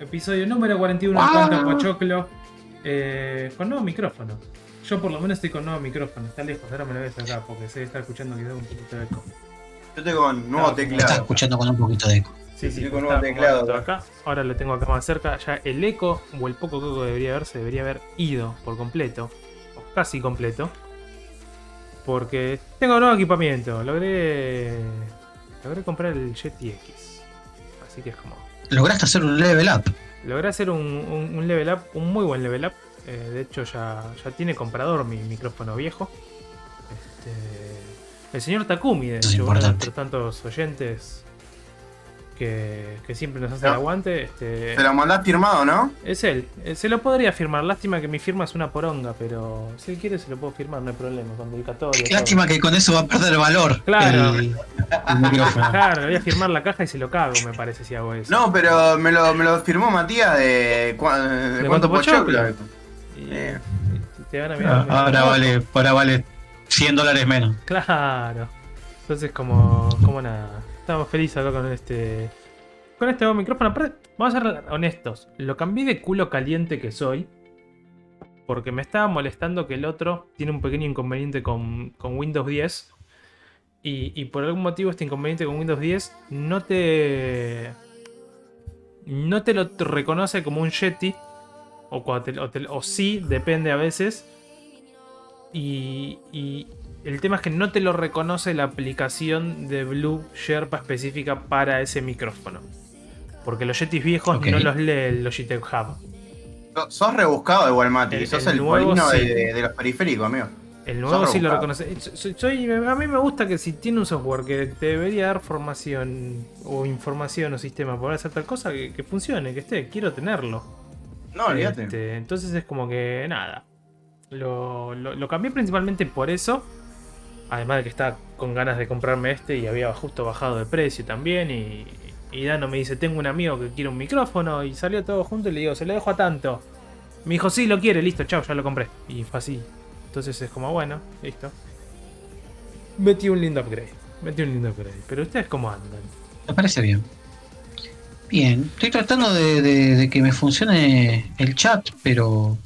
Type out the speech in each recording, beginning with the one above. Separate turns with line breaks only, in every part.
episodio número 41 de Cuánto Pochoclo. Eh, con nuevo micrófono. Yo por lo menos estoy con nuevo micrófono. Está lejos, ahora me lo voy a sacar porque se está escuchando quizás un poquito de eco.
Yo tengo con nuevo teclado.
Está escuchando con un poquito de eco.
Sí, sí,
Estoy con nuevo teclado,
acá. Ahora lo tengo acá más cerca. Ya el eco o el poco eco que debería haber se debería haber ido por completo. O casi completo. Porque tengo nuevo equipamiento. Logré. Logré comprar el Yeti X. Así que es como.
Lograste hacer un level up.
Logré hacer un, un- un level up, un muy buen level up. Eh, de hecho, ya, ya tiene comprador mi micrófono viejo. Este, el señor Takumi, de hecho, uno de tantos oyentes que, que siempre nos hace
No.
el aguante. Este,
Te lo mandás firmado, ¿no?
es él. Eh, Se lo podría firmar. Lástima que mi firma es una poronga, pero si él quiere se lo puedo firmar, no hay problema. Con dedicatoria. todo.
Lástima que con eso va a perder valor.
Claro.
El, el micrófono.
Claro, le voy a firmar la caja y se lo cago, me parece, si hago eso.
No, pero me lo, me lo firmó Matías de, cua- de,
¿De
cuánto
pochoclo?
Eh.
y te van a mirar.
Ah, Ahora vale, ahora vale 100 dólares menos.
Claro. Entonces como, como nada. Estamos felices acá con este. Con este nuevo micrófono. Vamos a ser honestos. Lo cambié de culo caliente que soy. Porque me estaba molestando que el otro tiene un pequeño inconveniente con, con Windows 10. Y, y por algún motivo este inconveniente con Windows 10 no te. No te lo reconoce como un Yeti. O, cuando sí, depende a veces. Y el tema es que no te lo reconoce la aplicación de Blue Sherpa específica para ese micrófono. Porque los Yetis viejos
Ok.
no los lee el Logitech Hub.
So- Sos rebuscado igual, Mati.
El-
Sos
el
el,
nuevo
polino
sí.
de, de los periféricos, amigo.
El nuevo
Sos
sí lo reconoce. Soy- soy- a mí me gusta que si tiene un software que te debería dar formación o información o sistema para hacer tal cosa, que, que funcione, que esté. Quiero tenerlo.
No, olvídate.
Este, entonces es como que nada. Lo, lo- lo cambié principalmente por eso. Además de que estaba con ganas de comprarme este y había justo bajado de precio también. Y, y Dano me dice, tengo un amigo que quiere un micrófono. Y salió todo junto y le digo, se lo dejo a tanto. Me dijo, sí, lo quiere, listo, chao, ya lo compré. Y fue así. Entonces es como, bueno, listo. Metí un lindo upgrade. Metí un lindo upgrade. Pero ustedes cómo andan.
Me parece bien. Bien, estoy tratando de, que me funcione el chat, pero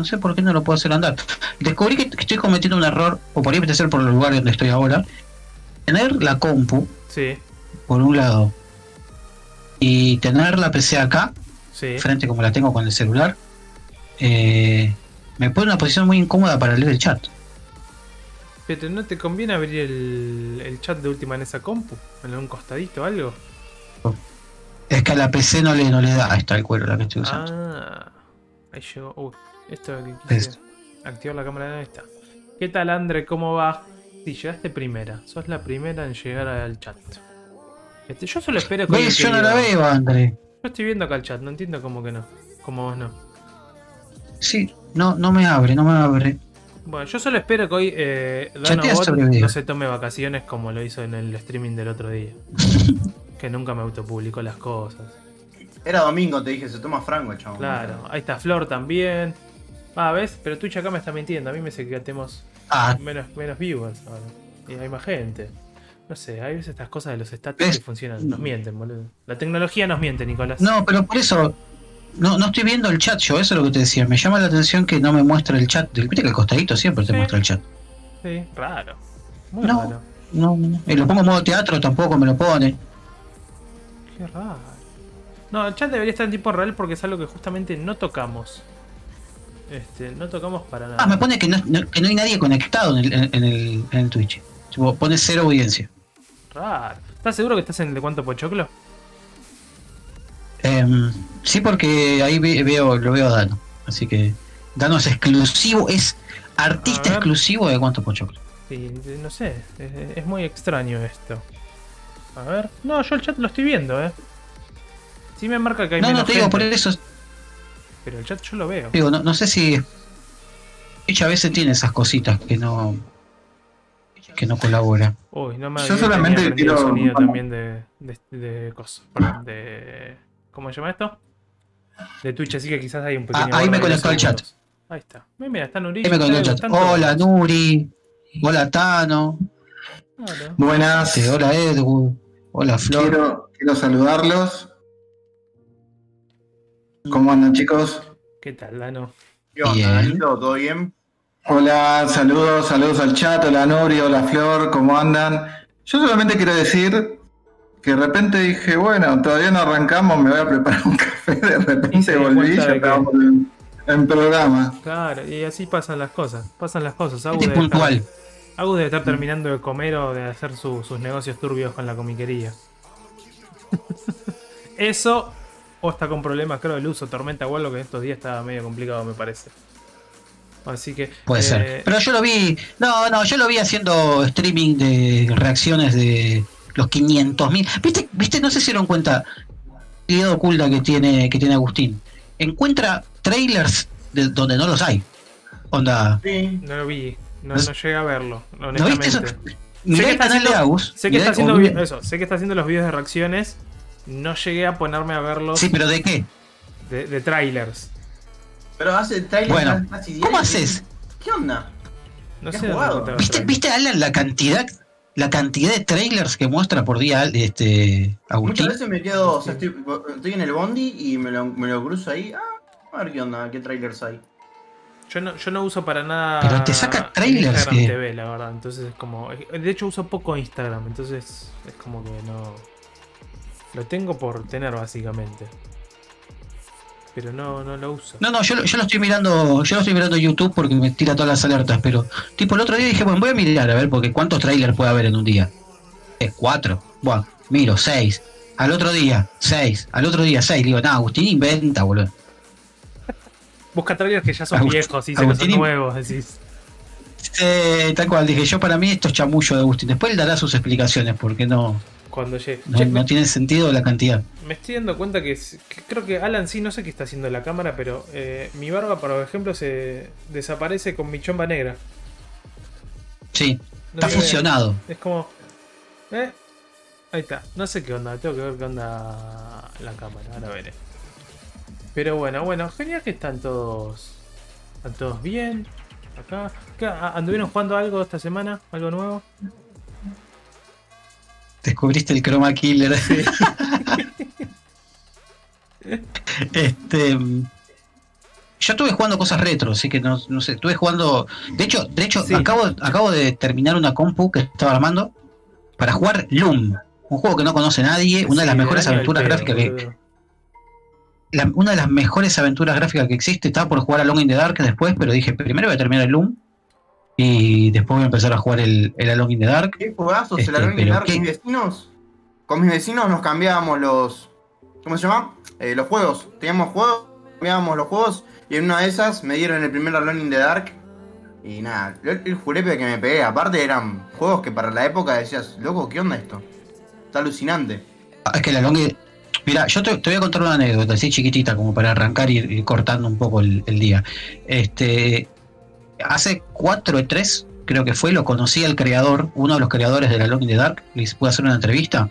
no sé por qué no lo puedo hacer andar. Descubrí que, estoy cometiendo un error, o puede ser por el lugar donde estoy ahora. Tener la compu,
Sí,
por un lado, y tener la PC acá,
sí.
frente como la tengo con el celular, eh, me pone en una posición muy incómoda para leer el chat.
Pero ¿no te conviene abrir el, el chat de última en esa compu? ¿En un costadito o algo?
Es que a la PC no le, no le da, está el cuero la que estoy usando.
Ah, ahí llegó. Uy, esto que quise
Es-
activar la cámara de esta. ¿Qué tal, Andre? ¿Cómo va? Sí, llegaste primera. Sos la primera en llegar al chat. Este, yo solo espero que.
¿Ves? Yo no la veo, André.
Yo estoy viendo acá el chat, no entiendo cómo que no. Como vos no.
Sí, no, no me abre, no me abre.
Bueno, yo solo espero que hoy eh, Danobot no se tome vacaciones como lo hizo en el streaming del otro día. que nunca me autopublicó las cosas.
Era domingo, te dije, se toma franco, chabón.
Claro, ahí está Flor también. Ah, ¿ves? Pero Twitch acá me está mintiendo. A mí me dice que tenemos
Ah,
menos, menos viewers ahora. Y hay más gente. No sé, hay veces estas cosas de los stats que funcionan. Nos mienten, boludo. La tecnología nos miente, Nicolás.
no, pero por eso no, no estoy viendo el chat yo, eso es lo que te decía. Me llama la atención que no me muestra el chat. Viste que el costadito siempre te muestra el chat.
Sí, raro. Muy
No.
raro.
No. Y lo pongo en modo teatro, tampoco me lo pone.
Qué raro. No, el chat debería estar en tiempo real porque es algo que justamente no tocamos. Este, no tocamos para nada.
Ah, me pone que no, no- que no hay nadie conectado en el, en, el, en el Twitch. Tipo, pone cero audiencia.
Raro. ¿Estás seguro que estás en el de cuánto pochoclo?
Em, sí, porque ahí ve- veo, lo veo a Dano. Así que Dano es exclusivo, es artista exclusivo de Cuánto Pochoclo.
Sí, no sé. Es, es muy extraño esto. A ver. No, yo el chat lo estoy viendo, eh. Sí me marca que hay
No,
menos
no, te digo, por eso
pero el chat yo lo veo.
Digo, no, no sé si. Twitch a veces tiene esas cositas que no. que no colabora.
Uy, no me
Yo solamente
el
quiero-
sonido también de, de, de cosas. perdón, de. ¿Cómo se llama esto? De Twitch, así que quizás hay un pequeño.
Ah, ahí me conectó al chat.
Ahí está. Mira, está Nuri.
Ahí me conectó el chat. Hola Nuri. Hola Tano.
Buenas.
Sí, hola Edu. Hola Flor.
Quiero, quiero saludarlos.
¿Cómo andan chicos?
¿Qué tal, Dano?
¿Qué onda,
Bien.
Danito? ¿Todo bien?
Hola, saludos, saludos al chat, hola Nuri, hola Flor, ¿cómo andan? Yo solamente quiero decir que de repente dije, bueno, todavía no arrancamos, me voy a preparar un café, de repente volví y ya
que-
estábamos en, en programa.
Claro, y así pasan las cosas. Pasan las cosas. Agus debe,
puntual.
estar, Agus debe estar terminando de comer o de hacer su- sus negocios turbios con la comiquería. Eso, o está con problemas, creo, del uso. Tormenta o algo que estos días estaba medio complicado, me parece. Así que.
Puede
eh,
ser. Pero yo lo vi. No, no, yo lo vi haciendo streaming de reacciones de los 500.000. ¿Viste? ¿Viste? No sé si se dieron cuenta. La idea oculta que tiene, que tiene Agustín. Encuentra trailers de donde no los hay. Onda.
Sí.
No lo vi. No,
¿No-
no llegué a verlo,
¿No viste
honestamente.
eso?
Sé que
el
está
canal de
haciendo-
Agus.
Sé que,
mirá
está haciendo,
cómo-
vi- eso, sé que está haciendo los videos de reacciones. No llegué a ponerme a verlos
Sí, pero ¿de qué?
de, de trailers.
Pero hace trailer
Bueno,
casi
¿cómo haces?
¿Qué onda?
No
¿Qué
sé
has
dónde
¿Viste,
trailers.
¿Viste Alan, la cantidad, la cantidad de trailers que muestra por día este Agustín?
Muchas veces me quedo, o sea, estoy, estoy en el bondi y me lo, me lo cruzo ahí. Ah, a ver qué onda, qué trailers hay.
Yo no, yo no uso para nada.
Pero te saca trailers
Instagram
que-
TV, la verdad. Entonces es como. De hecho, uso poco Instagram. Entonces es como que no. Lo tengo por tener, básicamente. Pero no, no lo uso.
No, no, yo, lo- yo lo estoy mirando, yo lo estoy mirando YouTube porque me tira todas las alertas, pero tipo el otro día dije, bueno, voy a mirar a ver porque cuántos trailers puede haber en un día. Eh, cuatro. Bueno, miro, seis. Al otro día, seis. Al otro día, seis. Digo, nada, Agustín inventa, boludo.
Busca trailers que ya son
Agustín-
viejos y que no son
Agustín-
nuevos. Decís.
Eh, tal cual, dije, yo para mí esto es chamullo de Agustín. Después él dará sus explicaciones porque no,
Cuando llegue.
no,
Che,
no
me,
tiene sentido la cantidad.
me estoy dando cuenta que, es- que creo que Alan sí, no sé qué está haciendo en la cámara, pero eh, mi barba, por ejemplo, se desaparece con mi chomba negra.
Sí,
No
está fusionado.
Es como. ¿Eh? Ahí está. No sé qué onda. Tengo que ver qué onda la cámara. Ahora veré. Pero bueno, bueno. Genial que están todos. Están todos bien. Acá. ¿Qué? ¿A- ¿Anduvieron jugando algo esta semana? ¿Algo nuevo?
Descubriste el chroma killer. este yo estuve jugando cosas retro, así que no, no sé, estuve jugando. De hecho, de hecho,
Sí.
acabo, acabo de terminar una compu que estaba armando para jugar Loom, un juego que no conoce nadie, una de las
Sí,
mejores aventuras
pedo,
gráficas que. la- una de las mejores aventuras gráficas que existe. Estaba por jugar a Long in the Dark después, pero dije, primero voy a terminar el Loom. Y después voy a empezar a jugar el, el Alone in the Dark.
¿Qué jugazos
Este,
se la ven
pero
dar
qué-
con mis vecinos? Con mis vecinos nos cambiábamos los. ¿Cómo se llama? Eh, los juegos. Teníamos juegos, cambiábamos los juegos. Y en una de esas me dieron el primer Alone in the Dark. Y nada, el, el julepe que me pegué. Aparte eran juegos que para la época decías, loco, ¿qué onda esto? Está alucinante.
Ah, Es que la longa. Mira, yo te, te voy a contar una anécdota así chiquitita como para arrancar y ir, ir cortando un poco el, el día. Este, hace 4 o 3, creo que fue, lo conocí al creador, uno de los creadores de la Long in the Dark, le pude hacer una entrevista.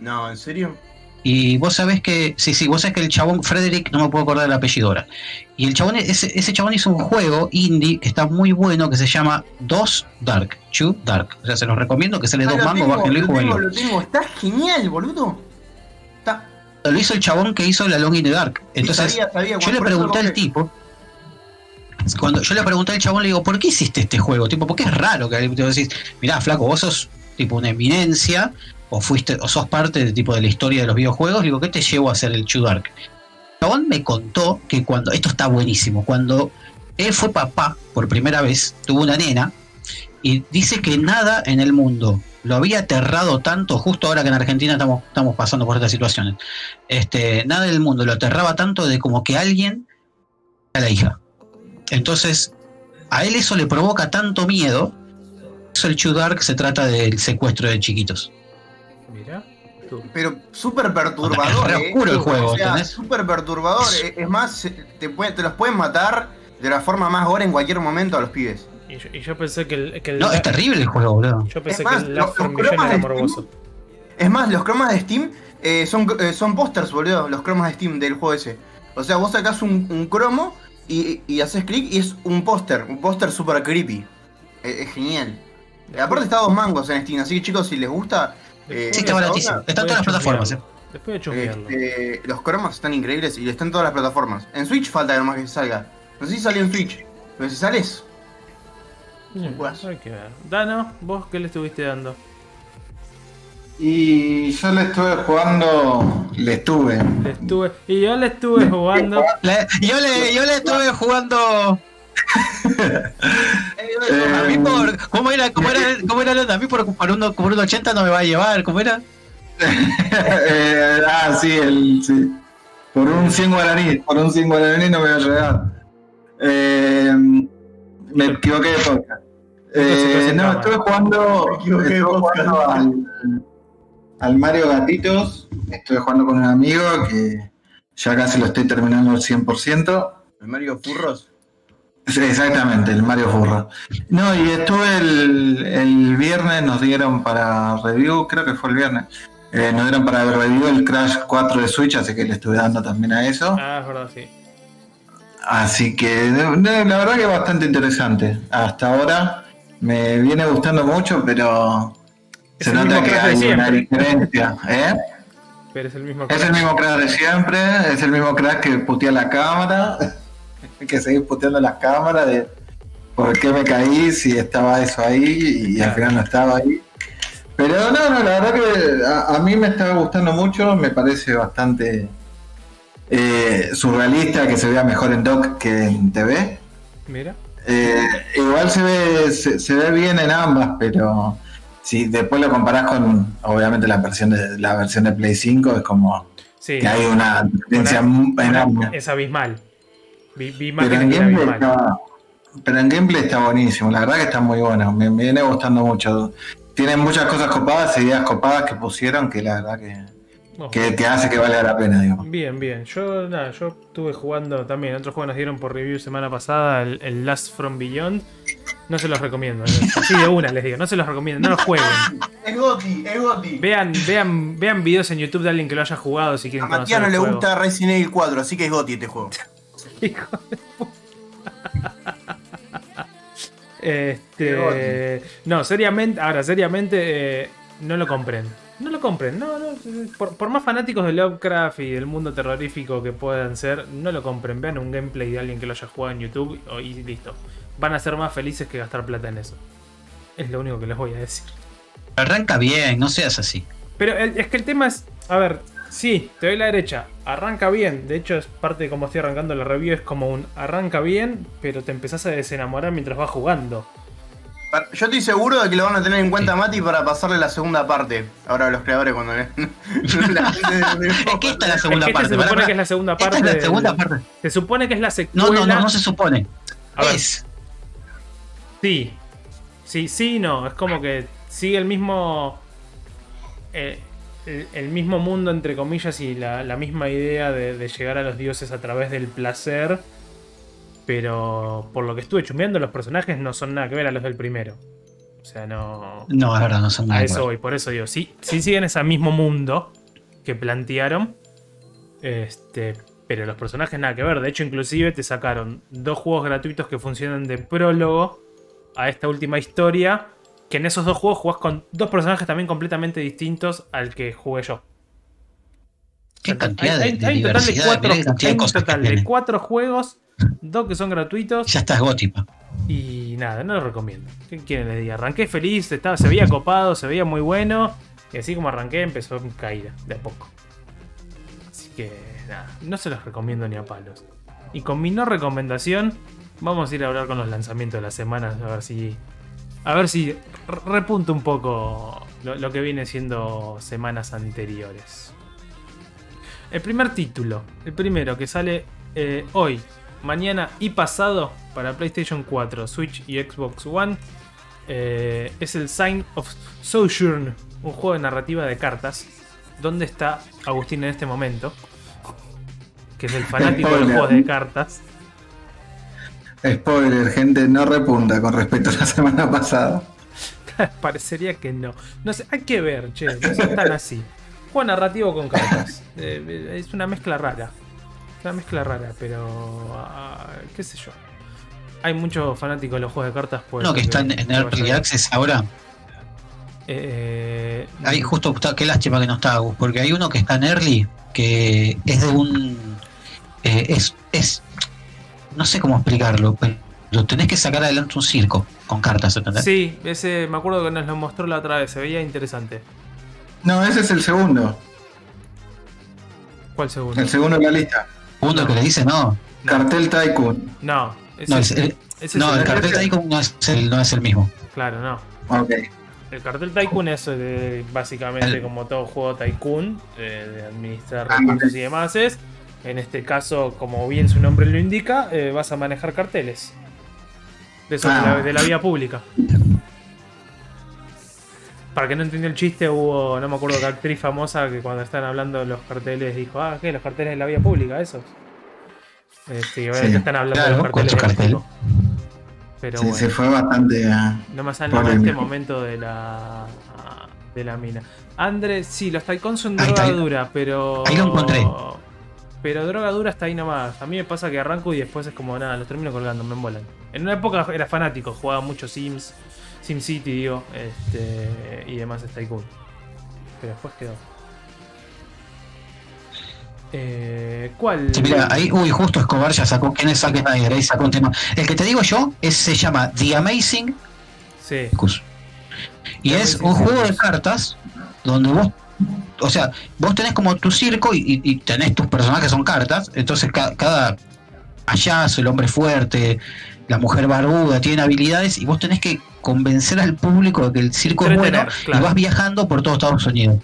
No, ¿en serio?
Y vos sabés que, sí, sí, vos sabés que el chabón, Frederick, no me puedo acordar del apellido ahora. Y el chabón, ese, ese chabón hizo un juego indie que está muy bueno que se llama Dos Dark, Two Dark. O sea, se los recomiendo que sale
Ah,
dos mangos, bájenlo y
lo tengo,
jueguenlo.
lo tengo. Está genial, boludo. Está.
Lo hizo el chabón que hizo la Long in the Dark.
sí,
Entonces,
sabía, sabía,
Yo le pregunté al tipo, cuando yo le pregunté al chabón, le digo, ¿por qué hiciste este juego? Tipo, porque es raro que te decís, mirá, flaco, vos sos tipo una eminencia, o fuiste, o sos parte de tipo de la historia de los videojuegos, le digo, ¿qué te llevó a hacer el Chu Dark? El chabón me contó que cuando, esto está buenísimo, cuando él fue papá por primera vez, tuvo una nena, y dice que nada en el mundo lo había aterrado tanto, justo ahora que en Argentina estamos, estamos pasando por estas situaciones. Este, nada del mundo lo aterraba tanto de como que alguien a la hija. Entonces, a él eso le provoca tanto miedo. Eso el Chu Dark se trata del secuestro de chiquitos.
Mirá. tú.
Pero súper perturbador.
Es
eh.
oscuro el juego,
O sea, súper perturbador. eh. Es más, te, puede- te los pueden matar de la forma más gore en cualquier momento a los pibes.
Y yo, y yo pensé que el. Que el
No, es terrible el juego, boludo.
Yo pensé
Es más,
que el
los-
Last from
los cromas
era
de
morboso.
Es más, los cromas de Steam eh, son, eh, son pósters, boludo. Los cromas de Steam del juego ese. O sea, vos sacás un, un cromo y, y haces clic y es un póster. Un póster súper creepy. Eh, es genial. Aparte está dos mangos en Steam, así que chicos, si les gusta... eh,
Sí, está baratísimo.
onda,
Está en todas las plataformas. eh.
Después de.
Este, los cromas están increíbles y están en todas las plataformas. En Switch falta nomás que salga. No sé si salió en Switch, pero si sales,
Mm, hay que ver. Dano, ¿vos qué le estuviste dando?
Y yo le estuve jugando, le estuve.
Le estuve. Y yo le estuve jugando.
Le- yo, le, yo le estuve jugando. A mí
Eh,
por. ¿Cómo era? ¿Cómo era? ¿Cómo era? lo- A mí por, por, uno, por un 80 no me va a llevar. ¿Cómo era?
eh, ah, sí, el, sí. Por un 100 guaraní, por un 100 guaraní no me va a llegar. Eh, me equivoqué de podcast. Eh, no, estuve jugando,
Me equivoqué de podcast.
al, al Mario Gatitos. Estuve jugando con un amigo que ya casi lo estoy terminando al 100%.
el Mario Furros.
Sí, exactamente, el Mario Furro. No, y estuve el, el viernes, nos dieron para review, creo que fue el viernes, eh, nos dieron para review el Crash 4 de Switch, así que le estuve dando también a eso.
Ah, es verdad, sí.
Así que la verdad que es bastante interesante. Hasta ahora me viene gustando mucho, pero se nota que hay una diferencia. ¿eh?
Pero es el mismo
Es el mismo Crash de siempre, es el mismo Crash que putea la cámara, que seguís puteando las cámaras de por qué me caí si estaba eso ahí y al final no estaba ahí. Pero no, no, la verdad que a, a mí me estaba gustando mucho, me parece bastante eh, surrealista que se vea mejor en dock que en TV.
Mira.
Eh, igual se ve, se, se ve bien en ambas, pero si después lo comparás con obviamente la versión de la versión de Play 5 es como
Sí.
que hay una diferencia enorme.
es abismal. Vi, vi
Pero en, gameplay está, pero en gameplay está buenísimo, la verdad que está muy bueno, me, me viene gustando mucho. Tienen muchas cosas copadas, ideas copadas que pusieron que la verdad que, que, que hace que valga la pena, digamos.
Bien, bien. Yo, nada, yo estuve jugando también. Otro juego nos dieron por review semana pasada, el, el Last From Beyond. No se los recomiendo. eh. Así de una les digo, no se los recomiendo, no lo jueguen.
Es Goti, es Goti.
Vean, vean, vean videos en YouTube de alguien que lo haya jugado si
A
quieren conocer
Matías no
el
le
juego.
gusta Resident Evil 4, así que es Goti este juego.
Hijo de puta. Este. No, seriamente. Ahora, seriamente. eh, no lo compren. No lo compren. No, no. Por, por más fanáticos de Lovecraft y del mundo terrorífico que puedan ser, no lo compren. Vean un gameplay de alguien que lo haya jugado en YouTube y listo. Van a ser más felices que gastar plata en eso. Es lo único que les voy a decir.
Arranca bien, no seas así.
Pero el- es que el tema es. A ver, sí, te doy la derecha. Arranca bien. De hecho, es parte de cómo estoy arrancando la review. Es como un arranca bien, pero te empezás a desenamorar mientras vas jugando.
Yo estoy seguro de que lo van a tener en cuenta Mati para pasarle la segunda parte. Ahora los creadores cuando le- la gente
Es que esta es la segunda
es que
parte.
se supone que es la segunda parte.
Esta es la
del-
segunda parte.
Se supone que es la secuela.
No, no, no, no se supone.
A ver.
Es.
Sí. Sí, sí, no. Es como que sigue el mismo. eh, el, el mismo mundo, entre comillas, y la, la misma idea de, de llegar a los dioses a través del placer. Pero por lo que estuve chumeando, los personajes no son nada que ver a los del primero. O sea, no.
No, es verdad, no son nada.
A eso voy, por eso digo, sí, sí siguen ese mismo mundo que plantearon. Este, pero los personajes nada que ver. De hecho, inclusive te sacaron dos juegos gratuitos que funcionan de prólogo a esta última historia. Que en esos dos juegos jugás con dos personajes también completamente distintos al que jugué yo.
Qué cantidad
hay,
de,
hay un total de cuatro, hay un total de juegos, dos que son gratuitos.
Ya estás gótipa.
Y nada, no lo recomiendo. ¿Qué quieren les diga? Arranqué feliz, estaba, se veía copado, se veía muy bueno. Y así como arranqué, empezó en caída, de a poco. Así que nada, no se los recomiendo ni a palos. Y con mi no recomendación, vamos a ir a hablar con los lanzamientos de la semana, a ver si. A ver si re- repunta un poco lo, lo que viene siendo semanas anteriores. El primer título, el primero que sale eh, hoy, mañana y pasado para PlayStation 4, Switch y Xbox One, eh, es el Sign of Sojourn, un juego de narrativa de cartas. ¿Dónde está Agustín en este momento? Que es el fanático de los juegos de cartas.
Spoiler, gente, no repunta con respecto a la semana pasada.
Parecería que no. No sé, hay que ver, che, no son tan así. Juego narrativo con cartas. Eh, eh, es una mezcla rara. Es una mezcla rara, pero. ah, qué sé yo. Hay muchos fanáticos de los juegos de cartas.
No, que
ser
están en
que vaya
Early. Access ahora.
Eh,
Ahí justo está, qué lástima que no está Agus, porque hay uno que está en early que es de un eh, es, es no sé cómo explicarlo, pero tenés que sacar adelante un circo con cartas, ¿entendés?
Sí, ese me acuerdo que nos lo mostró la otra vez, se veía interesante.
No, ese es el segundo.
¿Cuál segundo?
El segundo en la lista.
Uno que le dice no.
No,
Cartel Tycoon.
no, ese
No,
es-
el,
ese
no,
es
el
el-
cartel Tycoon no es el, no es el mismo.
Claro, no.
Ok.
El cartel Tycoon es eh, básicamente
El-
como todo juego Tycoon, eh, de administrar
Ah,
recursos y demás. Es, en este caso, como bien su nombre lo indica, eh, vas a manejar carteles. De, eso, de,
Ah.
la, de la vía pública. Para que no entendió el chiste, hubo, no me acuerdo qué actriz famosa que cuando están hablando de los carteles dijo, ah, ¿qué? Los carteles de la vía pública, esos. Eh, sí, obviamente
Sí,
están hablando
claro,
de los carteles
¿cuánto
de
cartel?
México. Pero
Sí,
bueno.
se fue bastante. ah,
No me sale en este momento de la de la mina. Andre, sí, los Taikon son dura, pero.
ahí lo encontré.
Pero droga dura está ahí nomás. A mí me pasa que arranco y después es como nada, los termino colgando, me embolan. En una época era fanático, jugaba mucho Sims, SimCity, digo, este, y demás está Tycoon. Pero después quedó. Eh, ¿Cuál?
Sí, mira, ahí, uy, justo Escobar ya sacó, ¿quién es Zack Snyder? Ahí sacó un tema. El que te digo yo es, se llama The Amazing
Sí.
Y
The
es
Amazing
un juego de cartas donde vos, o sea, vos tenés como tu circo y, tenés tus personajes son cartas, entonces ca- cada payaso, el hombre fuerte, la mujer barbuda, tienen habilidades y vos tenés que convencer al público de que el circo es bueno
claro.
y vas viajando por todo Estados Unidos.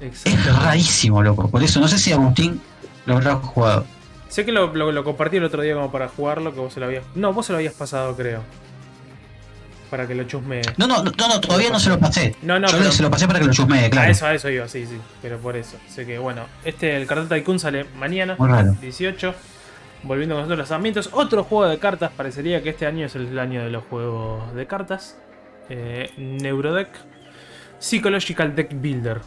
Es rarísimo, loco. Por eso no sé si Agustín lo habrá jugado.
Sé que lo, lo- lo compartí el otro día como para jugarlo, que vos se lo habías. No, vos se lo habías pasado, creo. Para que lo chusme.
No, no, no, no, todavía no se lo pasé.
No, no,
Yo
pero-
se lo pasé para que lo chusmee,
A
claro.
eso, a eso iba, sí, sí. Pero por eso. Sé que, bueno, este, el cartel Tycoon sale mañana,
Muy raro.
18. Volviendo con nosotros los lanzamientos. Otro juego de cartas. Parecería que este año es el año de los juegos de cartas. Eh, Neurodeck. Psychological Deck Builder.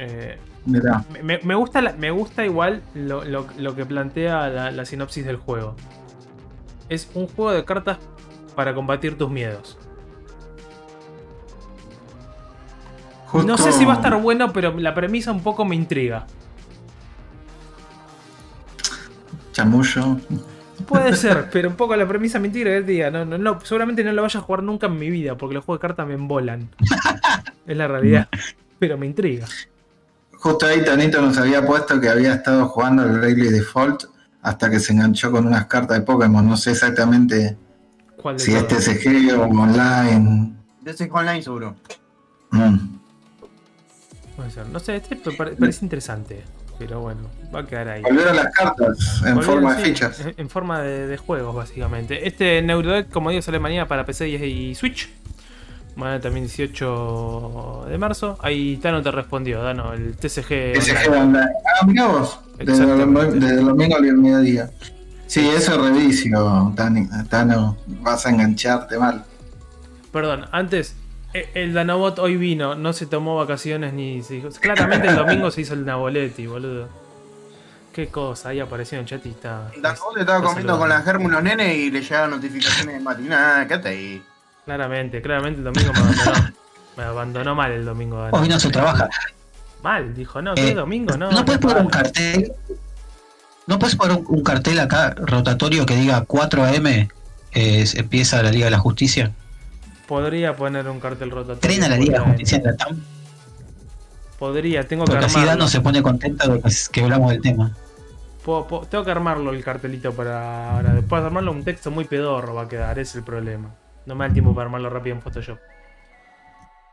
Eh, me, me gusta, la- me gusta igual lo, lo- lo que plantea la, la sinopsis del juego. Es un juego de cartas para combatir tus miedos.
Justo-
No sé si va a estar bueno, pero la premisa un poco me intriga.
Chamullo.
Puede ser, pero un poco la premisa me intriga. que diga, no, no, no, seguramente no lo vaya a jugar nunca en mi vida, porque los juegos de cartas me embolan. es la realidad. Pero me intriga.
Justo ahí Tanito nos había puesto que había estado jugando el Bravely Default hasta que se enganchó con unas cartas de Pokémon. No sé exactamente
¿Cuál de
si
todos?
este TCG o online.
Ese online seguro.
Mm.
Puede ser. No sé, este pa- pare- parece interesante. Pero bueno, va a quedar ahí.
Volvieron las cartas en forma de fichas.
En, en forma de, de juegos, básicamente. Este Neurodeck, como digo, sale mañana para PC y, y Switch. Mañana también 18 de marzo. Ahí Tano te respondió, Dano, el TCG.
TCG
online.
Ah, mirá vos. Desde el domingo al mediodía. Sí, eso es revicio. Tano. Vas a engancharte mal.
Perdón, antes, e- el Danobot hoy vino, no se tomó vacaciones ni se dijo. Claramente el domingo se hizo el Naboletti, boludo. Qué cosa, ahí apareció en el chat y está.
Te estaba
está
comiendo con la germu los nenes y le llegaban notificaciones de Mati. Nada, quédate ahí.
Claramente, claramente el domingo me abandonó. me abandonó mal el domingo.
Hoy no se trabaja.
Mal, dijo, no, ¿qué
Eh,
domingo? No,
¿No puedes
qué
poner un cartel? ¿No puedes poner un, un cartel acá rotatorio que diga 4 AM eh, empieza la Liga de la Justicia?
Podría poner un cartel rotatorio.
Trena la Liga de la Justicia en la TAM.
Podría, tengo que
Porque así
armarlo.
Dano se pone contenta de que, hablamos del tema.
Puedo- puedo- tengo que armarlo el cartelito para ahora. Después de armarlo un texto muy pedorro va a quedar, es el problema. No me da el tiempo para armarlo rápido en Photoshop.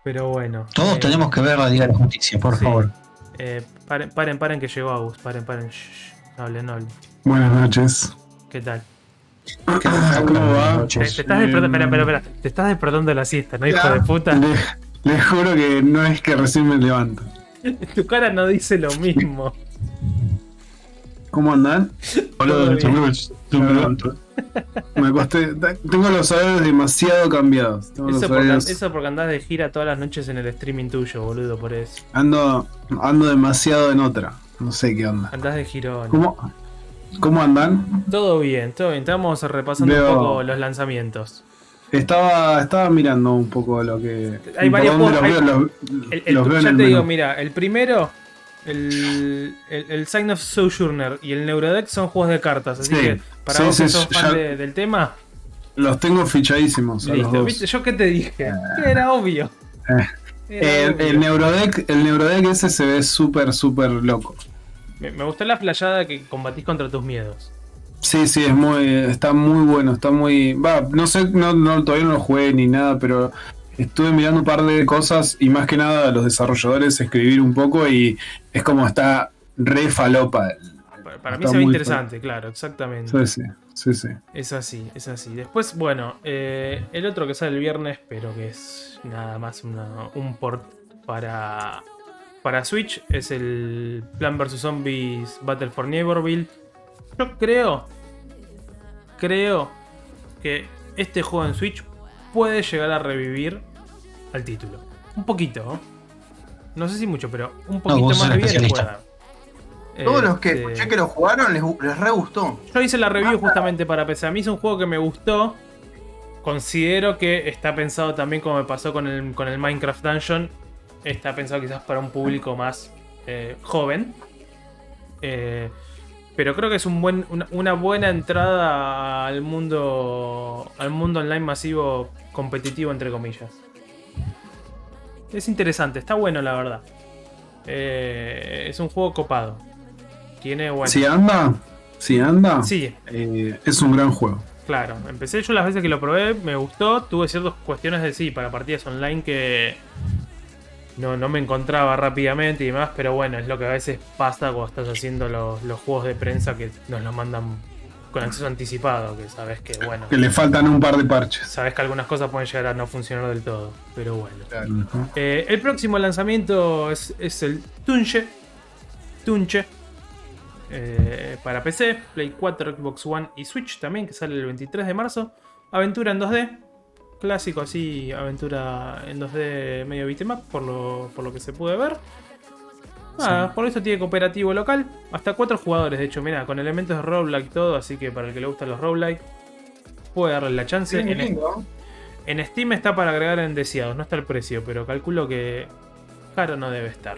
Pero bueno.
Todos
eh,
tenemos que ver la Liga de la Justicia, por
sí.
favor.
eh, paren, paren, paren que llegó Agus. Paren, paren. Shh, no hablen, no hablen.
Buenas noches.
¿Qué tal?
¿Qué tal?
¿Cómo va?
Te, te estás despertando, espera, espera, espera. Te estás despertando de la siesta, ¿no, hijo
Ya.
de puta?
Le- les juro que no es que recién me levanto.
Tu cara no dice lo mismo.
¿Cómo andan? Yo me levanto. Me acosté. Tengo los horarios demasiado cambiados.
Eso eso porque andás de gira todas las noches en el streaming tuyo, boludo, por eso.
Ando, ando demasiado en otra. No sé qué onda.
Andás de girón.
¿Cómo, ¿Cómo andan?
Todo bien, todo bien. Estamos repasando
Veo-
un poco los lanzamientos.
Estaba, estaba mirando un poco lo que.
Hay varios juegos-
los veo,
El-
los,
el-
los en
ya
el
te digo, mira, el primero, el, el, el Sign of Sojourner y el Neurodeck son juegos de cartas. Así
Sí.
que para
Sí,
vos
sí,
que sos
ya-
fan de- del tema,
Los tengo fichadísimos. a los dos.
¿Viste? Yo qué te dije, que era obvio.
Eh. Eh, el Neurodeck, el Neurodeck ese se ve súper, súper loco.
me, me gustó la flayada que combatís contra tus miedos.
Sí, sí, es muy, está muy bueno, está muy, va, no sé, no, no, todavía no lo jugué ni nada, pero estuve mirando un par de cosas y más que nada a los desarrolladores escribir un poco y es como está re falopa.
Para, para mí se ve interesante, claro, exactamente.
Sí, sí, sí, sí.
Es así, es así. Después, bueno, eh, el otro que sale el viernes, pero que es nada más una- un port para, para Switch, es el Plan vs. Zombies Battle for Neighborville. Yo creo, creo que este juego en Switch puede llegar a revivir al título. Un poquito, ¿no? No sé si mucho, pero un poquito más de vida le puede dar.
Todos los que
Este,
escuché que lo jugaron les, les re gustó.
yo hice la review justamente para PC. A mí es un juego que me gustó. Considero que está pensado también como me pasó con el, con el Minecraft Dungeon. Está pensado quizás para un público más eh, joven. Eh, pero creo que es un buen, una, una buena entrada al mundo. al mundo online masivo competitivo entre comillas. Es interesante, está bueno la verdad. Eh, es un juego copado. Tiene bueno.
Si anda, si anda,
Sí,
eh, es un gran juego.
Claro, empecé yo las veces que lo probé, me gustó, tuve ciertas cuestiones de sí para partidas online que no, no me encontraba rápidamente y demás, pero bueno, es lo que a veces pasa cuando estás haciendo los, los juegos de prensa que nos los mandan con acceso anticipado, que sabes que bueno,
Que le faltan un par de parches.
sabes que algunas cosas pueden llegar a no funcionar del todo, pero bueno. Eh, el próximo lanzamiento es, es el Tunche. Tunche. Eh, para PC, Play 4, Xbox One y Switch también, que sale el 23 de marzo. Aventura en 2D. Clásico así, aventura en 2D medio beat'em up, por lo, por lo que se puede ver. Nada, por eso tiene cooperativo local. Hasta 4 jugadores, de hecho, mira, con elementos de roguelike y todo, así que para el que le gustan los roguelike, puede darle la chance.
Sí,
En- Steam está para agregar en deseados, no está el precio, pero calculo que caro no debe estar.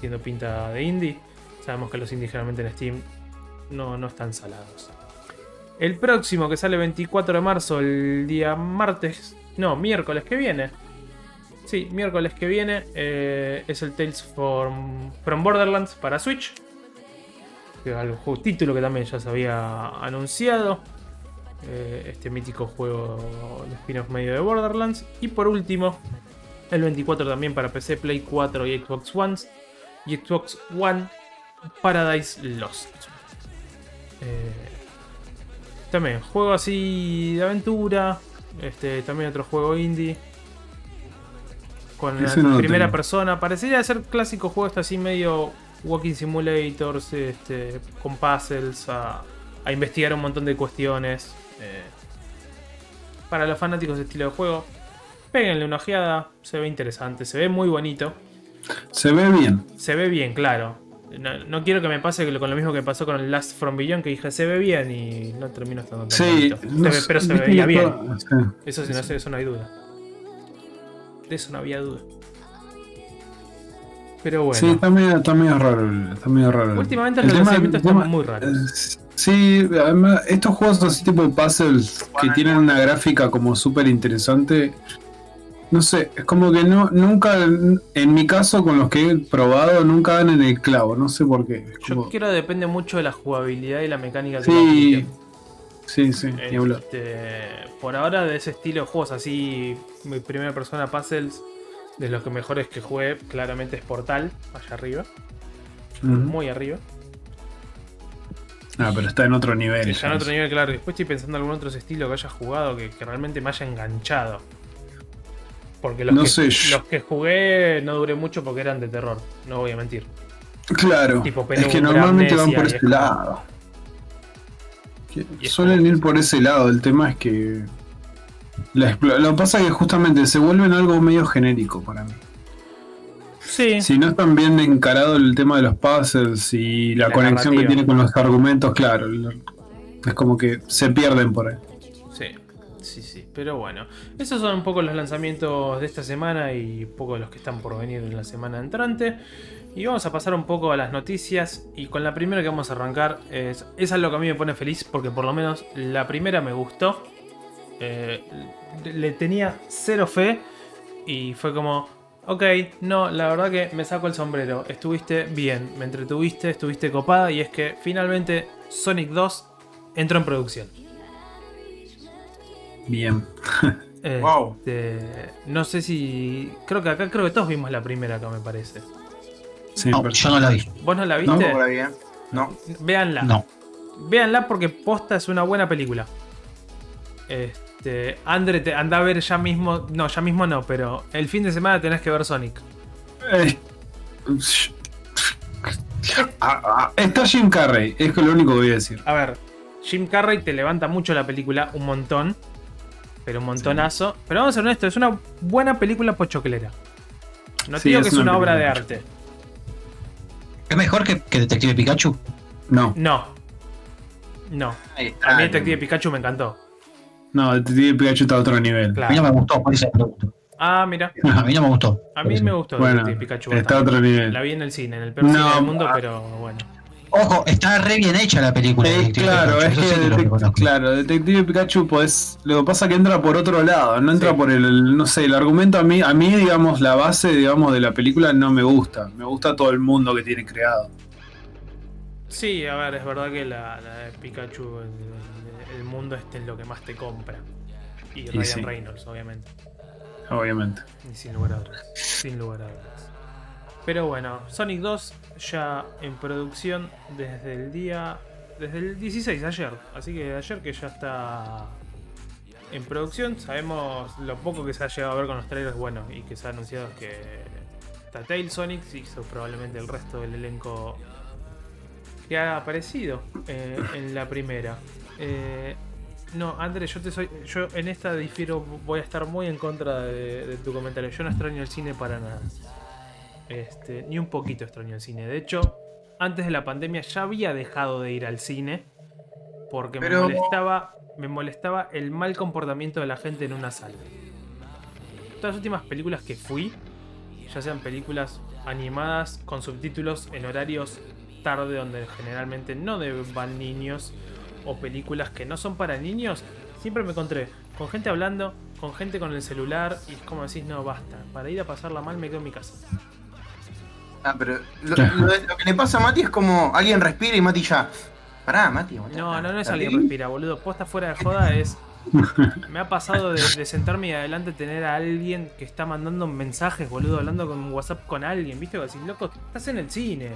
Siendo pinta de indie, sabemos que los indies en Steam no, no están salados. El próximo que sale 24 de marzo, el día martes, no, miércoles que viene. Sí, miércoles que viene eh, es el Tales from, from Borderlands para Switch. Que es algo- título que también ya se había anunciado eh, este mítico juego de spin-off medio de Borderlands. Y por último, el 24 también para PC, Play 4 y Xbox One. Y Xbox One Paradise Lost. Eh, también, juego así de aventura. Este, también otro juego indie. Con la
no
primera persona. Parecería ser clásico juego este así medio walking simulators, este, con puzzles, a, a investigar un montón de cuestiones. eh, para los fanáticos de estilo de juego, péguenle una ojeada, se ve interesante, se ve muy bonito,
Se ve bien.
se ve bien, claro. No, no quiero que me pase con lo mismo que pasó con el Last From Beyond, que dije se ve bien y no termino estando tan
Sí,
bonito. Se
no
ve- pero se veía bien.
todo-.
Eso sí, no sé, eso no hay duda. De eso no había duda. Pero bueno.
Sí, está medio, está medio raro. Está medio raro.
Últimamente
el
los
tema-
lanzamientos
el
están
tema-
muy raros.
Sí, además, estos juegos así tipo puzzles que tienen una gráfica como súper interesante. No sé, es como que no, nunca, en mi caso, con los que he probado, nunca dan en el clavo, no sé por qué.
Yo
como-
quiero depende mucho de la jugabilidad y la mecánica que
Sí, sí, sí.
Este, por ahora de ese estilo de juegos así, mi primera persona puzzles, de los que mejores que jugué, claramente es Portal, allá arriba, muy arriba.
Ah, pero está en otro nivel.
Que ya en otro nivel, claro. Después estoy pensando en algún otro estilo que haya jugado que, que realmente me haya enganchado. Porque los,
No
que,
sé, yo-
los que jugué no duré mucho porque eran de terror, no voy a mentir.
Claro,
tipo
es que normalmente van por ese
es
lado. Suelen ir por ese lado, el tema es que... la lo que pasa es que justamente se vuelven algo medio genérico para mí.
Sí,
Si no están bien encarado el tema de los puzzles y la,
La
conexión que tiene con los argumentos, claro, es como que se pierden por ahí.
Pero bueno. Esos son un poco los lanzamientos de esta semana y un poco los que están por venir en la semana entrante. Y vamos a pasar un poco a las noticias. Y con la primera que vamos a arrancar es. Es lo que a mí me pone feliz porque por lo menos la primera me gustó. Eh, le tenía cero fe. Y fue como. Ok, no, la verdad que me saco el sombrero. Estuviste bien, me entretuviste, estuviste copada. Y es que finalmente Sonic 2 entró en producción.
Bien.
Wow.
Este, no sé si. Creo que acá creo que todos vimos la primera acá, me parece.
Sí,
No,
pero-
yo no la vi.
¿Vos no la
No,
viste?
por ahí, ¿eh? No.
Véanla.
No.
Véanla porque posta es una buena película. Este. Andre, te anda a ver ya mismo. No, ya mismo no, pero el fin de semana tenés que ver Sonic.
Eh, ah, ah, Está Jim Carrey, es lo único que voy a decir.
A ver, Jim Carrey te levanta mucho la película, un montón. Pero un montonazo. Pero vamos a ser honestos, es una buena película pochoclera. No
Sí,
digo
es
que es
una
una obra de arte.
¿Es mejor que, que Detective Pikachu?
No,
No. No.
Está.
A mí Detective Pikachu me encantó.
no, Detective Pikachu está a otro nivel.
A mí no me gustó, por eso me pregunto.
Ah, mira.
A mí no me gustó.
A mí me gustó
Bueno,
Detective Pikachu.
está a otro nivel.
La vi en el cine, en el peor
No,
cine del mundo,
ah.
pero bueno.
Ojo, está re bien hecha la película.
Eh, claro,
Pikachu,
es
eso
que
sí
claro, Detective Pikachu, pues, lo que pasa es que entra por otro lado, no entra
Sí.
por el, no sé, el argumento a mí, a mí, digamos, la base, digamos, de la película no me gusta, me gusta todo el mundo que tiene creado.
Sí, a ver, es verdad que la, la de Pikachu, el, el mundo este es lo que más te compra. Y Ryan
sí.
Reynolds, obviamente.
Obviamente.
Y sin lugar a dudas. Sin lugar a dudas. Pero bueno, Sonic 2 ya en producción desde el día. Desde el 16, ayer. Así que ayer que ya está en producción. Sabemos lo poco que se ha llegado a ver con los trailers, bueno, y que se ha anunciado que está Tail Sonic, y probablemente el resto del elenco que ha aparecido eh, en la primera. Eh, no, Andrés, yo te soy. Yo en esta difiero, voy a estar muy en contra de tu comentario. Yo no extraño el cine para nada. Este, ni un poquito extraño el cine. De hecho, antes de la pandemia ya había dejado de ir al cine. Porque
Pero-
me molestaba. Me molestaba el mal comportamiento de la gente en una sala. Todas las últimas películas que fui, ya sean películas animadas con subtítulos en horarios tarde donde generalmente no van niños o películas que no son para niños, siempre me encontré con gente hablando, con gente con el celular y es como decís, no, basta, para ir a pasarla mal me quedo en mi casa.
Ah, pero lo, lo de- lo que le pasa a Mati es como alguien respira y Mati ya. Pará, Mati. boludo.
No, no, no es
¿Está
alguien
bien?
respira, boludo. Posta fuera de joda es. Me ha pasado de, de sentarme y adelante tener a alguien que está mandando mensajes, boludo, hablando con WhatsApp con alguien, ¿viste? Así, loco, estás en el cine.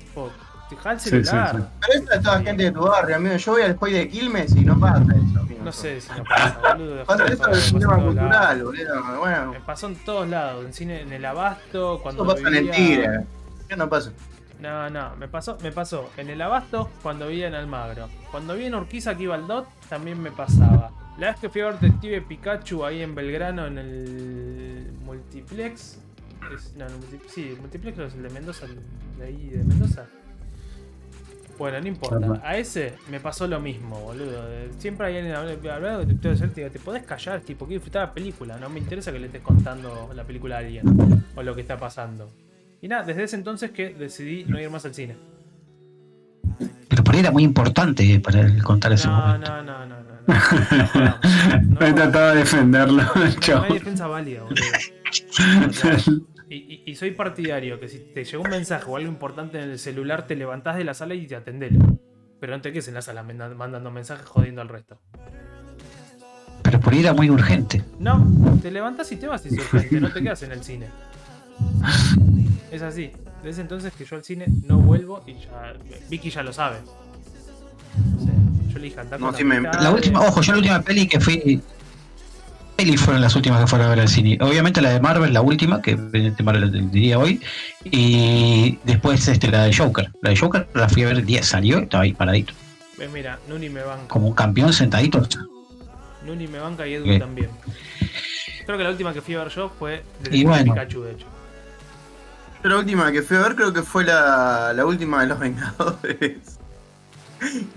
Tipo, dejá el
Sí,
celular.
sí, sí.
Pero esa es toda gente de tu barrio, amigo. Yo voy al Spoy de Quilmes y no pasa eso, amigo.
No sé si no pasa, boludo.
Pasa eso
en
cinema
todos
cultural, boludo. Bueno,
Me pasó en todos lados, en cine, en el abasto, cuando
eso pasa en el
vivía-
Tigre. ¿Qué no pasa?
No, no, me pasó, me pasó en el Abasto cuando vivía en Almagro. Cuando vi en Urquiza que iba al DOT, también me pasaba. La vez que fui a ver Detective Pikachu ahí en Belgrano en el multiplex. es- no, el multi- sí, el multiplex es el de Mendoza, el de ahí de Mendoza. Bueno, no importa. A ese me pasó lo mismo, boludo. Eh, Siempre hay alguien habla- hablando que te hacer, te digo, te podés callar, tipo, quiero disfrutar la película. No me interesa que le estés contando la película a alguien o lo que está pasando. Y nada, desde ese entonces que decidí no ir más al cine.
Pero por ahí era muy importante para él contar ese
No,
momento.
no, no, no, no. no, no,
He tratado de defenderlo,
no, no hay defensa válida, boludo. Y, y- y soy partidario que si te llegó un mensaje o algo importante en el celular, te levantás de la sala y te atendelo. Pero no te quedes en la sala manda- mandando mensajes jodiendo al resto.
Pero por ahí era muy urgente.
No, te levantás y te vas si es urgente, no te quedas en el cine. Es así. Desde entonces que yo al cine no vuelvo y ya. Vicky ya lo sabe. O sea, yo le dije andar
No, me-
amistades.
La última, ojo, yo la última peli que fui. Pelis fueron las últimas que fueron a ver al cine. Obviamente la de Marvel, la última, que de Marvel diría hoy. Y después este, la de Joker. La de Joker la fui a ver el día salió y estaba ahí paradito.
Ves, mira, Nuni me banca.
Como un campeón sentadito.
Nuni me banca y Edu
¿Qué?
también. Creo que la última que fui a ver yo fue de
Y bueno.
Pikachu, de hecho.
Yo la última que fui a ver creo que fue la, la última de los Vengadores.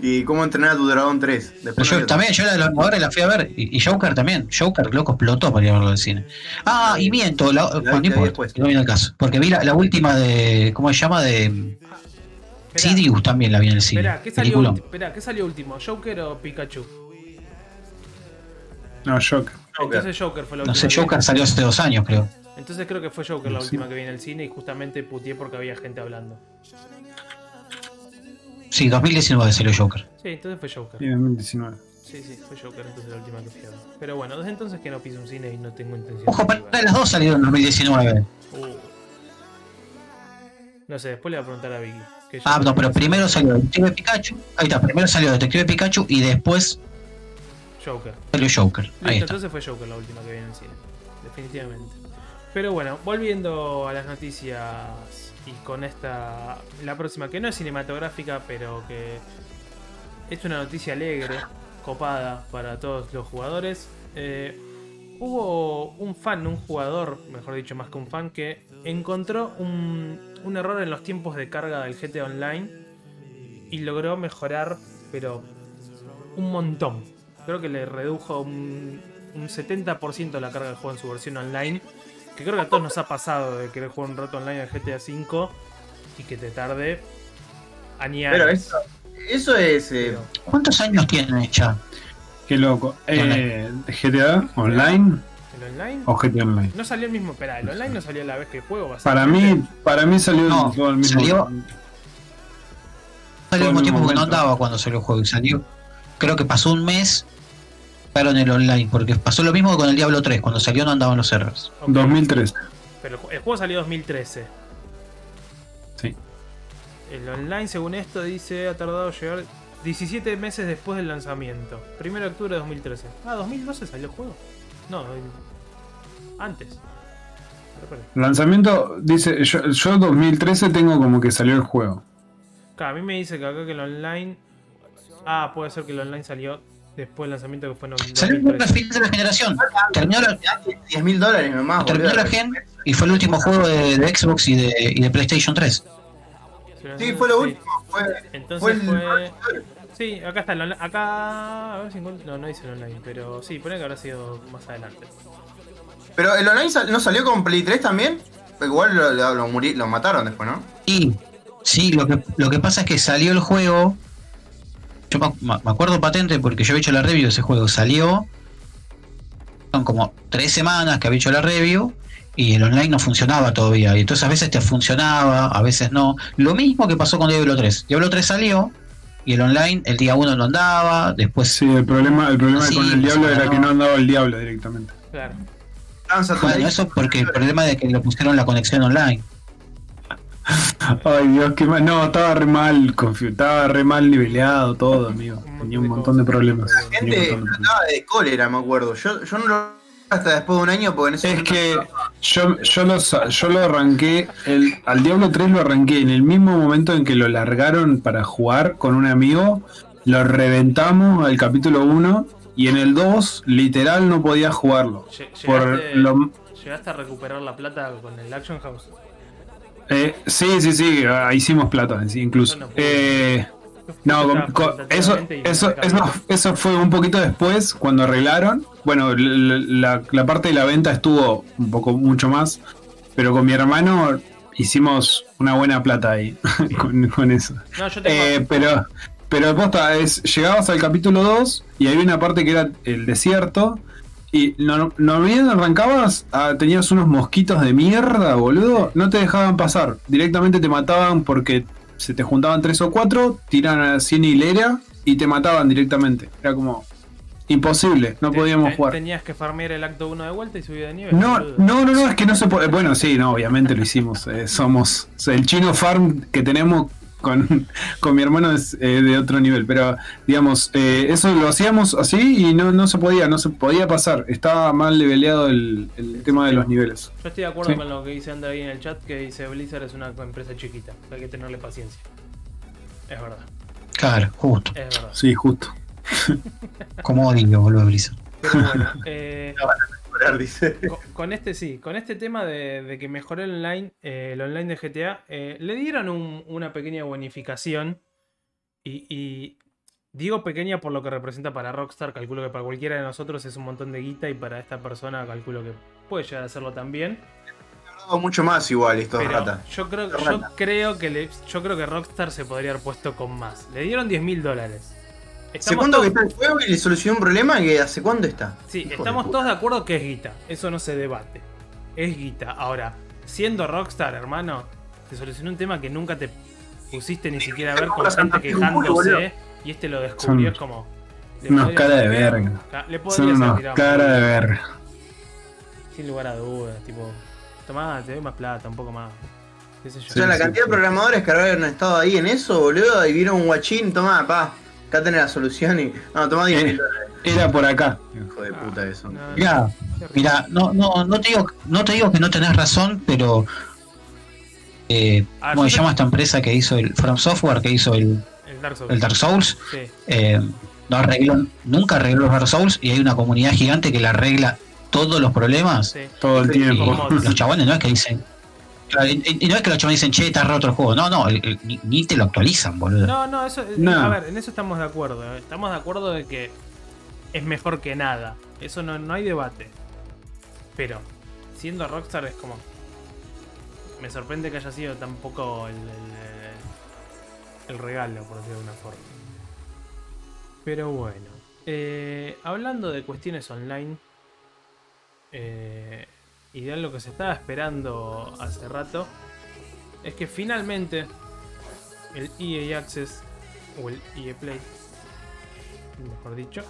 Y cómo entrenar a tu dragón 3.
Pero
Después
yo
no
también, yo la de los jugadores la fui a ver. Y, y Joker también. Joker, loco, explotó para ir a verlo al cine. Ah, y miento, la, no
la
importa,
después.
no viene el caso. Porque vi la, la última de. ¿Cómo se llama? De.
Esperá,
Sidious también la vi en el cine.
esperá, ¿qué salió,
Peliculón.
ulti- esperá, ¿qué salió último? ¿Joker o Pikachu?
No.
Joker.
Entonces Joker fue la
No
última.
sé,
que vi.
Joker salió hace dos años, creo.
Entonces creo que fue Joker la
Sí.
última que vi en el cine y justamente putié porque había gente hablando.
Sí, 2019 salió Joker.
Sí, entonces fue Joker.
Sí, 2019.
Sí, sí, fue Joker entonces la última que fui a ver. Pero bueno, desde entonces que no piso un cine y no tengo intención
Ojo,
de
pero las dos salieron en 2019.
Uh. No sé, después le voy a preguntar a Vicky.
Ah, no, pero primero salió Detective Pikachu. Ahí está, primero salió Detective Pikachu y después
Joker.
salió Joker.
Listo,
Ahí está.
entonces fue Joker la última que vi en el cine. Definitivamente. Pero bueno, volviendo a las noticias y con esta. La próxima, que no es cinematográfica, pero que es una noticia alegre, copada para todos los jugadores. Eh, hubo un fan, un jugador, mejor dicho, más que un fan, que encontró un, un error en los tiempos de carga del GTA Online y logró mejorar, pero un montón. Creo que le redujo un, un 70% la carga del juego en su versión online. Que creo que a todos nos ha pasado de querer jugar un rato online al GTA V y que te tarde años.
Pero eso, eso es. eh,
¿Cuántos años tiene ya?
Qué loco. Eh, ¿GTA Online
¿El online?
o GTA Online?
No salió el mismo. Espera, el online no salió a la vez que el juego.
Para mí, para mí salió
No,
todo el mismo.
salió- Salió al
Todo
mismo tiempo que no andaba cuando salió el juego y salió. Creo que pasó un mes en el online, porque pasó lo mismo que con el Diablo 3, cuando salió no andaban los servers.
Ok,
2003.
Pero el ju- el juego salió 2013.
Sí.
El online, según esto, dice ha tardado llegar 17 meses después del lanzamiento. 1 de octubre de 2013. Ah, 2012 salió el juego. No, el- antes.
Lanzamiento, dice, yo, yo 2013 tengo como que salió el juego.
Claro, a mí me dice que acá que el online. Ah, puede ser que el online salió después del lanzamiento que fue en
Salió al
2013.
final de la generación. Terminó la,
10 mil dólares nomás,
terminó la gen y fue el último juego de, de Xbox y de, y de PlayStation 3.
Sí, fue lo
Sí.
último. Fue,
Entonces
fue
fue.
el.
Sí, acá está el online. Acá. A ver si encuentro. No, no dice el online, pero sí, pone que habrá sido más adelante.
Pero el online sal- no salió con Play 3 también. Igual lo, lo, lo mataron después, ¿no?
Y sí, lo que, lo que pasa es que salió el juego. Yo me, me acuerdo patente porque yo había hecho la review de ese juego. Salió. Son como tres semanas que había hecho la review. Y el online no funcionaba todavía. Y entonces a veces te funcionaba, a veces no. Lo mismo que pasó con Diablo 3. Diablo 3 salió. Y el online el día 1 no andaba. Después
Sí, el problema, el problema
Sí,
con el diablo era
no.
que no andaba el diablo directamente.
Claro.
Bueno, eso porque el problema de que le pusieron la conexión online.
Ay Dios, qué mal. No, estaba re mal, estaba re mal niveleado todo, amigo. Tenía un montón de problemas.
La gente
montón de problemas.
trataba de cólera, me acuerdo. Yo, yo no lo hasta después de un año porque en ese
Es que yo, yo, lo, sa- yo lo arranqué, el, al Diablo 3 lo arranqué en el mismo momento en que lo largaron para jugar con un amigo, lo reventamos al capítulo 1 y en el 2 literal no podía jugarlo.
Lle-
Por
Llegaste,
lo,
llegaste a recuperar la plata con el Action House.
Eh, sí, sí, sí, ah, hicimos plata sí, incluso.
No pude.
Eh, no,
Yo
con- con- eso, eso, eso, eso fue un poquito después, cuando arreglaron. Bueno, la, la- la parte de la venta estuvo un poco mucho más, pero con mi hermano hicimos una buena plata ahí con, con eso.
No, yo tengo.
Eh, pero, pero posta, es, llegabas al capítulo 2 y había una parte que era el desierto. Y no, no bien arrancabas, ah, tenías unos mosquitos de mierda, boludo. No te dejaban pasar. Directamente te mataban porque se te juntaban tres o cuatro, tiran así en hilera y te mataban directamente. Era como imposible, no
te-
podíamos
te-
jugar.
Tenías que farmear el acto 1 de vuelta y subir de nivel.
No,
boludo.
no, no, no, es que no se puede. Bueno, sí, no, obviamente lo hicimos. eh, somos. o sea, el chino farm que tenemos con, con mi hermano es eh, de otro nivel. Pero, digamos, eh, eso lo hacíamos así y no, no se podía, no se podía pasar. Estaba mal leveleado el, el tema de los niveles.
Yo estoy de acuerdo
Sí.
con lo que dice André ahí en el chat, que dice Blizzard es una empresa chiquita. Hay que tenerle paciencia. Es verdad,
Claro, justo.
es verdad.
Sí, justo.
Como odio, boludo, Blizzard.
Pero bueno, eh,
dice.
con, con este sí, con este tema de, de que mejoró el online, eh, el online de GTA, eh, le dieron un- una pequeña bonificación Y, y digo pequeña por lo que representa para Rockstar. Calculo que para cualquiera de nosotros es un montón de guita. Y para esta persona calculo que puede llegar a hacerlo también.
Mucho más igual esto de
Pero
rata.
yo creo,
Rata.
yo, creo que le- yo creo que Rockstar se podría haber puesto con más. Le dieron 10 mil dólares.
¿Hace
Estamos
cuánto que está el juego y le solucionó un problema que hace cuánto está?
Sí,
Hijo
estamos todos de acuerdo que es guita. Eso no se debate. Es guita. Ahora, siendo Rockstar, hermano, te solucionó un tema que nunca te pusiste ni siquiera a ver con gente quejándose. Y este lo descubrió. Es como.
unos cara de verga.
Le
Son unos
tirado
cara de verga.
Sin lugar a dudas. Tipo, tomá, te doy más plata, un poco más. ¿Qué sé yo?
O sea, la
Sí,
cantidad
sí.
de programadores que habrán estado ahí en eso, boludo, y vieron un guachín, tomá, pa, acá tenés la solución y. No, tomá 10
Eh.
mil dólares.
Era por acá.
Hijo de puta eso.
No, no,
Mirá. Mira, no, no, no te digo, no te digo que no tenés razón, pero eh,
Ah,
¿cómo se llama esta empresa que hizo el From Software, que hizo el,
El Dark Souls.
el Dark Souls?
Sí.
Eh, no arregló, nunca arregló los Dark Souls y hay una comunidad gigante que le arregla todos los problemas.
Sí.
Todo el
Sí,
tiempo.
Los chabones no es que dicen. Y, no es que los chabones dicen, che, está roto el juego. No, no, el- el- ni, ni te lo actualizan, boludo.
No, no, eso. eh,
No.
A ver, en eso estamos de acuerdo. eh. Estamos de acuerdo de que es mejor que nada. Eso no, no hay debate. Pero, siendo Rockstar es como. Me sorprende que haya sido tan poco el, el, el regalo, por decirlo de alguna forma. Pero bueno. eh, hablando de cuestiones online. eh, y de algo que se estaba esperando hace rato. Es que finalmente el EA Access o el EA Play, mejor dicho,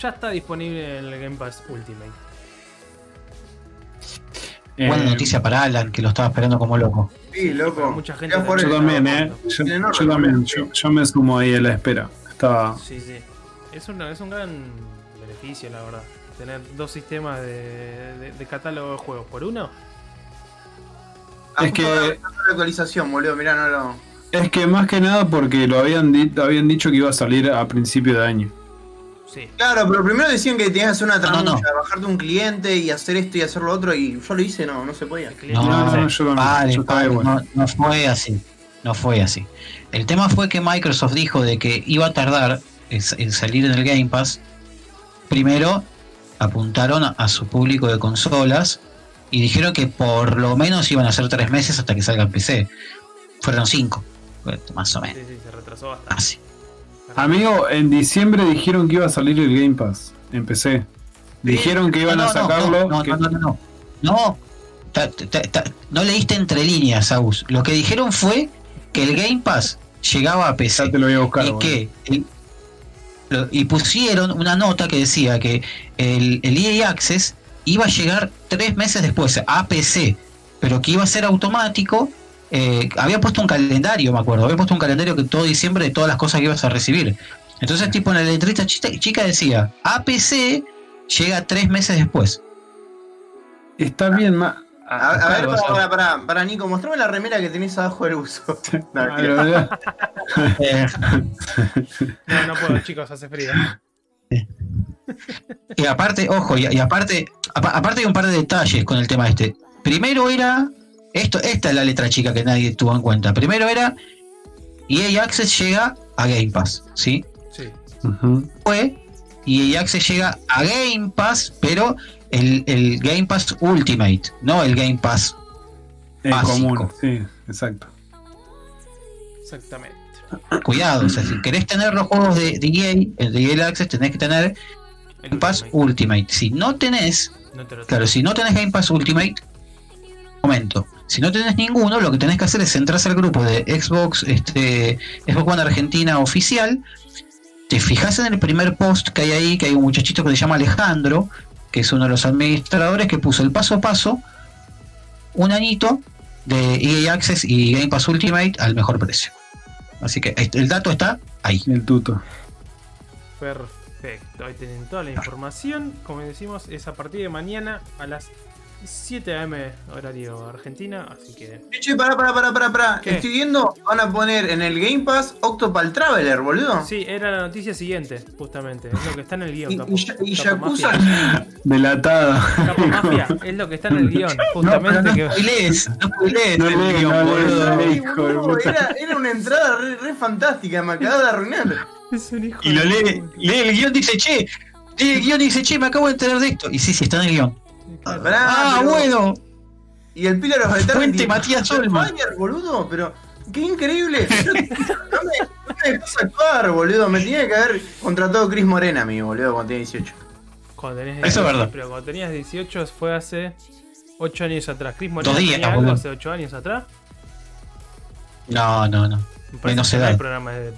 ya está disponible en el Game Pass Ultimate.
Buena
Eh,
noticia para Alan, que lo estaba esperando como loco.
Sí, loco.
Pero mucha gente
Yo también, eh. Yo, también. Yo, yo me sumo ahí a la espera. Estaba.
Sí, sí. Es, una- es un gran beneficio, la verdad. Tener dos sistemas de, de- de catálogo de juegos por uno.
Ah,
Es que-
la actualización, boludo, mirá, no lo.
Es que más que nada porque lo habían, di- habían dicho que iba a salir a principio de año.
Sí.
Claro, pero primero decían que tenías que hacer una
No, no,
tramulla,
no.
bajarte un cliente y hacer esto y hacer lo otro, y yo lo hice, no, no se podía.
El cliente
No,
dice,
no, yo.
Pare,
yo
pare,
igual.
no, no fue así. No fue así. El tema fue que Microsoft dijo de que iba a tardar en salir en el Game Pass. Primero apuntaron a, a su público de consolas y dijeron que por lo menos iban a ser tres meses hasta que salga el PC. Fueron cinco, bueno, más o
Sí,
menos.
sí, se retrasó bastante.
Así.
Amigo, en diciembre dijeron que iba a salir el Game Pass. Empecé. Dijeron que iban
No,
a
no, no,
sacarlo.
No,
que-
no, no, no, no. No, ta- ta- ta- no leíste entre líneas, Agus. Lo que dijeron fue que el Game Pass llegaba a PC.
Ya te lo voy a buscar.
y
boludo.
que el- y pusieron una nota que decía que el, el EA Access iba a llegar tres meses después a PC, pero que iba a ser automático. eh, había puesto un calendario, me acuerdo, había puesto un calendario que todo diciembre de todas las cosas que ibas a recibir. Entonces, tipo en la letrita chica, decía, APC llega tres meses después.
Está bien.
A, a ver, para, para, para, para, Nico, mostrame la remera que tenés abajo del uso. No,
Ah,
Eh,
No, no puedo, chicos, hace frío.
Y aparte, ojo, y, y aparte, apa- aparte hay un par de detalles con el tema este. Primero era, esto, esta es la letra chica que nadie tuvo en cuenta. Primero era, EA Access llega a Game Pass, ¿sí?
Sí.
Fue, EA Access llega a Game Pass, pero el, el Game Pass Ultimate, no el Game Pass.
En
Básico.
común, sí, exacto.
Exactamente.
Cuidado, o sea, si querés tener los juegos de, de EA, el de EA Access, tenés que tener
El
Game Pass
Ultimate.
Ultimate. Si no tenés,
No te lo
Claro, si no tenés Game Pass Ultimate, momento. Si no tenés ninguno, lo que tenés que hacer es entrar al grupo de Xbox, este, Xbox One Argentina oficial. Te fijas en el primer post que hay ahí, que hay un muchachito que se llama Alejandro, que es uno de los administradores, que puso el paso a paso, un añito de EA Access y Game Pass Ultimate al mejor precio. Así que el dato está ahí.
El tuto.
Perfecto, ahí tienen toda la información. Como decimos, es a partir de mañana a las 7 am horario Argentina, así que.
Che, pará, pará, pará, pará, pará.
¿Qué?
Estoy viendo, van a poner en el Game Pass Octopal Traveler, boludo.
Sí, era la noticia siguiente, justamente. Es lo que está en el guion.
Y,
capo-
y, y Yakuza.
Delatado.
Capo mafia, es lo que está en el guion, justamente
no
que.
spoilees, no spoilees
No
el guion,
no
boludo.
no
boludo, era, era una entrada re, re fantástica, me acabas de arruinar.
Es un hijo
Y lo lee, lee el guion, dice, che, lee el guion y dice, che, me acabo de enterar de esto. Y sí, sí, está en el guion.
Claro.
Pará,
Ah,
pero-
bueno.
Y el Pillar of Eternity.
Fuente Matías Olman.
Fire, boludo, pero qué increíble. Yo- no, me, no me actuar, boludo. Me tenía que haber contratado Chris Morena, mi boludo, cuando tenía 18.
Cuando tenés
Eso es
18,
verdad.
Pero cuando tenías 18 fue hace 8 años atrás. Chris
días,
tenía algo hace 8 años atrás.
No, no, no.
Me
Menos edad.
programa de,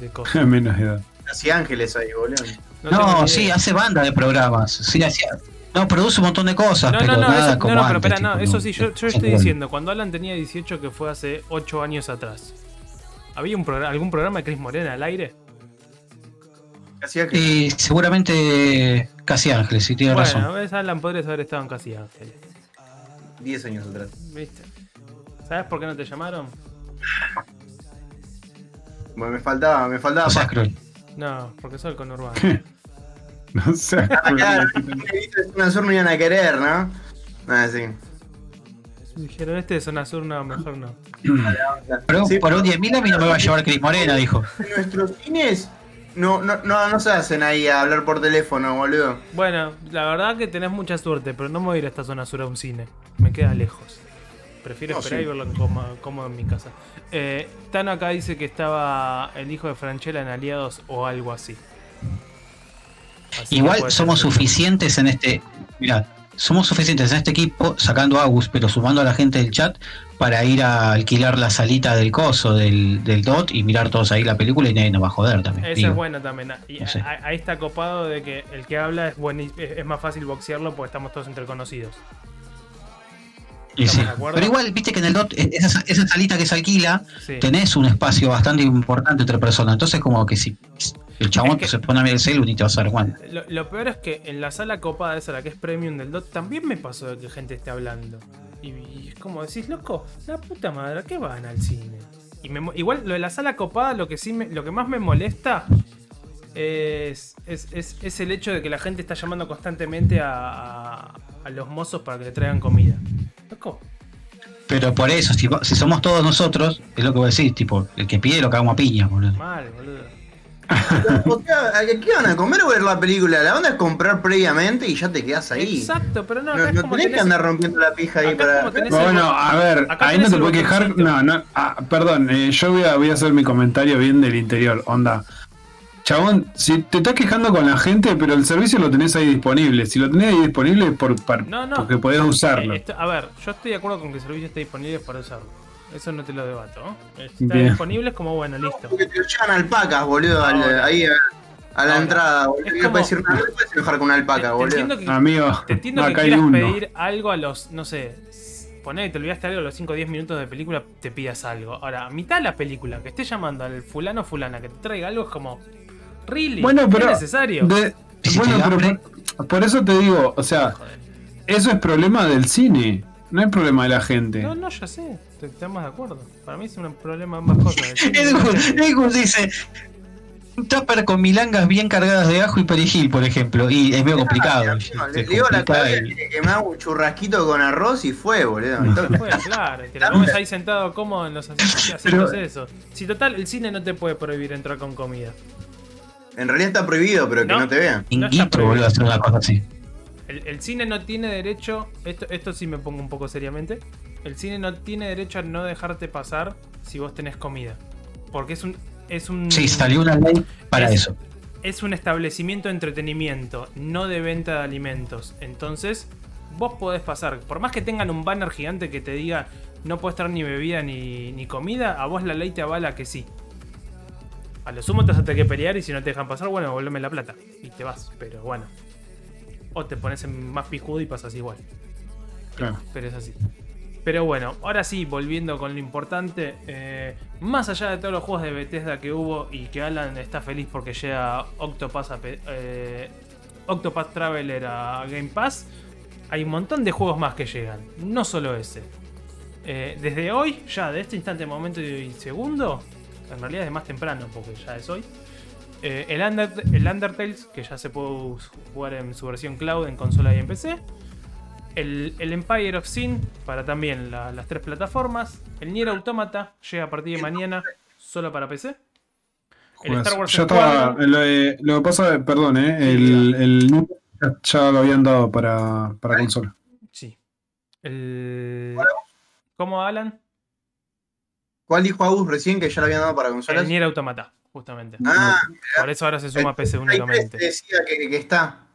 de cosas.
Menos edad.
Casi ángeles ahí, boludo.
No,
No, sí,
idea.
hace banda de programas. Sí, hacía. No, produce un montón de cosas,
No,
pero
no, no,
nada
eso,
como
no, no, pero
antes,
espera, no, eso sí, yo, yo estoy
Bueno.
diciendo, cuando Alan tenía 18 que fue hace 8 años atrás, ¿había un programa, algún programa de Chris Morena al aire?
Casi ángeles.
Y seguramente Casi Ángeles, sí, tiene
bueno,
razón.
ves, Alan podrías haber estado en Casi Ángeles,
10 años atrás.
¿viste? ¿Sabes por qué no te llamaron?
Bueno, me faltaba, me faltaba.
O sea,
pa-
cruel.
No, porque soy el conurbano.
No sé.
Ah, claro, una sur no iban a querer, ¿no? Ah, sí.
Dijeron, este de zona sur, no, mejor no.
Pero
Sí,
por un 10.000 a mí no me va a llevar Cris Morena, dijo.
Nuestros cines no, no, no, no se hacen ahí a hablar por teléfono, boludo.
Bueno, la verdad que tenés mucha suerte, pero no me voy a ir a esta zona sur a un cine. Me queda lejos. Prefiero
No,
esperar
sí.
y verlo cómodo, cómodo en mi casa. Eh, Tano acá dice que estaba el hijo de Franchella en Aliados o algo así. Así
Igual somos suficientes en este. Mirá, somos suficientes en este equipo, sacando a Agus, pero sumando a la gente del chat, para ir a alquilar la salita del coso, del, del DOT, y mirar todos ahí la película y nadie nos va a joder también. Digo.
es bueno también. Y
No sé.
ahí está copado de que el que habla es, bueni- es más fácil boxearlo porque estamos todos entre conocidos.
Pero igual, viste que en el DOT, esa, esa salita que se alquila,
Sí.
tenés un espacio bastante importante entre personas. Entonces, como que si el chabón
Es que-
se pone a ver el celu, ni te vas a dar cuenta.
Lo, lo peor es que en la sala copada esa, la que es premium del DOT, también me pasó de que gente esté hablando. Y, y es como decís, loco, la puta madre, ¿a qué van al cine? Y me igual lo de la sala copada, lo que sí me- lo que más me molesta es, es, es- es el hecho de que la gente está llamando constantemente a, a- a los mozos para que le traigan comida. Loco,
Pero por eso, si, si somos todos nosotros, es lo que vos decís, tipo, el que pide lo cagamos a piña, boludo.
mal, boludo.
O sea, ¿a ¿Qué van a comer o ver la película? La onda es comprar previamente y ya te quedas ahí.
Exacto, pero no,
No,
es
no
como
tenés que andar rompiendo la pija ahí para.
el
Bueno, a ver,
acá
ahí no te
el
puedes quejar. No, no. ah, perdón, eh, yo voy a, voy a hacer mi comentario bien del interior. Onda. Chabón, si te estás quejando con la gente, pero el servicio lo tenés ahí disponible. Si lo tenés ahí disponible es por, par-
No, no.
porque podés usarlo.
Eh, esto- a ver, yo estoy de acuerdo con que el servicio esté disponible para usarlo. Eso no te lo debato. ¿no? Está
Bien.
disponible es como bueno, listo.
Porque te llevan alpacas, boludo, al- ahí a, a la entrada, boludo.
Es
No
como-
puedes ir no puedes enojar con una
Te,
alpaca,
te
boludo.
entiendo que,
Amigo,
te entiendo que quieras
uno.
pedir algo a los, no sé, poner que te olvidaste algo a los 5 o 10 minutos de película, te pidas algo. Ahora, a mitad de la película, que esté llamando al fulano o fulana que te traiga algo es como. ¿Really?
Bueno, pero.
¿Es necesario?
de-
¿Y si
bueno,
te
pero por, por eso te digo, o sea,
Joder.
eso es problema del cine. No es problema de la gente.
No, no, ya sé. Estamos de acuerdo. Para mí es un problema ambas cosas.
Edwin, dice: un tupper con milangas bien cargadas de ajo y perejil, por ejemplo. Y es medio complicado.
No,
Se
le digo a la cabeza
y-
que, que me hago un churrasquito con arroz y fue, boludo. Entonces,
Fue, claro, te lo comes ahí sentado cómodo en los asientos
Pero-
eso. Si total, el cine no te puede prohibir entrar con comida.
en realidad está prohibido, pero que
No.
no te vean.
No prohibido.
boludo, hacer una cosa así.
El, el cine no tiene derecho, esto, esto sí me pongo un poco seriamente, el cine no tiene derecho a no dejarte pasar si vos tenés comida. Porque es un... Es un
Sí, salió una ley para
Es-
eso.
es un establecimiento de entretenimiento, no de venta de alimentos. Entonces, vos podés pasar, por más que tengan un banner gigante que te diga no puedes traer ni bebida ni, ni comida, a vos la ley te avala que sí. A lo sumo te vas a tener que pelear y si no te dejan pasar, bueno, volveme la plata. Y te vas, pero bueno. O te pones en más pijudo y pasas igual.
Claro.
Pero es así. Pero bueno, ahora sí, volviendo con lo importante. eh, más allá de todos los juegos de Bethesda que hubo y que Alan está feliz porque llega Octopath, a eh, Octopath Traveler a Game Pass. hay un montón de juegos más que llegan, no solo ese. Eh, desde hoy, ya de este instante, momento y segundo, en realidad es más temprano porque ya es hoy. Eh, el, Under- el Undertales, que ya se puede jugar en su versión cloud en consola y en PC. El, el Empire of Sin para también la- las tres plataformas. El Nier Automata llega a partir de mañana solo para PC. El. Star Wars
ya estaba.
Squadron.
Lo, de- lo que pasa, perdón, eh, el, el ya, lo habían dado para, para consola.
Sí. El... ¿Cómo, Alan?
¿Cuál dijo Agus recién que ya lo habían dado para consolas?
El Nier Automata, justamente.
Ah,
Por eso ahora se suma PC
el Play 3
únicamente.
decía que, que está.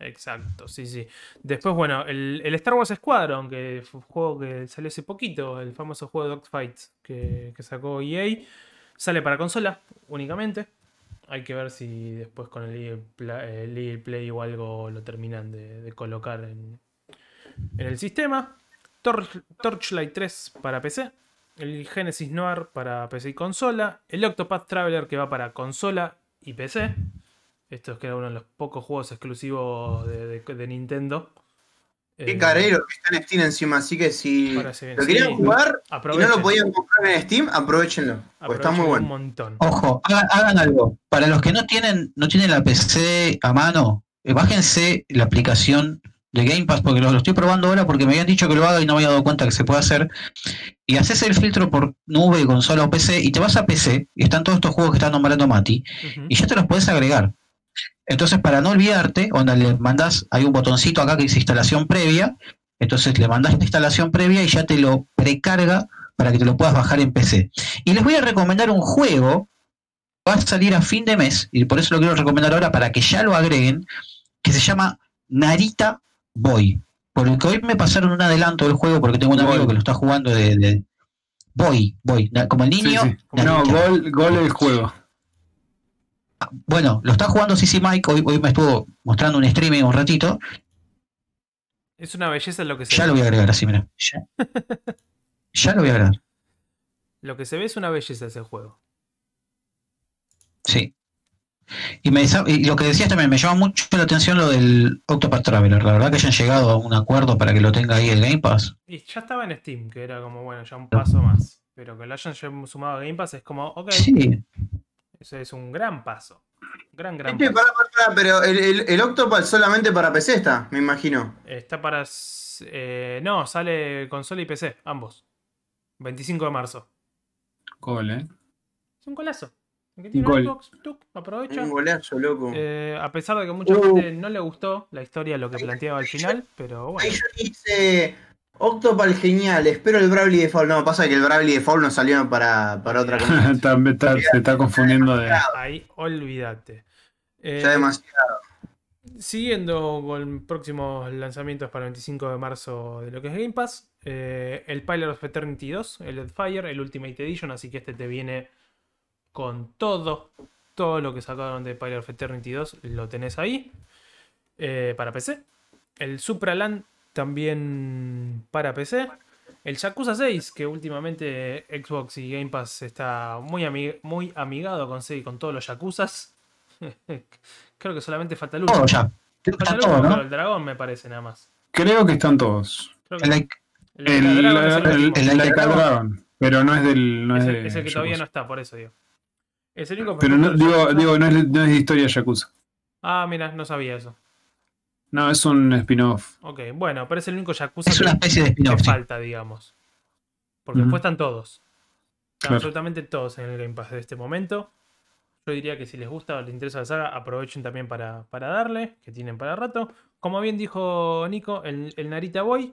Exacto, sí, sí. Después, bueno, el, el Star Wars Squadron, que fue un juego que salió hace poquito, el famoso juego de Dogfights que, que sacó EA, sale para consola únicamente. Hay que ver si después con el EA Pla- el EA Play o algo lo terminan de, de colocar en, en el sistema. Tor- Torchlight 3 para PC. El Genesis Noir para PC y consola. El Octopath Traveler que va para consola y PC. Esto es que era uno de los pocos juegos exclusivos de, de- de Nintendo.
Qué
Eh,
carero que está en Steam encima, así que si lo querían
sí.
jugar y no lo podían comprar en Steam, aprovechenlo. Pues está muy
un
bueno.
montón.
Ojo, hagan, hagan algo. Para los que no tienen, no tienen la PC a mano, eh, bájense la aplicación de Game Pass, porque lo, lo estoy probando ahora porque me habían dicho que lo haga y no me había dado cuenta que se puede hacer. Y haces el filtro por nube, consola o PC, y te vas a PC, y están todos estos juegos que está nombrando Mati, y ya te los puedes agregar. Entonces, para no olvidarte, onda, le mandas, hay un botoncito acá que dice instalación previa, entonces le mandas la instalación previa y ya te lo precarga para que te lo puedas bajar en PC. Y les voy a recomendar un juego, va a salir a fin de mes, y por eso lo quiero recomendar ahora para que ya lo agreguen, que se llama Narita Boy. Porque hoy me pasaron un adelanto del juego porque tengo un amigo que lo está jugando de, Boy, na- como el
Sí,
niño.
sí. No, gol, gol el juego.
Bueno, lo está jugando CC Mike, hoy, hoy me estuvo mostrando un streaming un ratito,
Es una belleza lo que se
ya
ve.
lo voy a agregar así, mira. Ya, Ya lo voy a agregar,
Lo que se ve es una belleza ese juego.
sí. Y, me, desa- y lo que decías también, me llama mucho la atención lo del Octopath Traveler. La verdad que hayan llegado a un acuerdo para que lo tenga ahí el Game Pass.
Y ya estaba en Steam, que era como, bueno, ya un paso más. Pero que lo hayan ya sumado a Game Pass es como, ok,
Sí,
eso es un gran paso. Gran, gran
Este,
paso.
pero el, el, el Octopad solamente para PC está, me imagino.
Está para. eh, no, sale consola y PC, ambos. 25 de marzo.
Gol, eh.
Es un golazo. Que tiene
Gol.
Xbox, tuc, aprovecha.
Un golazo, loco.
Eh, a pesar de que a mucha
Uh.
gente no le gustó la historia, lo que planteaba al final, pero
Ahí
bueno.
yo dice Octopal genial, espero el Bravely Default. No, pasa que el Bravely Default no salió para, para otra cosa.
Está- se está confundiendo de.
Ahí, olvídate. Eh,
ya demasiado.
Siguiendo con próximos lanzamientos para el 25 de marzo de lo que es Game Pass, eh, el Pilot of Eternity 2, el Fire, el Ultimate Edition, así que este te viene con todo, todo lo que sacaron de Pilot of Eternity 2, lo tenés ahí, eh, para PC. El Supraland también para PC. El Yakuza 6, que últimamente Xbox y Game Pass está muy, ami- muy amigado con, sí, con todos los Yakuzas. Creo que solamente falta el último.
todo ya.
Falta el
todo, ¿no?
pero el dragón me parece nada más.
Creo que están todos.
Que
El like-
el,
El,
el Dragon
Like
pero no es del. No es,
Es el,
de
es el que todavía no está, por eso digo. Es el único
Pero no, digo, no, es, no es de historia Yakuza.
Ah, mira, no sabía eso.
No, es un spin-off.
Ok, bueno, pero es el único Yakuza
Es
que,
una especie de
que
spin-off. sí.
falta, digamos. Porque después están todos. Están
Claro.
absolutamente todos en el Game Pass de este momento. Yo diría que si les gusta o les interesa la saga, aprovechen también para, para darle, que tienen para rato. Como bien dijo Nico, el, el Narita Boy.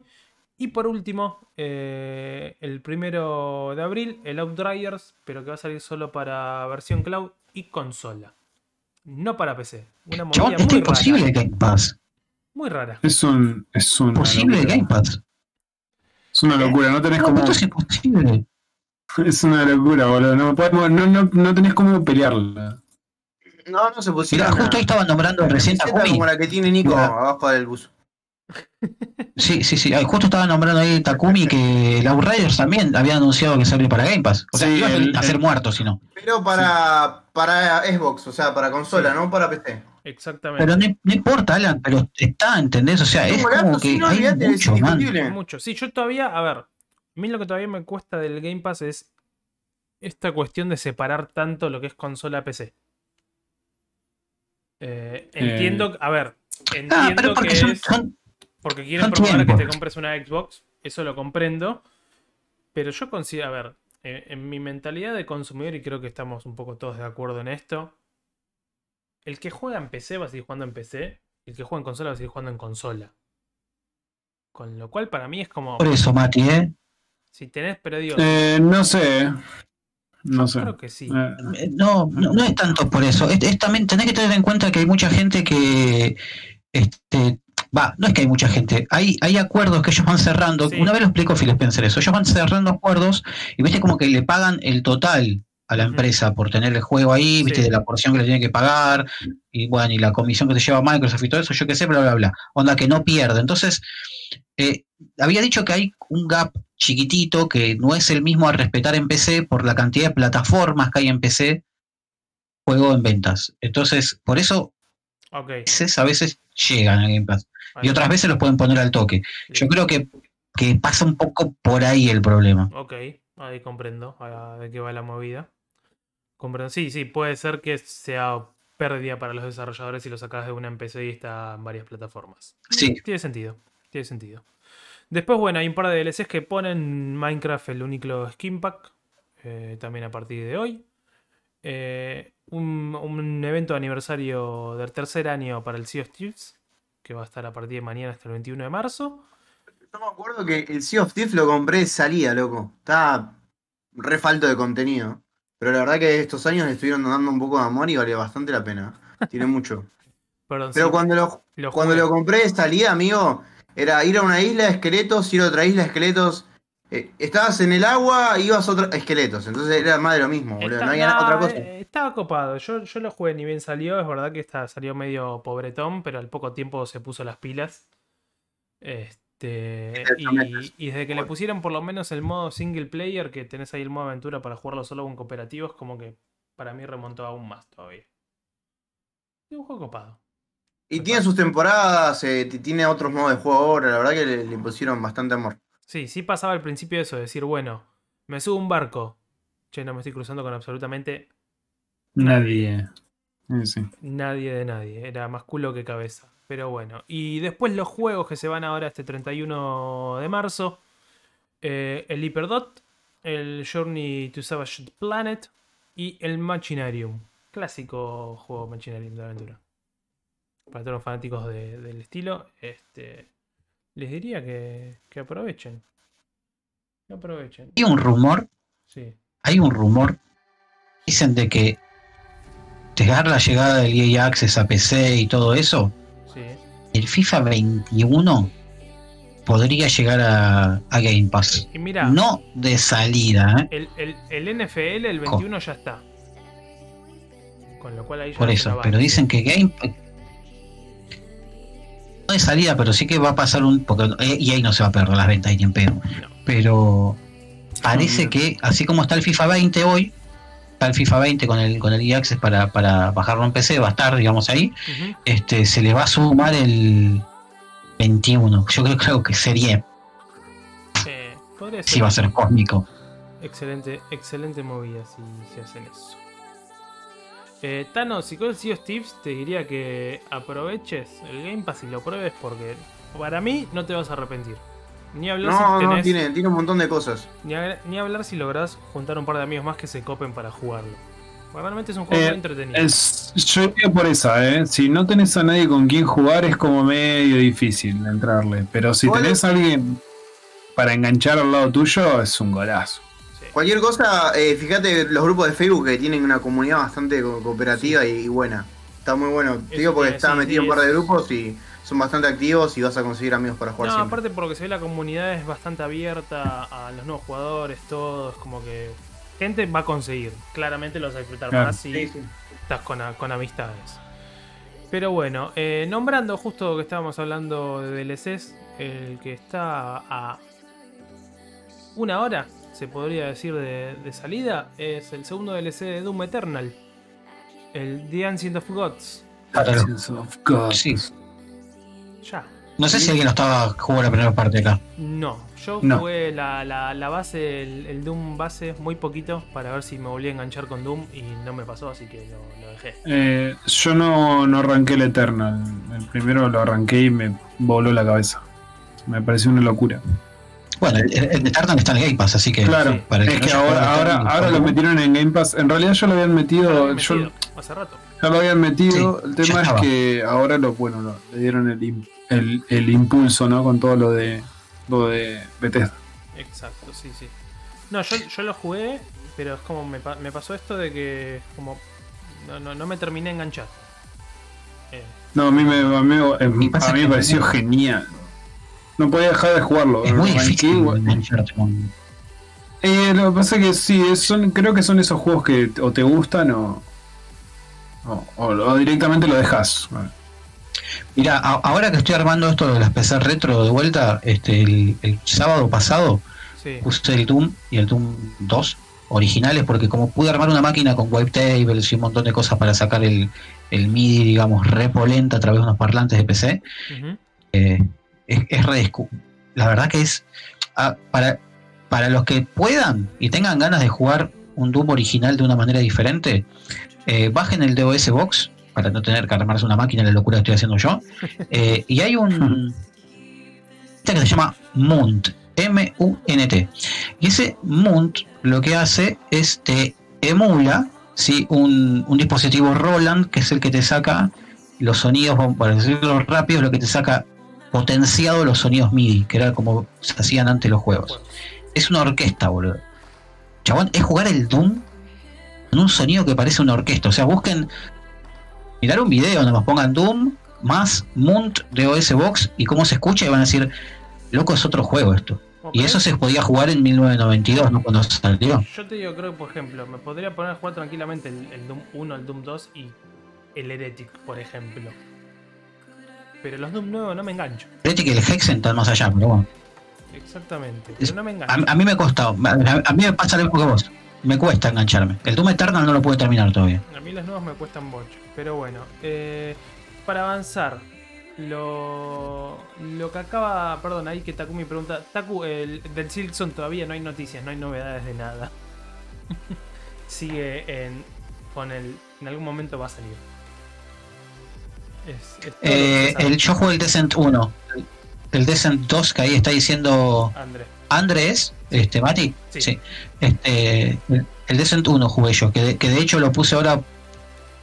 Y por último, eh, el primero de abril, el Outriders, pero que va a salir solo para versión cloud y consola. No para PC. Una movida
Chabón, esto
muy
es imposible
rara.
Game Pass.
Muy rara.
Es un. Es una
Imposible
locura.
Game Pass.
Es una locura, no tenés
No,
como.
esto es imposible.
Es una locura, boludo. No, podemos- no, no, no tenés cómo pelearla.
No, no se pusieron.
Mirá, justo ahí estaban nombrando recién Takumi.
como la que tiene Nico abajo del bus.
Sí, sí, sí. Ah, Justo estaba nombrando ahí Takumi que la Outriders también había anunciado que sale para Game Pass. O sea,
Sí,
iba a
el-
a ser
el-
muerto si no.
Pero para, para Xbox, o sea, para consola,
Sí.
no para PC.
Exactamente.
Pero no, no importa, Alan, pero está, ¿entendés? O sea, es como que
no,
hay mucho, man.
Mucho. Sí, yo todavía, a ver, a mí lo que todavía me cuesta del Game Pass es esta cuestión de separar tanto lo que es consola PC. Eh, entiendo, a ver,
Ah,
entiendo
pero porque
que
son,
es
son-
porque quieren
son
promover que te compres una Xbox, eso lo comprendo, pero yo considero, a ver, eh, en mi mentalidad de consumidor, y creo que estamos un poco todos de acuerdo en esto, el que juega en PC va a seguir jugando en PC, y el que juega en consola va a seguir jugando en consola. Con lo cual para mí es como...
por eso, Mati, ¿eh?
Si tenés, pero digo,
Eh, no sé. No sé.
creo que sí.
Eh,
Eh, No, no, no es tanto por eso. Es, es también tenés que tener en cuenta que hay mucha gente que este va, no es que hay mucha gente, hay, hay acuerdos que ellos van cerrando.
Sí.
Una vez lo explicó Phil Spencer eso, ellos van cerrando acuerdos y viste como que le pagan el total a la empresa por tener el juego ahí, viste,
Sí.
de la porción que le tiene que pagar, y bueno, y la comisión que se lleva Microsoft y todo eso, yo qué sé, bla, bla, bla. Onda que no pierde. Entonces, eh, había dicho que hay un gap chiquitito que no es el mismo a respetar en PC por la cantidad de plataformas que hay en PC juego en ventas. Entonces, por eso a veces llegan a Game Pass y otras veces los pueden poner al toque. Yo creo que, que pasa un poco por ahí el problema.
Ok, ahí comprendo ah, de qué va la movida. Comprendo. Sí, sí, puede ser que sea pérdida para los desarrolladores si lo sacas de una en PC y está en varias plataformas.
Sí.
Tiene sentido, tiene sentido. Después, bueno, hay un par de DLCs que ponen Minecraft el único skin pack, eh, también a partir de hoy. Eh, un, un evento de aniversario del tercer año para el Sea of Thieves, que va a estar a partir de mañana hasta el 21 de marzo.
Yo me acuerdo que el Sea of Thieves lo compré de salida, loco. Estaba re falto de contenido. Pero la verdad que estos años le estuvieron dando un poco de amor y vale bastante la pena. Tiene mucho.
Perdón,
Pero
sí,
cuando lo,
lo
cuando
jugué.
lo compré de salida, amigo, era ir a una isla de esqueletos, ir a otra isla de esqueletos. Eh, estabas en el agua, ibas a otros esqueletos. Entonces era más de lo mismo, boludo.
Está-
no había
no,
otra cosa.
eh, Estaba copado. Yo, yo lo jugué ni bien salió. Es verdad que está, salió medio pobretón, pero al poco tiempo se puso las pilas. Este, y, y desde que le pusieron por lo menos el modo single player, que tenés ahí el modo aventura para jugarlo solo con cooperativos, como que para mí remontó aún más todavía. Es un juego copado.
Y tiene sus temporadas, eh, tiene otros modos de juego ahora. La verdad que le, le pusieron bastante amor.
Sí, sí pasaba al principio eso, decir, bueno, me subo un barco. Che, no me estoy cruzando con absolutamente
nadie. Sí.
Nadie de nadie, era más culo que cabeza. Pero bueno, y después los juegos que se van ahora este 31 de marzo: eh, el Hyperdot, el Journey to Savage Planet y el Machinarium. Clásico juego Machinarium de aventura. Para todos los fanáticos de- del estilo, este, les diría que, que aprovechen. Que aprovechen.
Hay un rumor,
Sí.
hay un rumor, dicen de que llegar la llegada del EA Access a PC y todo eso,
Sí.
el FIFA 21 podría llegar a, a Game Pass.
Y mira,
No de salida, ¿eh?
el, el- el NFL, el 21 ya está. Con lo cual ahí ya
por eso, pero dicen que Game no de salida, pero sí que va a pasar un porque EA no se va a perder las ventas ni en pedo.
No.
Pero parece que así como está el FIFA 20 hoy, está el FIFA 20 con el con el Access para, para bajarlo en PC, va a estar digamos ahí, este se le va a sumar el 21. Yo creo, creo que sería,
Eh, podría
sí va a ser cósmico.
Excelente, excelente movida si, si hacen eso. Eh, Tano, si con el Sea of Thieves te diría que aproveches el Game Pass y lo pruebes porque para mí no te vas a arrepentir. Ni hablar
No,
si
no, tiene, tiene un montón de cosas.
ni, a- ni hablar si lográs juntar un par de amigos más que se copen para jugarlo. Realmente es un juego
Eh,
muy entretenido.
Es, yo iría por esa, ¿eh? Si no tenés a nadie con quien jugar, es como medio difícil entrarle. Pero si tenés a alguien para enganchar al lado tuyo, es un golazo.
Cualquier cosa, eh, fíjate los grupos de Facebook que tienen una comunidad bastante co- cooperativa y, y buena. Está muy bueno. Te
Eso
digo porque
sí,
metido
sí,
en un par de
es-
grupos y son bastante activos y vas a conseguir amigos para jugar
No,
siempre.
aparte por lo que se ve la comunidad es bastante abierta a los nuevos jugadores, todos, como que gente va a conseguir. Claramente lo vas a disfrutar
Claro.
más si
Sí, sí.
estás con, con amistades. Pero bueno, eh, nombrando justo que estábamos hablando de DLCs, el que está a una hora, se podría decir, de, de salida, es el segundo DLC de Doom Eternal. El The Ancient of Gods.
Sense of God.
Sí.
Ya.
No sé si alguien no estaba jugando la primera parte acá.
No, yo
No.
jugué la, la- la base, el, el Doom base, muy poquito, para ver si me volví a enganchar con Doom y no me pasó, así que lo, lo dejé.
Eh, yo no, no arranqué el Eternal. El primero lo arranqué y me voló la cabeza. Me pareció una locura.
Bueno, el, el de Tartan está en el Game Pass, así que.
Claro,
sí.
para el
es
no
que ahora, ahora, ahora lo metieron en Game Pass. En realidad ya lo habían
lo
metido. yo-
hace rato.
ya lo habían metido.
Sí,
el tema es que ahora lo, bueno, lo- le dieron el, el, el impulso, ¿no? Con todo lo de lo de Bethesda.
Exacto, sí, sí. No, yo, yo lo jugué, pero es como me, pa- me pasó esto de que como no, no, no me terminé de enganchar. Eh,
No, a mí me, a mí, a
pasa
mí me pareció genial. No podía dejar de jugarlo.
Es muy difícil
igual-
engancharte con.
Eh, lo que pasa es que sí, es- son, creo que son esos juegos que o te gustan o, o, o- o directamente lo dejas.
Mira, ahora que estoy armando esto de las PC retro de vuelta, este el, el sábado pasado
sí.
puse el Doom y el Doom 2 originales porque como pude armar una máquina con wavetables y un montón de cosas para sacar el, el MIDI, digamos, repolenta a través de unos parlantes de PC, eh, es, es redescu- La verdad que es ah, para, para los que puedan y tengan ganas de jugar un Doom original de una manera diferente, eh, bajen el DOS Box para no tener que armarse una máquina, la locura que estoy haciendo yo. Eh, y hay un este que se llama Munt, M-U-N-T. Y ese Munt lo que hace es te emula ¿sí? un, un dispositivo Roland, que es el que te saca los sonidos, para decirlo rápido, lo que te saca potenciado los sonidos MIDI, que era como se hacían antes los juegos. Es una orquesta, boludo. Chabón, es jugar el Doom con un sonido que parece una orquesta. O sea, busquen, mirar un video nos pongan Doom más Munt de OS Box y cómo se escucha y van a decir, loco, es otro juego esto. Y eso se podía jugar en 1992, ¿no? Cuando salió.
Yo te digo, creo que por ejemplo, me podría poner a jugar tranquilamente el, el Doom 1, el Doom 2 y el Heretic, por ejemplo. Pero los Doom nuevos no me engancho.
Fíjate que el Hexen está más allá, pero bueno.
Exactamente. Pero no me engancho.
a mí me ha costado. A, a mí me pasa lo mismo que vos. Me cuesta engancharme. El Doom Eternal no lo pude terminar todavía.
A mí los nuevos me cuestan mucho. Pero bueno, eh, para avanzar, lo, lo que acaba. Perdón, ahí que Takumi pregunta. Taku, el, del Silkson todavía no hay noticias, no hay novedades de nada. Sigue en. Con el. En algún momento va a salir. Es, es
Eh, el, yo jugué el Descent 1. El, Descent 2 que ahí está diciendo
André.
Andrés, este, Mati.
Sí.
Este, el, Descent 1 jugué yo, que de, que de hecho lo puse ahora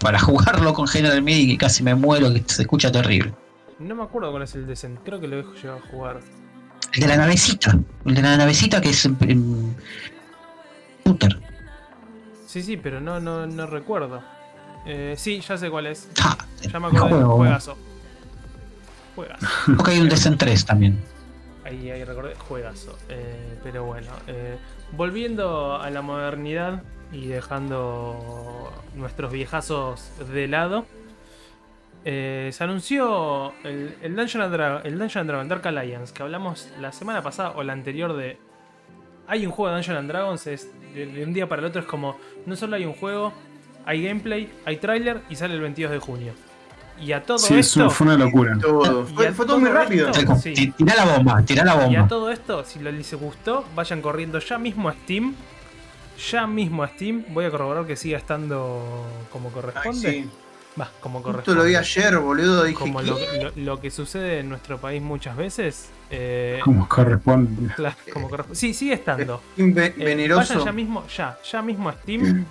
para jugarlo con General MIDI y casi me muero, que se escucha terrible.
No me acuerdo cuál es el Descent. Creo que lo dejo llegar a jugar.
El de la navecita. El de la navecita que es en shooter.
Sí, sí, pero no, no, no recuerdo. Eh, sí, ya sé cuál es.
Ah,
Ya me acordé.
juego.
Juegazo. Juegazo.
Porque hay un Descent 3 también.
Ahí, ahí recordé. Juegazo. Eh, pero bueno. eh, volviendo a la modernidad y dejando nuestros viejazos de lado. eh, se anunció el, el, Dungeon and Dra- el Dungeon and Dragon Dark Alliance que hablamos la semana pasada o la anterior de hay un juego de Dungeons and Dragons, es de, de un día para el otro es como, no solo hay un juego, hay gameplay, hay tráiler y sale el 22 de junio. Y a todo
Sí, es
esto,
fue una locura.
Todo.
Y
Fue, todo muy rápido.
esto- Sí.
Tirá la bomba, tirá la
y a
bomba.
todo esto, si les gustó, vayan corriendo ya mismo a Steam. Ya mismo a Steam. Voy a corroborar que siga estando como
Ay,
corresponde.
sí.
Va, como corresponde.
lo vi ayer, boludo. Dije,
como lo, lo- lo que sucede en nuestro país muchas veces. eh,
Como corresponde.
claro, como corresponde. Sí, sigue estando. Eh,
veneroso.
vayan ya mismo, ya, ya mismo a Steam.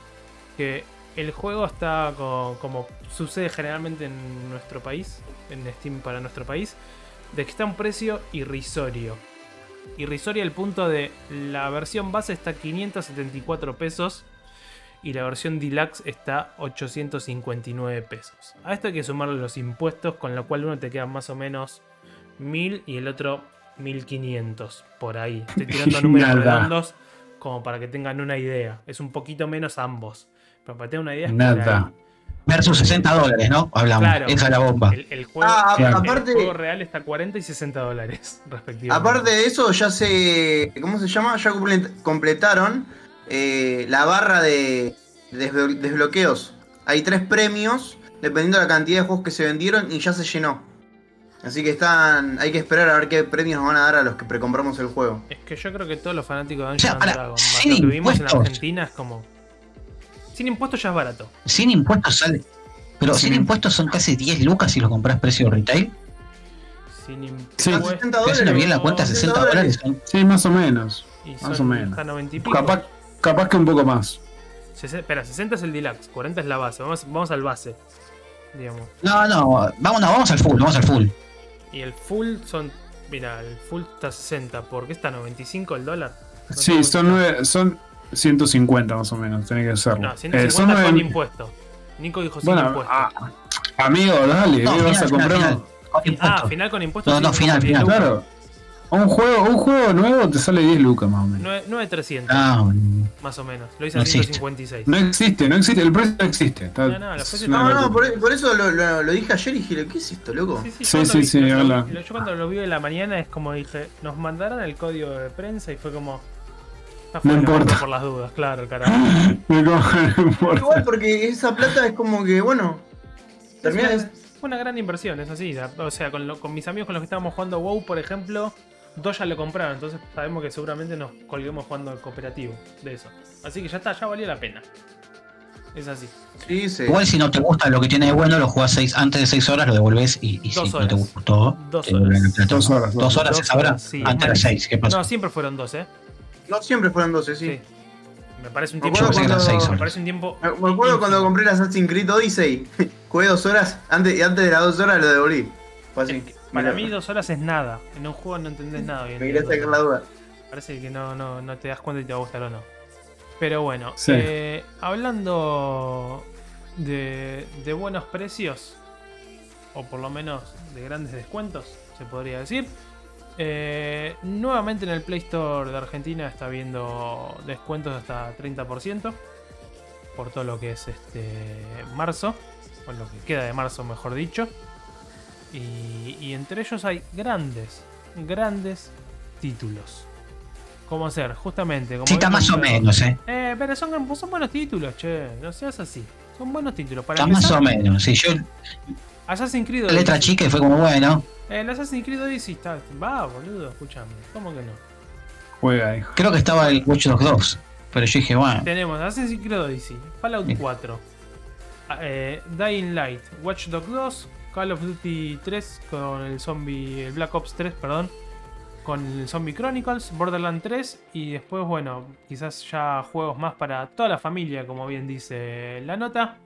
Que el juego está co- como sucede generalmente en nuestro país, en Steam para nuestro país, de que está a un precio irrisorio. Irrisorio al punto de la versión base está a 574 pesos y la versión deluxe está a 859 pesos. A esto hay que sumarle los impuestos, con lo cual uno te queda más o menos 1000 y el otro 1500 por ahí. Estoy tirando números redondos como para que tengan una idea. Es un poquito menos ambos. Pero para tener una idea
Nada.
Versus 60 dólares, ¿no? Hablamos.
Claro.
Esa es la bomba.
El, el juego,
Ah,
el- el
aparte-
juego real está a 40 y 60 dólares, respectivamente.
Aparte de eso, ya se. ¿Cómo se llama? Ya comple- completaron eh, la barra de desblo- desbloqueos. Hay tres premios, dependiendo de la cantidad de juegos que se vendieron, y ya se llenó. Así que están. Hay que esperar a ver qué premios nos van a dar a los que precompramos el juego.
Es que yo creo que todos los fanáticos de
O sea,
Dungeons Dragons, más
sin
lo que vimos en. Argentina, es como. Sin impuestos ya es barato.
Sin impuestos sale. Pero
Sin
sin impuestos son casi 10 lucas si lo compras precio retail.
Sin
Sí.
Ah,
impuestos.
60
Te hacen bien la cuenta, 60 dólares.
Sí, más o menos.
Y
Más o menos.
hasta 90 y pico.
Capaz, capaz que un poco más.
Espera, 60 es el deluxe, 40 es la base. Vamos, vamos al base. Digamos.
No, no, vamos, no, vamos al full, vamos al full.
Y el full son. Mira, el full está 60. ¿Por qué está 95 el dólar? No
Sí, son, nueve, son 150 más o menos, tiene que serlo.
No,
Eh,
150
son nueve-
con impuesto. Nico dijo sin
Bueno,
impuesto.
ah, amigo, dale,
No,
¿qué vas a
final,
comprar?
final, Con
ah,
impuestos.
final con impuesto.
No, no, final, final.
Claro. Un juego, un juego nuevo te sale 10 lucas más o menos.
9300,
Ah, boludo.
más o menos. Lo hice
No
a
existe.
156.
No existe, no existe, el precio no existe. Está-
No, no,
No, no, por, por eso lo, lo- lo dije ayer y dije, ¿qué es esto, loco?
Sí, sí,
Sí,
yo cuando
sí,
vi- yo cuando lo vi en la mañana es como dije, nos mandaron el código de prensa y fue como. "Está fuera,
importa.
Por las dudas, claro, carajo.
Me coge, no importa.
Igual porque esa plata es como que, bueno. Termina
Es una- Fue una gran inversión, es así. O sea, con, lo- con mis amigos con los que estábamos jugando WoW, por ejemplo, dos ya lo compraron. Entonces sabemos que seguramente nos colguemos jugando al cooperativo de eso. Así que ya está, ya valió la pena. Es así.
Sí, sí.
Igual si no te gusta lo que tiene de bueno, lo jugás seis, antes de 6 horas, lo devolvés y, y si
Dos
no te
horas.
gustó,
Dos
te
horas.
Dos horas,
Dos
dos
horas
Dos
se sabrá.
horas, sí.
Antes de 6, ¿qué pasó?
No, siempre fueron dos, ¿eh?
No siempre fueron 12, sí.
Sí. Me parece un
Me
tiempo.
cuando-
Me parece un tiempo.
Me, me acuerdo cuando compré el Assassin's Creed Odyssey. Jugué dos horas antes, y antes de las dos horas lo devolví. Fue así.
Para mí, dos horas es nada. En un juego no entendés nada. hoy en
Me quería sacar la duda.
Parece que no, no, no te das cuenta y te va a gustar o no. Pero bueno,
Sí.
eh, hablando de, de buenos precios, o por lo menos de grandes descuentos, se podría decir. Eh, nuevamente en el Play Store de Argentina está viendo descuentos hasta 30% por todo lo que es este marzo, o lo que queda de marzo, mejor dicho. Y, y entre ellos hay grandes, grandes títulos. Como ser, justamente. Como
Sí, está más o
en-
menos, ¿eh?
Eh, pero son, son buenos títulos, che. No seas así. Son buenos títulos. Para
Está más o menos. Sí, yo
Assassin's Creed
la letra chica y fue como bueno.
El Assassin's Creed Odyssey está. Va, boludo, escúchame. ¿Cómo que no?
Juega, hijo.
Creo que estaba el Watch Dogs 2. Pero yo dije, bueno,
Tenemos Assassin's Creed Odyssey, Fallout
Bien.
4, eh, Dying Light, Watch Dogs 2, Call of Duty 3 con el zombie, el Black Ops 3, perdón, con el Zombie Chronicles, Borderlands 3 y después, bueno, quizás ya juegos más para toda la familia, como bien dice la nota.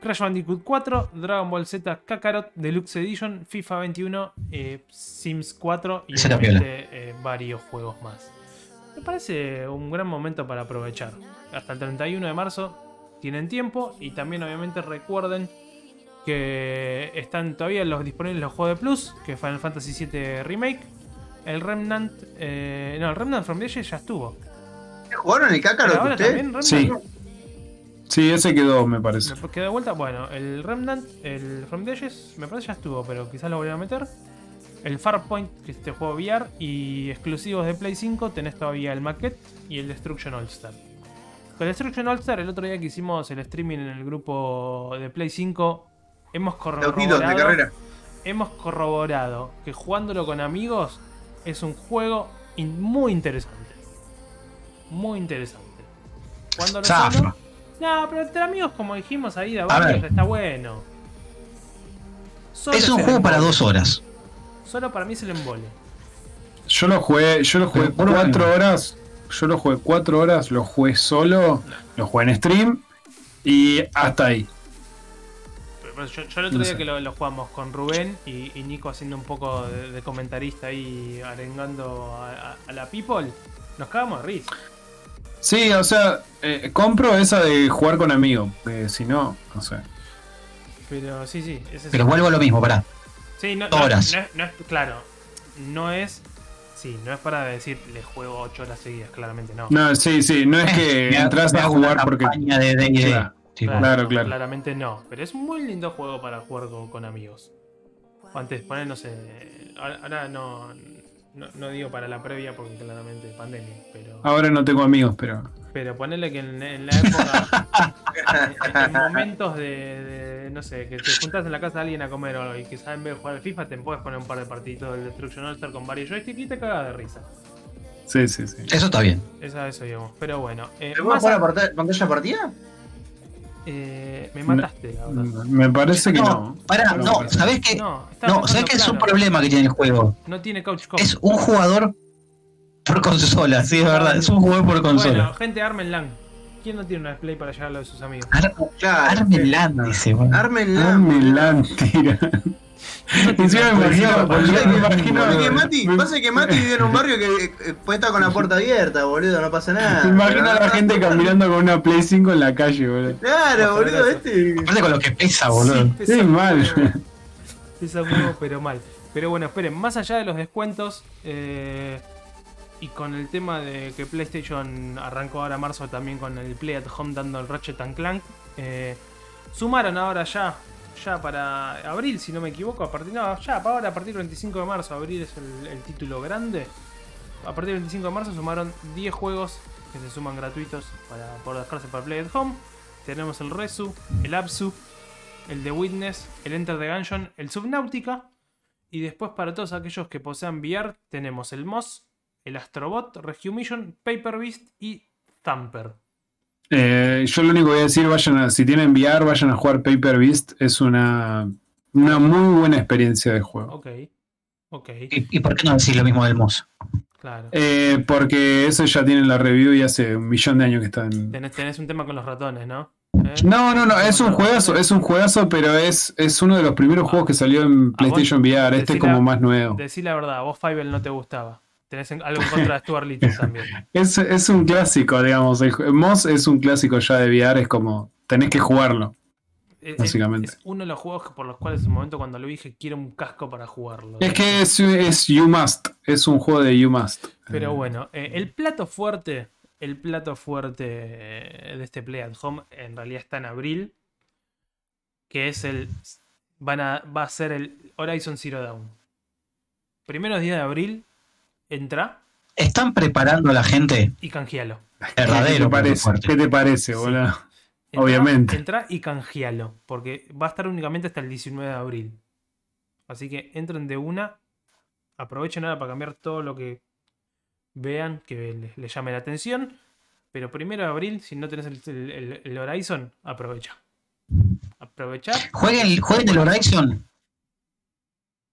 Crash Bandicoot 4, Dragon Ball Z Kakarot Deluxe Edition, FIFA 21, eh, Sims 4 y obviamente, eh, varios juegos más. Me parece un gran momento para aprovechar. Hasta el 31 de marzo tienen tiempo y también obviamente recuerden que están todavía los disponibles los juegos de Plus, que es Final Fantasy VII Remake, el Remnant, eh, no, el Remnant from the Ashes ya estuvo.
¿Jugaron el Kakarot
ahora
usted?
también Remnant
Sí. Sí, ese quedó, me parece.
me quedó de vuelta. Bueno, el Remnant, el From the Ashes, me parece ya estuvo, pero quizás lo volvieron a meter. El Farpoint, que es este juego VR, y exclusivos de Play 5, tenés todavía el Maquette y el Destruction All Star. Con el Destruction All Star, el otro día que hicimos el streaming en el grupo de Play 5, hemos
autitos, de
corroborado,
carrera.
hemos corroborado que jugándolo con amigos es un juego in- muy interesante. Muy interesante. Jugándolo
Zafra.
No, pero entre amigos, como dijimos ahí de
A
varios,
ver.
está bueno. Solo
es un juego para dos horas.
Solo para mí es el embole.
Yo lo jugué, yo lo jugué
Pero
cuatro
bueno.
horas. Yo lo jugué cuatro horas, lo jugué solo, lo jugué en stream y hasta ahí.
Pero Yo, yo el otro
No
día
sé.
que lo, lo jugamos con Rubén y, y Nico haciendo un poco de, de comentarista ahí arengando a, a- a la people, nos cagamos de risa.
Sí, o sea, eh, compro esa de jugar con amigos, que si no, no sé.
Pero sí, sí. ese es
Pero
el-
vuelvo a lo mismo, pará.
Sí, no,
Horas.
no es- no es- claro, no es. Sí, no es para decir le juego 8 horas seguidas, claramente no.
No, sí, sí, no es que entras a jugar porque.
campaña de D&D.
Claro.
Tipo,
Claro, claro.
Claramente no. Pero es un muy lindo juego para jugar con, con amigos. Antes, poner, no sé. Ahora, ahora no, no. no digo para la previa porque claramente pandemia. Pero.
Ahora no tengo amigos, pero.
Pero ponerle que en, en la época, en, en momentos de, de, no sé, que te juntas en la casa de alguien a comer o algo y que saben ver jugar al FIFA, te puedes poner un par de partiditos del Destruction All Star con varios joysticks y te cagas de risa.
Sí, sí, sí.
Eso está bien.
Eso, eso digamos. Pero bueno, eh,
¿Te
más
jugar
a-
pantalla partida?
Eh, me mataste, la verdad.
Me parece que
No,
no.
pará,
No,
no, ¿sabés qué?
No,
No, ¿sabés qué es un problema que tiene el juego?
No tiene couch co
Es un jugador por consola, sí, es verdad. Es un jugador por
Bueno,
consola.
gente, armen LAN. ¿Quién no tiene una display para llegar a lo de sus amigos?
Ar
Claro.
Armen LAN, dice. bueno.
Armenla.
Armenlan, tira. Encima me imagino,
Pasa
me
que,
imagino,
pasa que Mati,
me-
pasa que Mati vive en un barrio que eh, puede estar con la puerta abierta, boludo, no pasa nada.
me imagino a la gente caminando con una Play 5 en la calle, boludo.
Claro, boludo, este.
Aparte con lo que pesa, boludo.
pesa
Sí, mal.
Pesa pero mal. Pero bueno, esperen, más allá de los descuentos eh, y con el tema de que PlayStation arrancó ahora marzo también con el Play at Home dando el Ratchet and Clank, eh, sumaron ahora ya, ya para abril, si no me equivoco, a partir, no, ya para ahora, a partir del 25 de marzo, abril es el, título grande. A partir del 25 de marzo sumaron 10 juegos que se suman gratuitos para poder descargarse para Play at Home. Tenemos el Resu, el Absu, el The Witness, el Enter the Gungeon, el Subnautica. Y después para todos aquellos que posean VR tenemos el Moss, el Astrobot, Rescue Mission, Paper Beast y Thumper.
Eh, yo lo único que voy a decir, vayan a, si tienen VR, vayan a jugar Paper Beast. Es una, una muy buena experiencia de juego.
Ok. Ok,
¿Y, y por qué no decir lo mismo del Moss?
claro.
Eh, porque eso ya tiene la review y hace un millón de años que está en.
Tenés, tenés un tema con los ratones, ¿no? ¿Eh?
No, no, no, es un juegazo, es un juegazo, pero es, es uno de los primeros juegos que salió en PlayStation VR. Este es como más nuevo.
Decí la verdad, vos Fable no te gustaba. Tenés en- algo en contra de Stuart Little también.
Es, es un clásico, digamos. El, Moss es un clásico ya de VR, es como tenés que jugarlo.
Es-
Básicamente.
Es uno de los juegos por los cuales en un momento cuando lo dije quiero un casco para jugarlo.
Es que es, es You Must, es un juego de You Must.
Pero
Eh,
bueno, eh, el plato fuerte, el plato fuerte eh, de este Play at Home en realidad está en abril, que es el, van a, va a ser el Horizon Zero Dawn. Primeros días de abril, entra
Están preparando a la gente
y canjealo.
¿Qué
verdadero.
te parece? ¿Qué te parece, boludo?
Entra-
Obviamente.
Entra y canjealo, porque va a estar únicamente hasta el 19 de abril. Así que entren de una, aprovechen ahora para cambiar todo lo que vean que les, les llame la atención. Pero primero de abril, si no tenés el, el- el- el Horizon, aprovecha. Aprovecha.
Jueguen, jueguen el Horizon.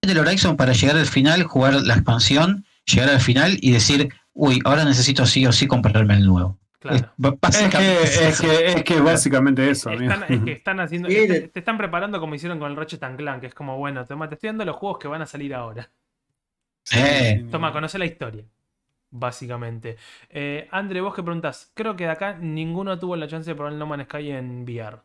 Jueguen el Horizon para llegar al final, jugar la expansión, llegar al final y decir, uy, ahora necesito sí o sí comprarme el nuevo.
Claro.
Es-
Es que,
es
que, es que básicamente eso.
Están, es que están haciendo. Te están preparando como hicieron con el Ratchet Clank, que es como, bueno, toma, te estoy dando los juegos que van a salir ahora.
Eh,
Toma, conoce la historia. Básicamente. Eh, Andre, vos que preguntás, creo que de acá ninguno tuvo la chance de probar el No Man's Sky en VR.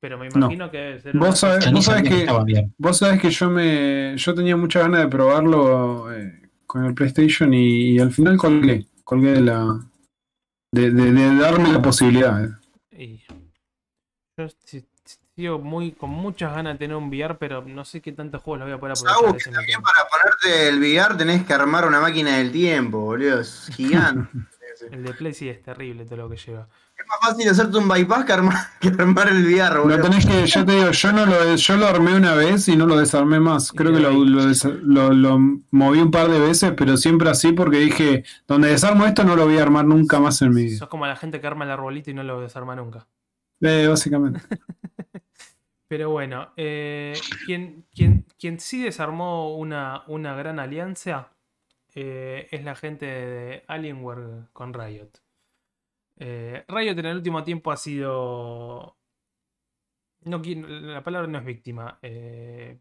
Pero me imagino que debe ser.
Vos sabés- vos sabés que-
que estaba bien.
Vos sabés que yo me yo tenía muchas ganas de probarlo eh, con el PlayStation y, y al final colgué. Colgué de la. De, de- de darme la posibilidad.
y yo si- sigo muy, con muchas ganas de tener un VR, pero no sé qué tantos juegos los voy a poder aprovechar.
Que también para ponerte el VR tenés que armar una máquina del tiempo, boludo. Es gigante.
El de Play sí es terrible todo lo que lleva.
Es más fácil hacerte un bypass que armar, que armar el VR,
Lo
boludo.
tenés que, yo te digo, yo no lo yo lo armé una vez y no lo desarmé más. Creo que lo, lo des- lo- lo moví un par de veces, pero siempre así porque dije, donde desarmo esto no lo voy a armar nunca más en mi vida.
Sos como la gente que arma el arbolito y no lo desarma nunca.
Eh, básicamente.
Pero bueno, eh, quien, quien, quien sí desarmó una, una gran alianza eh, es la gente de Alienware con Riot. Eh, Riot en el último tiempo ha sido. No, la palabra no es víctima. eh,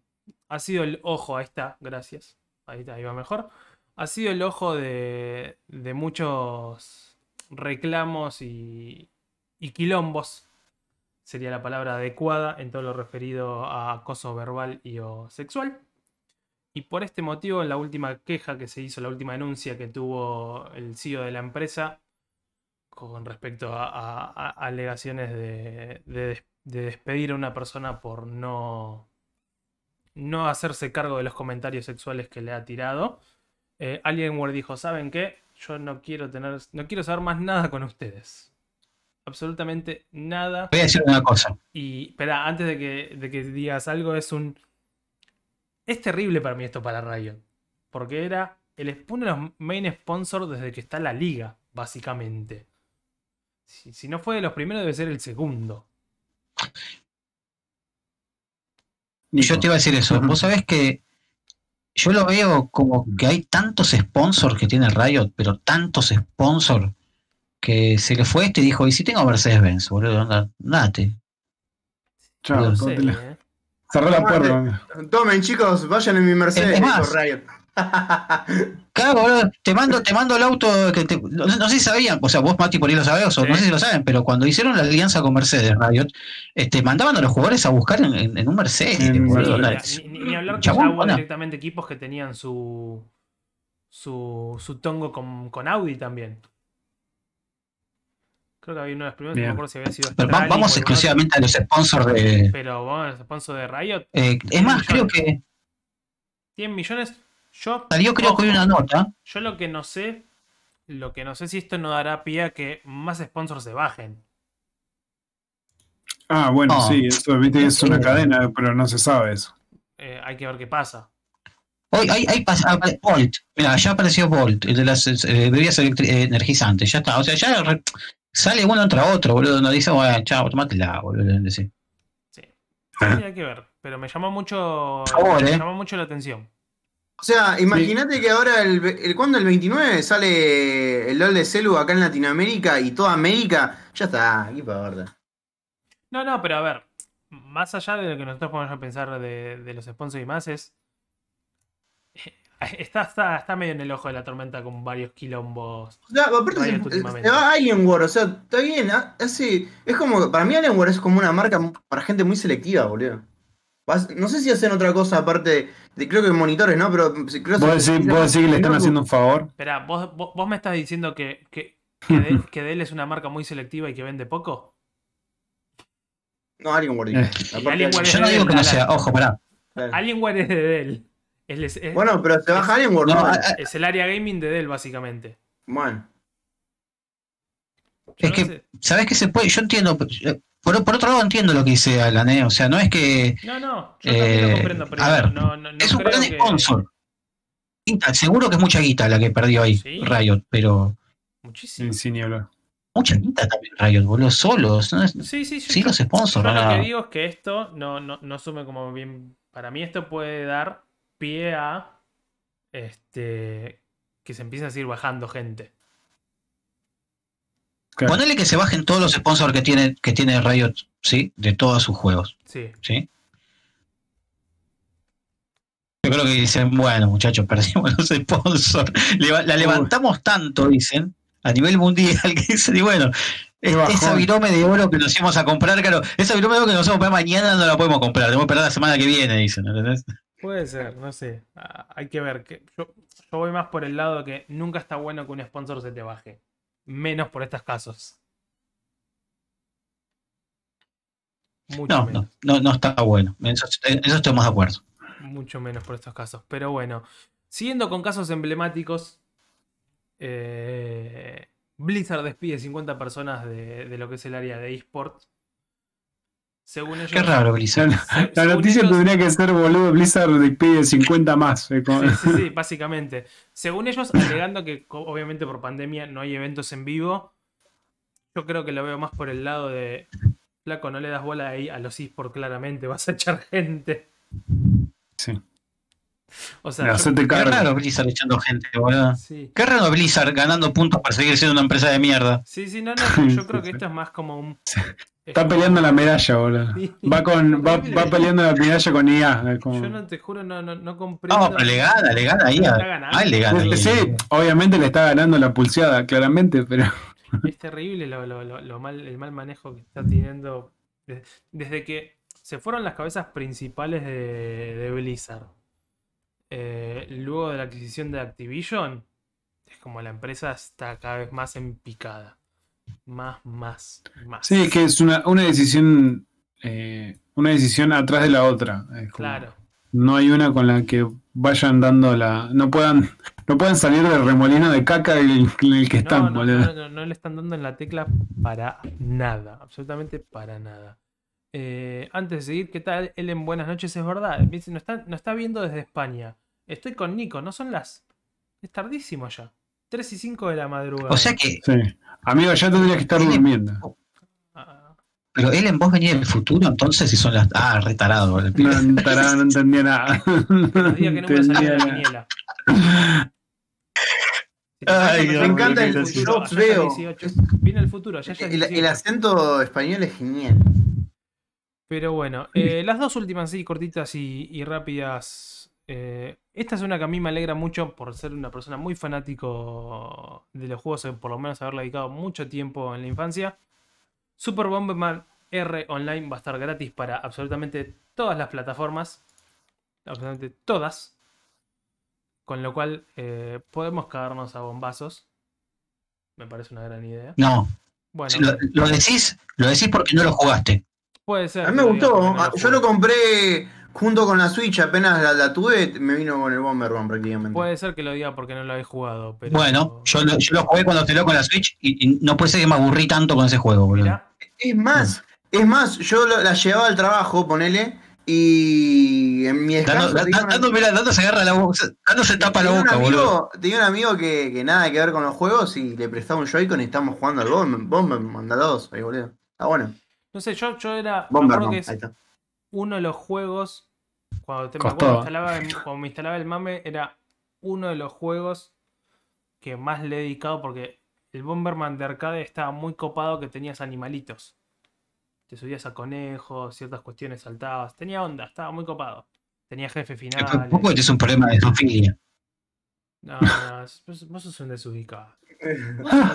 ha sido el ojo, ahí está, gracias. Ahí está, ahí va mejor. Ha sido el ojo de, de muchos reclamos y, y quilombos sería la palabra adecuada en todo lo referido a acoso verbal y o sexual. Y por este motivo, en la última queja que se hizo, la última denuncia que tuvo el CEO de la empresa con respecto a, a- a alegaciones de, de despedir a una persona por no, no hacerse cargo de los comentarios sexuales que le ha tirado. Eh, Alienware dijo, ¿saben qué? Yo no quiero tener, no quiero saber más nada con ustedes. Absolutamente nada.
Voy a decir una cosa.
Y, espera, antes de que, de que digas algo, es un. Es terrible para mí esto para Riot. Porque era el, uno de los main sponsors desde que está la liga, básicamente. Si, si no fue de los primeros, debe ser el segundo.
Yo te iba a decir eso. Vos sabés que yo lo veo como que hay tantos sponsors que tiene Riot, pero tantos sponsors que se le fue este y dijo, ¿y si tengo Mercedes-Benz, boludo? Anda, date.
Chao.
¿eh?
Cerró la puerta.
Tomen, chicos, vayan en mi Mercedes,
Es más.
dijo Riot.
Claro, boludo, te mando, te mando el auto que te- no, no sé si sabían, o sea, vos Mati por ahí lo sabés, o
Sí.
no sé si lo saben, pero cuando hicieron la alianza con Mercedes, Riot, este, mandaban a los jugadores a buscar en, en- en un Mercedes. Boludo,
Sí,
Bueno,
ni, hablar que
Chabón,
ya hubo
hola.
directamente equipos que tenían su. su, su tongo con, con Audi también. Creo que había uno de los primeros, no me acuerdo si había sido
pero vamos exclusivamente a los sponsors de...
Pero vamos, sponsor de Riot.
eh, es más, creo que
100 millones. Yo,
salió creo que hoy una nota,
yo lo que no sé, lo que no sé si esto no dará pie a que más sponsors se bajen.
Ah, bueno,
No.
sí, eso viste que es una cadena, pero no se sabe eso.
Eh, hay que ver qué pasa.
Hoy hay, hay pas- apare- Volt, mira, ya apareció Volt, el de las eh, bebidas eh, energizantes, ya está. O sea, ya re- sale uno contra otro, boludo. No dice, bueno, chao, tomátela, boludo.
Sí.
Ah.
Sí, hay que ver. Pero me llamó mucho.
favor,
me
eh.
llamó mucho la atención.
O sea, imagínate que ahora, el, el, cuando el 29 sale el LOL de Celu acá en Latinoamérica y toda América, ya está, aquí para verdad.
No, no, pero a ver. Más allá de lo que nosotros podemos pensar de, de los sponsors y más, es. Está, está, está medio en el ojo de la tormenta con varios quilombos.
O sea, aparte se,
últimamente.
se va Alienware, o sea, está bien, hace, es como, para mí Alienware es como una marca para gente muy selectiva, boludo. No sé si hacen otra cosa aparte de, creo que monitores, ¿no? Pero creo
¿Vos decís, vos decís que le están haciendo un favor?
Espera, ¿vos, vos, vos me estás diciendo que, que, que, Dell, que Dell es una marca muy selectiva y que vende poco?
No, Alienware.
Eh.
Alienware
Yo no digo que no sea, ojo, pará.
Alienware es de Dell. Es, es-
Bueno, pero se baja Alienware,
No,
es el área gaming de Dell, básicamente.
Bueno.
Yo
Es
no
que-
sé-
¿Sabés qué se puede? Yo entiendo. Eh, Por, por otro lado, entiendo lo que dice Alan, ¿eh? O sea, no es que.
No, no, yo también lo
Eh,
comprendo, pero
a ver,
no, no, no
es un gran
que-
sponsor. Seguro que es mucha guita la que perdió ahí,
Sí.
Riot, pero.
Muchísimo.
Sí, sin.
Mucha guita también, Riot, boludo, solos. ¿no?
Sí, sí, yo,
Sí, los sponsors,
yo lo que digo es que esto no, no, no sume como bien. Para mí, esto puede dar pie a este que se empiece a seguir bajando gente.
Claro.
Ponele que se bajen todos los sponsors que tiene, que tiene Riot, ¿sí? De todos sus juegos,
Sí.
¿sí? Yo creo que dicen, bueno, muchachos, perdimos los sponsors. La levantamos tanto, dicen, a nivel mundial, que dicen, y bueno, esa virome de oro que nos íbamos a comprar, claro, esa virome de oro que nos íbamos a comprar mañana no la podemos comprar, tenemos que esperar la semana que viene, dicen, ¿entendés?
Puede ser, no sé. Hay que ver. Yo voy más por el lado de que nunca está bueno que un sponsor se te baje. Menos por estos casos. Mucho
No,
menos.
no, no, no está bueno, en eso, eso estoy más de acuerdo.
Mucho menos por estos casos. Pero bueno, siguiendo con casos emblemáticos, eh, Blizzard despide 50 personas de, de lo que es el área de eSport. Según ellos.
Qué raro, Blizzard.
se-
La noticia
ellos-
tendría que ser, boludo, Blizzard pide 50 más. eh,
Sí, sí, sí, básicamente. Según ellos, alegando que obviamente por pandemia no hay eventos en vivo, yo creo que lo veo más por el lado de, flaco, no le das bola ahí a los eSports claramente, vas a echar gente.
Sí.
O sea, yo-
Qué raro Blizzard echando gente, boludo.
sí.
Qué raro Blizzard ganando puntos para seguir siendo una empresa de mierda.
Sí, sí, no, no, pero yo creo que esto es más como un...
Está peleando la medalla, boludo.
Sí.
Va, con, va, va peleando la medalla con IA. eh, como-
Yo no te juro, no, no, no comprendo.
No, pero le gana, le gana ahí.
Está
A,
ganando.
ah, le gana.
Sí, obviamente le está ganando la pulseada, claramente, pero.
Es terrible lo, lo- lo- lo mal, el mal manejo que está teniendo de- desde que se fueron las cabezas principales de, de Blizzard. Eh, luego de la adquisición de Activision, es como la empresa está cada vez más en picada. Más, más, más.
Sí, es que es una, una decisión. eh, una decisión atrás de la otra.
Claro.
No hay una con la que vayan dando la. No puedan, no puedan salir del remolino de caca en el, en el que
No,
están,
no,
boludo.
no, no, no le están dando en la tecla para nada, absolutamente para nada. Eh, antes de seguir, ¿qué tal? Ellen, buenas noches, es verdad. Nos está, nos está viendo desde España. Estoy con Nico, no son las. Es tardísimo ya. 3 y 5 de la madrugada.
O sea que,
Sí. Amigo, ya tendría que estar durmiendo.
Ah,
pero él en vos venía del futuro, entonces, si son las. Ah, retarado. el pibe.
No, tará, no entendía nada.
diga que no me salió
Entendía
la
Ay,
Me encanta
viene
el
futuro,
veo.
18. Viene el futuro, allá ya
El, el
18.
acento español es genial.
Pero bueno, eh, las dos últimas, sí, cortitas y, y rápidas. Eh, esta es una que a mí me alegra mucho por ser una persona muy fanático de los juegos, eh, por lo menos haberle dedicado mucho tiempo en la infancia. Super Bomberman R Online va a estar gratis para absolutamente todas las plataformas. Absolutamente todas. Con lo cual eh, podemos cagarnos a bombazos. Me parece una gran idea.
No,
Bueno,
lo, lo decís, lo decís porque no lo jugaste.
puede ser.
A mí me gustó.
no
Ah, Yo
jugué.
lo compré junto con la Switch, apenas la, la tuve, me vino con el Bomberman prácticamente.
Puede ser que lo diga porque no lo he jugado. Pero...
Bueno, yo lo, yo lo jugué cuando te lo con la Switch y, y no puede ser que me aburrí tanto con ese juego, boludo.
Es más, es más, yo lo- la llevaba al trabajo, ponele, y en mi
Dando,
una-
dando, mirá, dando se agarra la boca, dando se tapa la boca, boludo.
amigo, tenía un amigo que, que nada que ver con los juegos y le prestaba un Joy-Con y estábamos jugando al Bomberman, Bomberman, dos, ahí boludo. Ah, bueno,
no sé, yo, yo era.
Bomberman,
que
ahí
es
está.
Uno de los juegos. Cuando, te, acuerdo, instalaba el- cuando me instalaba el mame, era uno de los juegos que más le he dedicado porque el Bomberman de arcade estaba muy copado que tenías animalitos. Te subías a conejos, ciertas cuestiones saltabas. Tenía onda, estaba muy copado. Tenía jefe final.
Tampoco es un problema de.
No, no, vos sos un desubicado.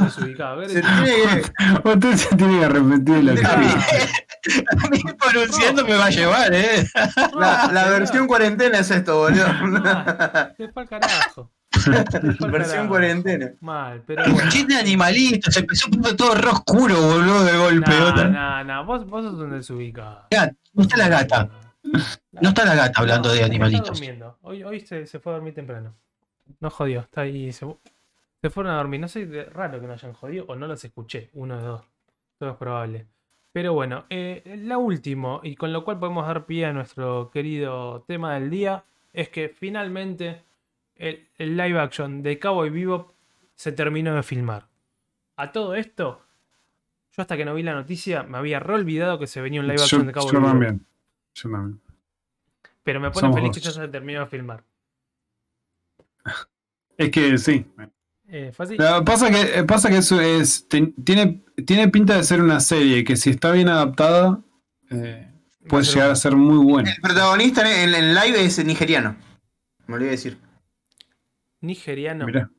Desubicado.
Se tiene que-
Usted se tiene que arrepentir de cara.
A mí pronunciando me va a llevar, eh.
la, la versión cuarentena es esto, boludo.
Se fue al carajo.
Versión cuarentena.
Mal, pero bueno.
Tiene animalitos, se empezó poniendo todo re oscuro, boludo, de golpe.
No, no, no, vos, vos sos un desubicado.
No está la gata. No está la gata hablando
No,
de
está
animalitos.
durmiendo. Hoy, hoy se, se fue a dormir temprano. No jodió, está ahí. Se, se fueron a dormir. No sé, de- raro que no hayan jodido o no los escuché. Uno de dos. Todo es probable. Pero bueno, eh, la última, y con lo cual podemos dar pie a nuestro querido tema del día, es que finalmente el, el live action de Cowboy Bebop se terminó de filmar. A todo esto, yo hasta que no vi la noticia me había re olvidado que se venía un live
Yo,
action de Cowboy
yo
Bebop.
también. Yo también.
Pero me pone
Somos
feliz
dos.
que ya se terminó de filmar.
Es que sí.
Eh, fue así.
Lo que pasa que, eh, pasa que eso es. ten- tiene, tiene pinta de ser una serie que si está bien adaptada, eh, puede
ser
llegar a ser muy buena.
El protagonista en, en live es nigeriano. Me olvidé decir.
Nigeriano.
Mirá.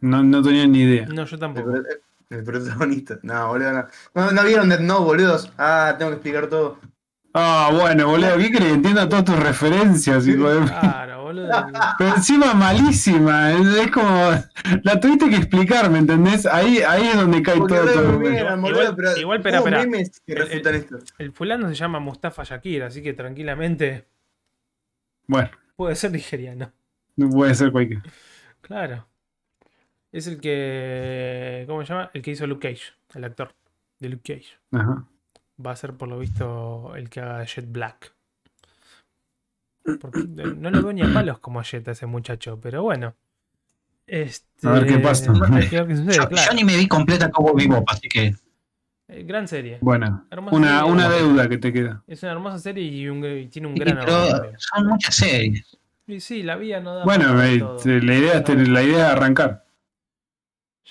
No, no tenía ni idea.
No, yo
El,
tampoco.
el protagonista. No, boludo, no. No, no vieron Death Note, boludos. Ah, tengo que explicar todo.
Ah, bueno, boludo, ¿qué crees? Entienda todas tus referencias, hijo de-
Claro, boludo.
Pero encima malísima. Es es como. La tuviste que explicar, ¿me entendés? Ahí, ahí es donde cae
Porque
todo. todo.
boludo,
igual-
pero
igual, espera, espera. El-. El fulano se llama Mustafa Shakir, así que tranquilamente
Bueno,
puede ser nigeriano.
no puede ser cualquier.
Claro. Es el que. ¿Cómo se llama? El que hizo Luke Cage, el actor de Luke Cage.
Ajá.
Va a ser por lo visto el que haga Jet Black. Porque no lo veo ni a palos como Jet a ese muchacho, pero bueno. Este,
A ver qué pasa.
hay que ver qué sucede,
Yo,
claro.
yo ni me vi completa como Bebop, así que.
Eh, Gran serie.
Bueno, una,
serie.
una deuda que te queda.
Es una hermosa serie y, un- y tiene un
Sí,
gran
pero son muchas series.
Y sí, la vida no da
Bueno, eh, la idea, es tener- la idea es arrancar.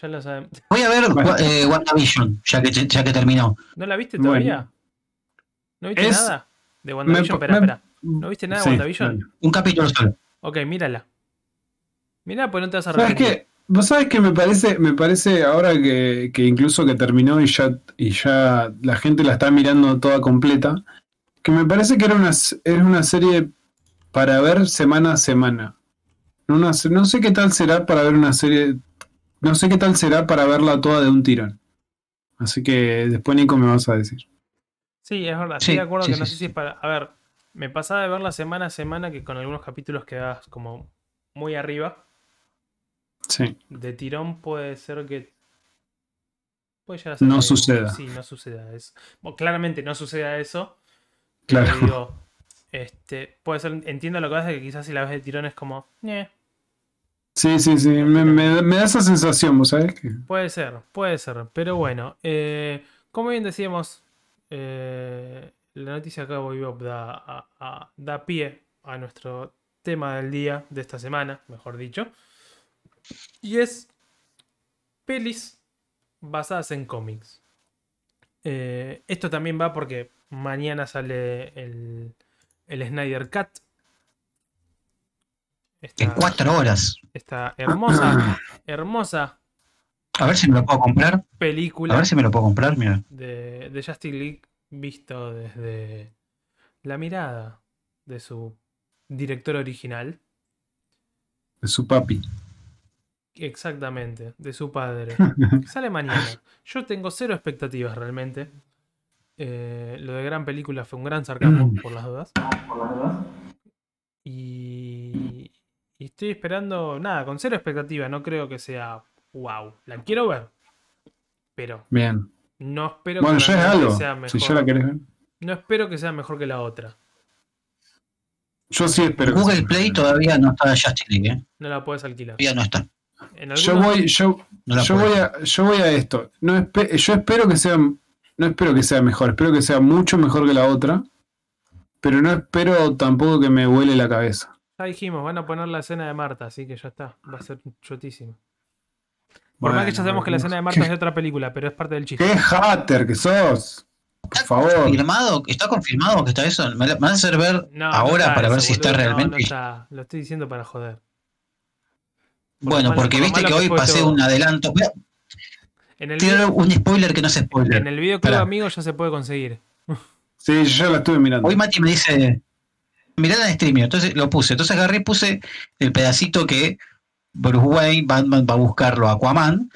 Ya lo saben.
Voy a ver
Bueno.
eh, WandaVision, ya que, ya que terminó.
¿No la viste
Bueno.
todavía? ¿No viste
Es-
nada? De WandaVision,
me-
espera,
me-
espera. ¿No viste nada de
Sí,
WandaVision?
Un capítulo solo.
Ok, mírala. Mira, pues no te vas a
¿Sabes
arrepentir.
qué? Vos sabés que me parece, me parece ahora que, que incluso que terminó y ya, y ya la gente la está mirando toda completa, que me parece que era una, era una serie para ver semana a semana. Una no sé qué tal será para ver una serie, no sé qué tal será para verla toda de un tirón. Así que después Nico me vas a decir.
Sí, es verdad.
Sí,
Estoy de acuerdo
sí,
que no sé si es para. A ver, me pasaba de verla semana a semana que con algunos capítulos quedas como muy arriba.
Sí.
De tirón puede ser que. Puede llegar a ser
No
que-
suceda.
Sí, no suceda eso. Bueno, claramente no suceda eso. pero
Claro.
digo, este, puede ser. Entiendo lo que pasa, que quizás si la ves de tirón es como.
Sí, sí, sí. Me, da esa sensación, ¿vos sabés? Que...
Puede ser, puede ser. Pero bueno, eh, como bien decíamos, eh, la noticia Boy Bebop da, a- da pie a nuestro tema del día, de esta semana, mejor dicho. Y es pelis basadas en cómics. Eh, esto también va porque mañana sale el, el Snyder Cut. Esta,
En cuatro horas.
esta hermosa, hermosa
A ver si me lo puedo comprar.
película
A ver si me lo puedo comprar, mira.
de, de Justice League visto desde la mirada de su director original.
De su papi.
Exactamente, de su padre. que sale mañana. Yo tengo cero expectativas realmente. Eh, lo de gran película fue un gran sarcasmo, por las dudas. Y, y estoy esperando, nada, con cero expectativas. No creo que sea wow. La quiero ver, pero
Bien.
no espero
Bueno,
que
ya es algo.
sea
Si
mejor.
ya la querés ver.
No espero que sea mejor que la otra.
Yo sí espero. que
Google
sea.
Play todavía no está Justice League, ¿eh?
No la puedes alquilar.
Todavía no está.
Yo voy, yo,
No
yo voy a, yo voy a esto. No espe- yo espero que sea, no espero que sea mejor, espero que sea mucho mejor que la otra, pero no espero tampoco que me vuele la cabeza.
Ya dijimos, van a poner la escena de Marta, así que ya está. Va a ser chotísimo. Por más que ya sabemos que la escena de Marta es de otra película, pero es parte del chiste.
Qué hater que sos. Por favor.
¿Confirmado? ¿Está confirmado que está eso? ¿Me van a hacer ver
No, no
ahora
está
para ver si está
boludo,
realmente?
no está. Lo estoy diciendo para joder. Por
bueno,
malo-
porque
por
viste que
que
hoy pasé
todo.
un adelanto.
En el, video-
un spoiler que no es
en
spoiler.
el video Club
Espera.
Amigos ya se puede conseguir.
Sí, yo ya la estuve mirando.
Hoy Mati me dice, mirá en streaming, entonces lo puse. Entonces agarré y puse el pedacito que Bruce Wayne, Batman va a buscarlo a Aquaman.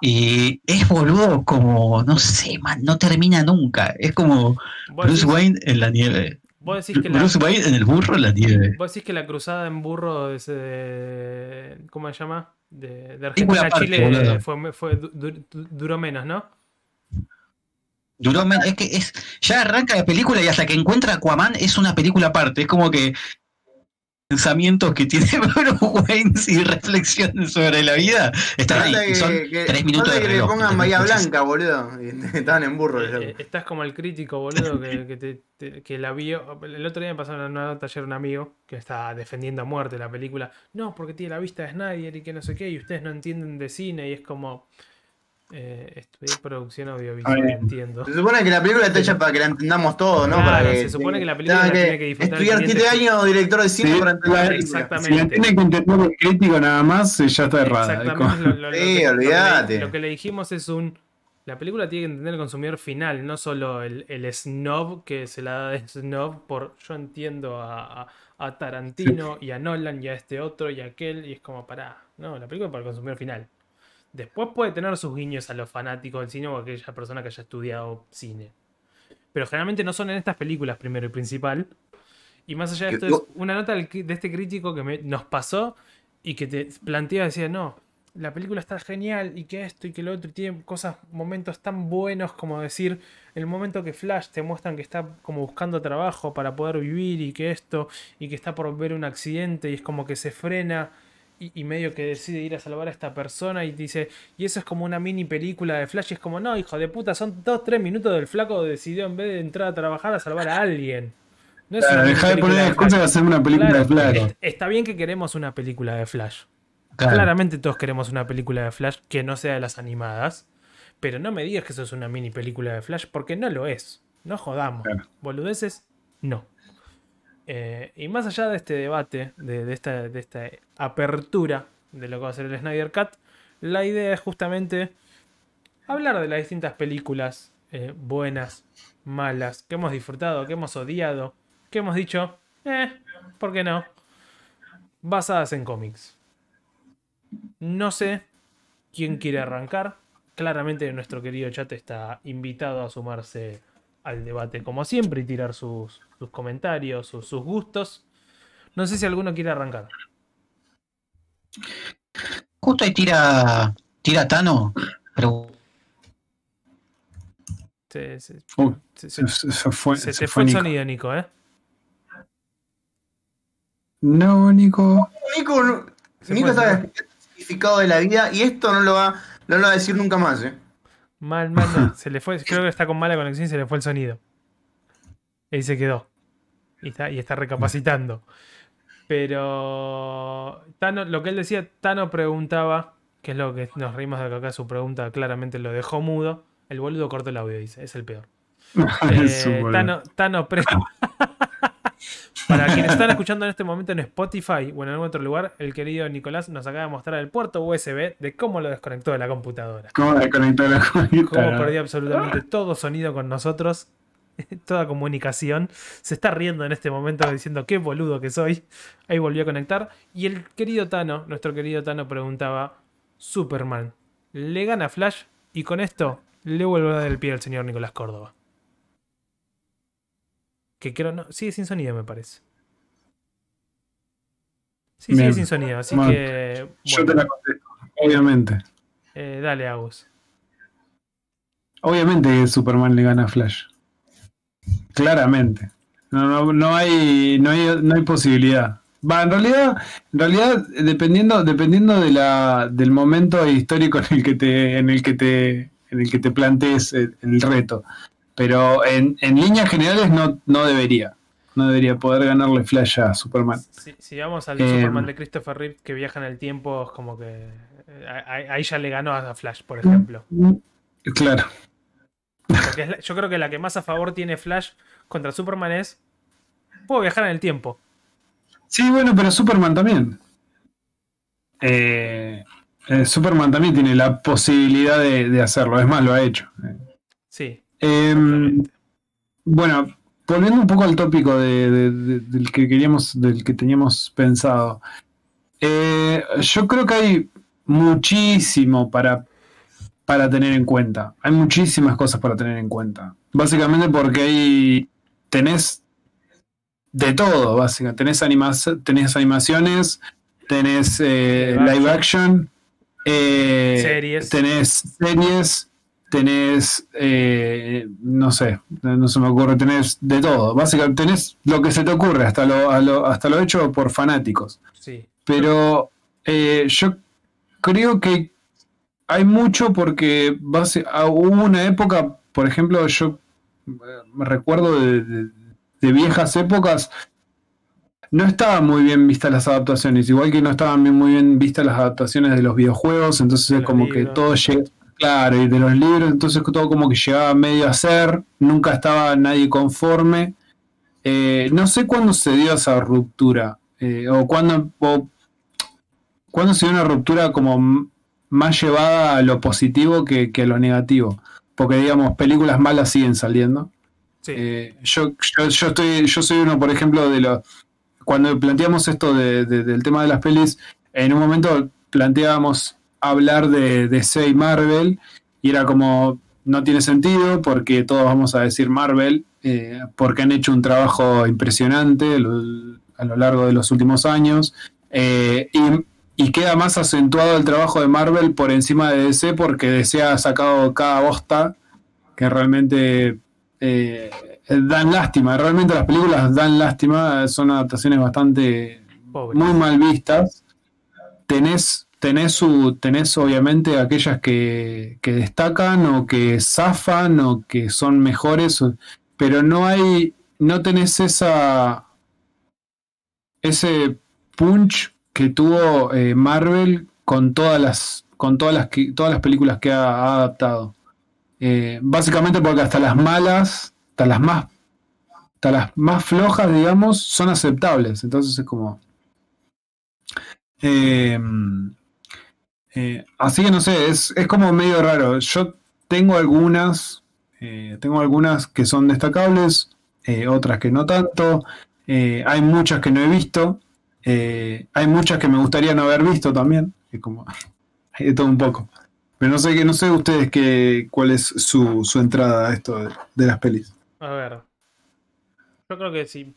Y es boludo como, no sé, man, no termina nunca. Es como Bruce
decís,
Wayne en la nieve.
vos decís que la,
Bruce Wayne en el burro en la nieve.
vos decís que la cruzada en burro de, ese de- ¿cómo se llama? De, de Argentina a Chile
boludo.
fue, fue du- du- duró menos, ¿no?
Duró men- es que es, ya arranca la película y hasta que encuentra a Aquaman es una película aparte. Es como que pensamientos que tiene Bruce Wayne y reflexiones sobre la vida están ahí.
que,
son
que-
tres minutos de
que le
reloj.
pongan Bahía Blanca, boludo. Estaban en burro.
Eh, eh, estás como el crítico, boludo, que, que, te- te- que la vio. El otro día me pasó en una nota ayer un amigo que está defendiendo a muerte la película. No, porque tiene la vista de Snyder y que no sé qué, y ustedes no entienden de cine, y es como. Eh, estudié producción audiovisual, entiendo.
Se supone que la película está hecha para que la entendamos todos, ¿no?
Claro,
para que,
se supone que la película la tiene que disfrutar el
Estudiar
cliente.
7 años director de cine
Sí,
para entender
la-
la película.
Exactamente.
Si la tiene que entender el crítico nada más, eh, ya está errada.
Exactamente. Lo, lo- lo
Sí,
que, lo que le-
olvídate.
lo que le dijimos es un. La película tiene que entender el consumidor final, no solo el, el snob que se la da de snob por yo entiendo a, a- a Tarantino y a Nolan y a este otro y a aquel, y es como para. No, la película es para el consumidor final. Después puede tener sus guiños a los fanáticos del cine o a aquella persona que haya estudiado cine. Pero generalmente no son en estas películas primero y principal. Y más allá de esto, es una nota de este crítico que me- nos pasó y que te plantea, decía, no, la película está genial y que esto y que lo otro, y tiene cosas, momentos tan buenos como decir, el momento que Flash te muestran que está como buscando trabajo para poder vivir y que esto, y que está por ver un accidente y es como que se frena y, y medio que decide ir a salvar a esta persona y dice, y eso es como una mini película de Flash, y es como, no, hijo de puta, son dos, tres minutos del flaco decidió en vez de entrar a trabajar a salvar a alguien. No
Claro, Deja de poner excusas de hacer una película
Claro,
de Flash.
est- Está bien que queremos una película de Flash.
claro.
Claramente todos queremos una película de Flash que no sea de las animadas. Pero no me digas que eso es una mini película de Flash porque no lo es. No jodamos. Boludeces, no. Eh, y más allá de este debate, de, esta apertura de lo que va a ser el Snyder Cut, la idea es justamente hablar de las distintas películas eh, buenas, malas, que hemos disfrutado, que hemos odiado, que hemos dicho, eh, ¿por qué no? Basadas en cómics. No sé quién quiere arrancar. claramente nuestro querido chat está invitado a sumarse al debate como siempre y tirar sus, sus comentarios, sus, sus gustos. No sé si alguno quiere arrancar.
Justo ahí tira, tira Tano, pero
Se, se-
Uy,
se- se-
se, se fue,
se
se
te
fue
fue el
Nico.
sonido, Nico, ¿eh?
No, Nico.
Nico, no- Nico sabe el significado de la vida y esto no lo va, no lo va a decir nunca más, ¿eh?
Mal, mal, no. Se le fue, creo que está con mala conexión y se le fue el sonido. Y se quedó. Y está, y está recapacitando. Pero Tano, lo que él decía, Tano preguntaba, que es lo que nos reímos de que acá su pregunta claramente lo dejó mudo. El boludo cortó el audio, dice, es el peor. Eh. Tano, Tano pre- Para quienes están escuchando en este momento en Spotify o en algún otro lugar, el querido Nicolás nos acaba de mostrar el puerto USB de cómo lo desconectó de la computadora.
¿Cómo desconectar la
Cómo
computadora?
perdió absolutamente todo sonido con nosotros, toda comunicación. Se está riendo en este momento diciendo qué boludo que soy. Ahí volvió a conectar. Y el querido Tano, nuestro querido Tano, preguntaba: Superman, ¿le gana Flash? Y con esto le vuelvo a dar el pie al señor Nicolás Córdoba. Que creo no. Sigue sin sonido, me parece. Sí, sigue
Bien.
sin sonido, así
Bueno,
que.
Yo te la contesto, obviamente.
eh, dale, Agus.
Obviamente que Superman le gana a Flash. Claramente. No, no, no hay, no hay, no hay posibilidad. Va, en realidad, en realidad, dependiendo, dependiendo de la, del momento histórico en el que te, en el que te, en el que te plantees el, el reto. Pero en, en líneas generales no, no debería. No debería poder ganarle Flash a Superman.
Si, si vamos al
Eh,
Superman de Christopher Reeve que viaja en el tiempo, es como que. eh, ahí, ahí ya le ganó a Flash, por ejemplo.
Claro.
Porque es la- yo creo que la que más a favor tiene Flash contra Superman es. Puedo viajar en el tiempo.
Sí, bueno, pero Superman también. Eh, eh, Superman también tiene la posibilidad de, de hacerlo. Es más, lo ha hecho.
Sí.
Eh,
obviamente.
bueno, volviendo un poco al tópico de- de- de- del que queríamos, del que teníamos pensado. Eh, yo creo que hay muchísimo para, para tener en cuenta. Hay muchísimas cosas para tener en cuenta. Básicamente porque hay. tenés de todo, básicamente. Tenés, animas- tenés animaciones, tenés eh,
Live
live action, eh,
Series.
tenés series, tenés, eh, no sé, no se me ocurre, tenés de todo. Básicamente tenés lo que se te ocurre, hasta lo, a lo- hasta lo hecho por fanáticos.
Sí.
Pero eh, yo creo que hay mucho porque base, ah, hubo una época, por ejemplo, yo eh, me recuerdo de, de- de viejas épocas, no estaban muy bien vistas las adaptaciones, igual que no estaban muy bien vistas las adaptaciones de los videojuegos, entonces es como que todo llega, claro, y de los libros, entonces todo como que llegaba medio a ser, nunca estaba nadie conforme. Eh, no sé cuándo se dio esa ruptura, eh, o cuándo, o cuándo se dio una ruptura como más llevada a lo positivo que, que a lo negativo. Porque, digamos, películas malas siguen saliendo.
Sí.
Eh, yo, yo, yo estoy, yo soy uno, por ejemplo, de los. Cuando planteamos esto de- de- del tema de las pelis, en un momento planteábamos hablar de DC y Marvel, y era como. No tiene sentido porque todos vamos a decir Marvel, eh, porque han hecho un trabajo impresionante lo- a lo largo de los últimos años. eh, y, y queda más acentuado el trabajo de Marvel por encima de DC porque DC ha sacado cada bosta que realmente eh, dan lástima. Realmente las películas dan lástima, son adaptaciones bastante
Pobre.
muy mal vistas. Tenés, tenés, su, tenés obviamente aquellas que, que destacan o que zafan o que son mejores, pero no hay, no tenés esa ese punch que tuvo eh, Marvel con todas las con todas las que- todas las películas que ha, ha adaptado. Eh, básicamente porque hasta las malas, hasta las más hasta las más flojas, digamos, son aceptables. Entonces es como. Eh, eh, así que no sé, es, es como medio raro. Yo tengo algunas, eh, tengo algunas que son destacables, eh, otras que no tanto. Eh, hay muchas que no he visto. eh, hay muchas que me gustaría no haber visto también. Es como, hay de todo un poco. Pero no sé, que- no sé ustedes qué, cuál es su, su entrada a esto de, de las pelis.
A ver. Yo creo que si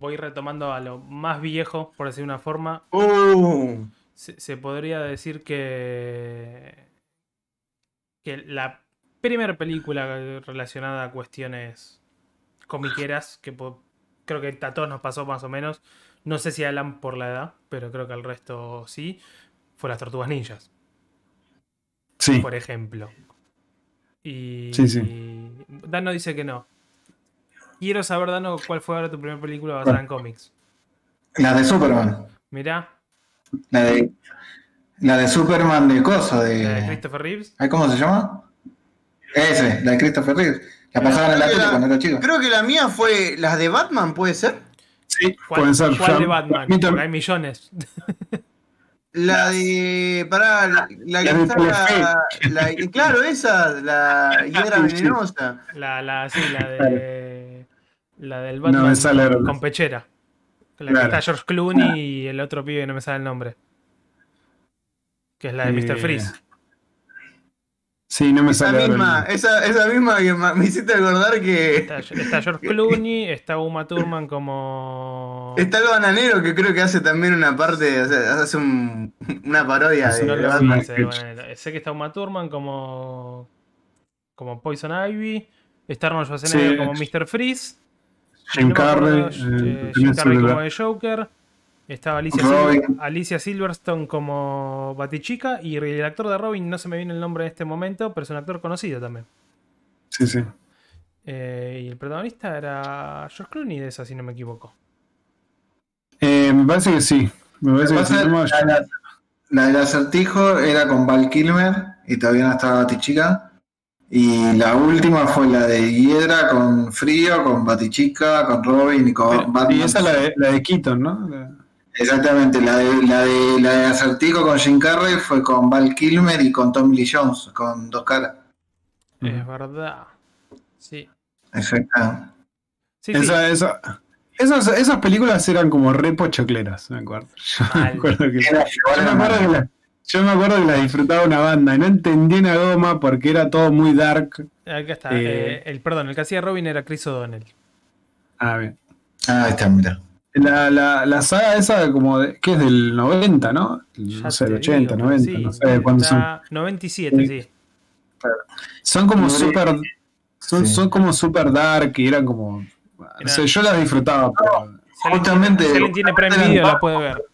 voy retomando a lo más viejo, por decir una forma,
Uh,
se, se podría decir que. que la primera película relacionada a cuestiones comiqueras, que creo que a todos nos pasó más o menos. No sé si a Alan por la edad, pero creo que al resto sí. Fue las Tortugas Ninjas,
Sí.
por ejemplo. Y.
Sí, sí.
y Dano dice que no. Quiero saber, Dano, cuál fue ahora tu primera película basada en cómics.
La de Superman.
Mirá,
La de, la de Superman de cosa,
la de
de.
Christopher Reeves.
¿Ay, ¿Cómo se llama? Ese, la de Christopher Reeves. La pasaban en la
creo que
tele
la-
cuando era chico.
creo que la mía fue las de Batman, ¿puede ser?
Sí,
¿Cuál,
pueden ser.
cuál
Ya-
de Batman? Porque hay millones.
La de. Pará, la, la que
La de
está. La- claro, esa, la hiedra venenosa.
La, la, sí, la de. La del Batman con pechera. La
Claro.
que está George Clooney y el otro pibe que no me sale el nombre. Que es la de Mr.
Eh,
Freeze.
Sí, no me
Esa
sale
misma,
el-
esa, esa misma que me hiciste acordar que.
Está, está George Clooney, está Uma Thurman como.
Está el bananero que creo que hace también una parte, o sea, hace un- una parodia de
No lo
Batman.
bueno, sé que está Uma Thurman como. como Poison Ivy. Está Arnold Schwarzenegger
Sí.
como Mr. Freeze.
Jim Carrey.
eh, Jim Carrey como de Joker. Estaba Alicia,
Robin.
Sil- Alicia Silverstone como Batichica. Y el actor de Robin, no se me viene el nombre en este momento, pero es un actor conocido también.
Sí, sí.
Eh, y el protagonista era George Clooney de esa, si no me equivoco.
Eh, me parece que sí. Me parece que sí.
La- la del acertijo era con Val Kilmer y todavía no estaba Batichica. Y la última fue la de Hiedra con Frío, con Batichica, con Robin y con
pero-
Batman.
y esa es la de, la de Keaton, ¿no? La-
Exactamente, la de, la de la de acertijo con Jim Carrey fue con Val Kilmer y con Tom Lee Jones, con dos caras.
Es verdad. Sí.
Exacto.
Sí, sí.
Esa, esa- esas, esas películas eran como re pochocleras, me acuerdo. Yo me acuerdo que,
Era-
yo me acuerdo que la- yo me acuerdo que las disfrutaba una banda y no entendí una goma porque era todo muy dark.
Acá está.
Eh.
eh, el, perdón, el que hacía Robin era Chris O'Donnell.
Ah, bien.
Ah, ahí está, mira.
La, la, la saga esa como de, que es del 90, ¿no?
Ya
No sé, del 80,
digo,
90,
sí,
no sé cuándo son.
está 97, sí.
Son como
No,
super son,
Sí.
son como super dark y eran como no sé, yo las disfrutaba, pero
Si alguien
Justamente-
tiene- si alguien tiene Prime Video, la puede ver.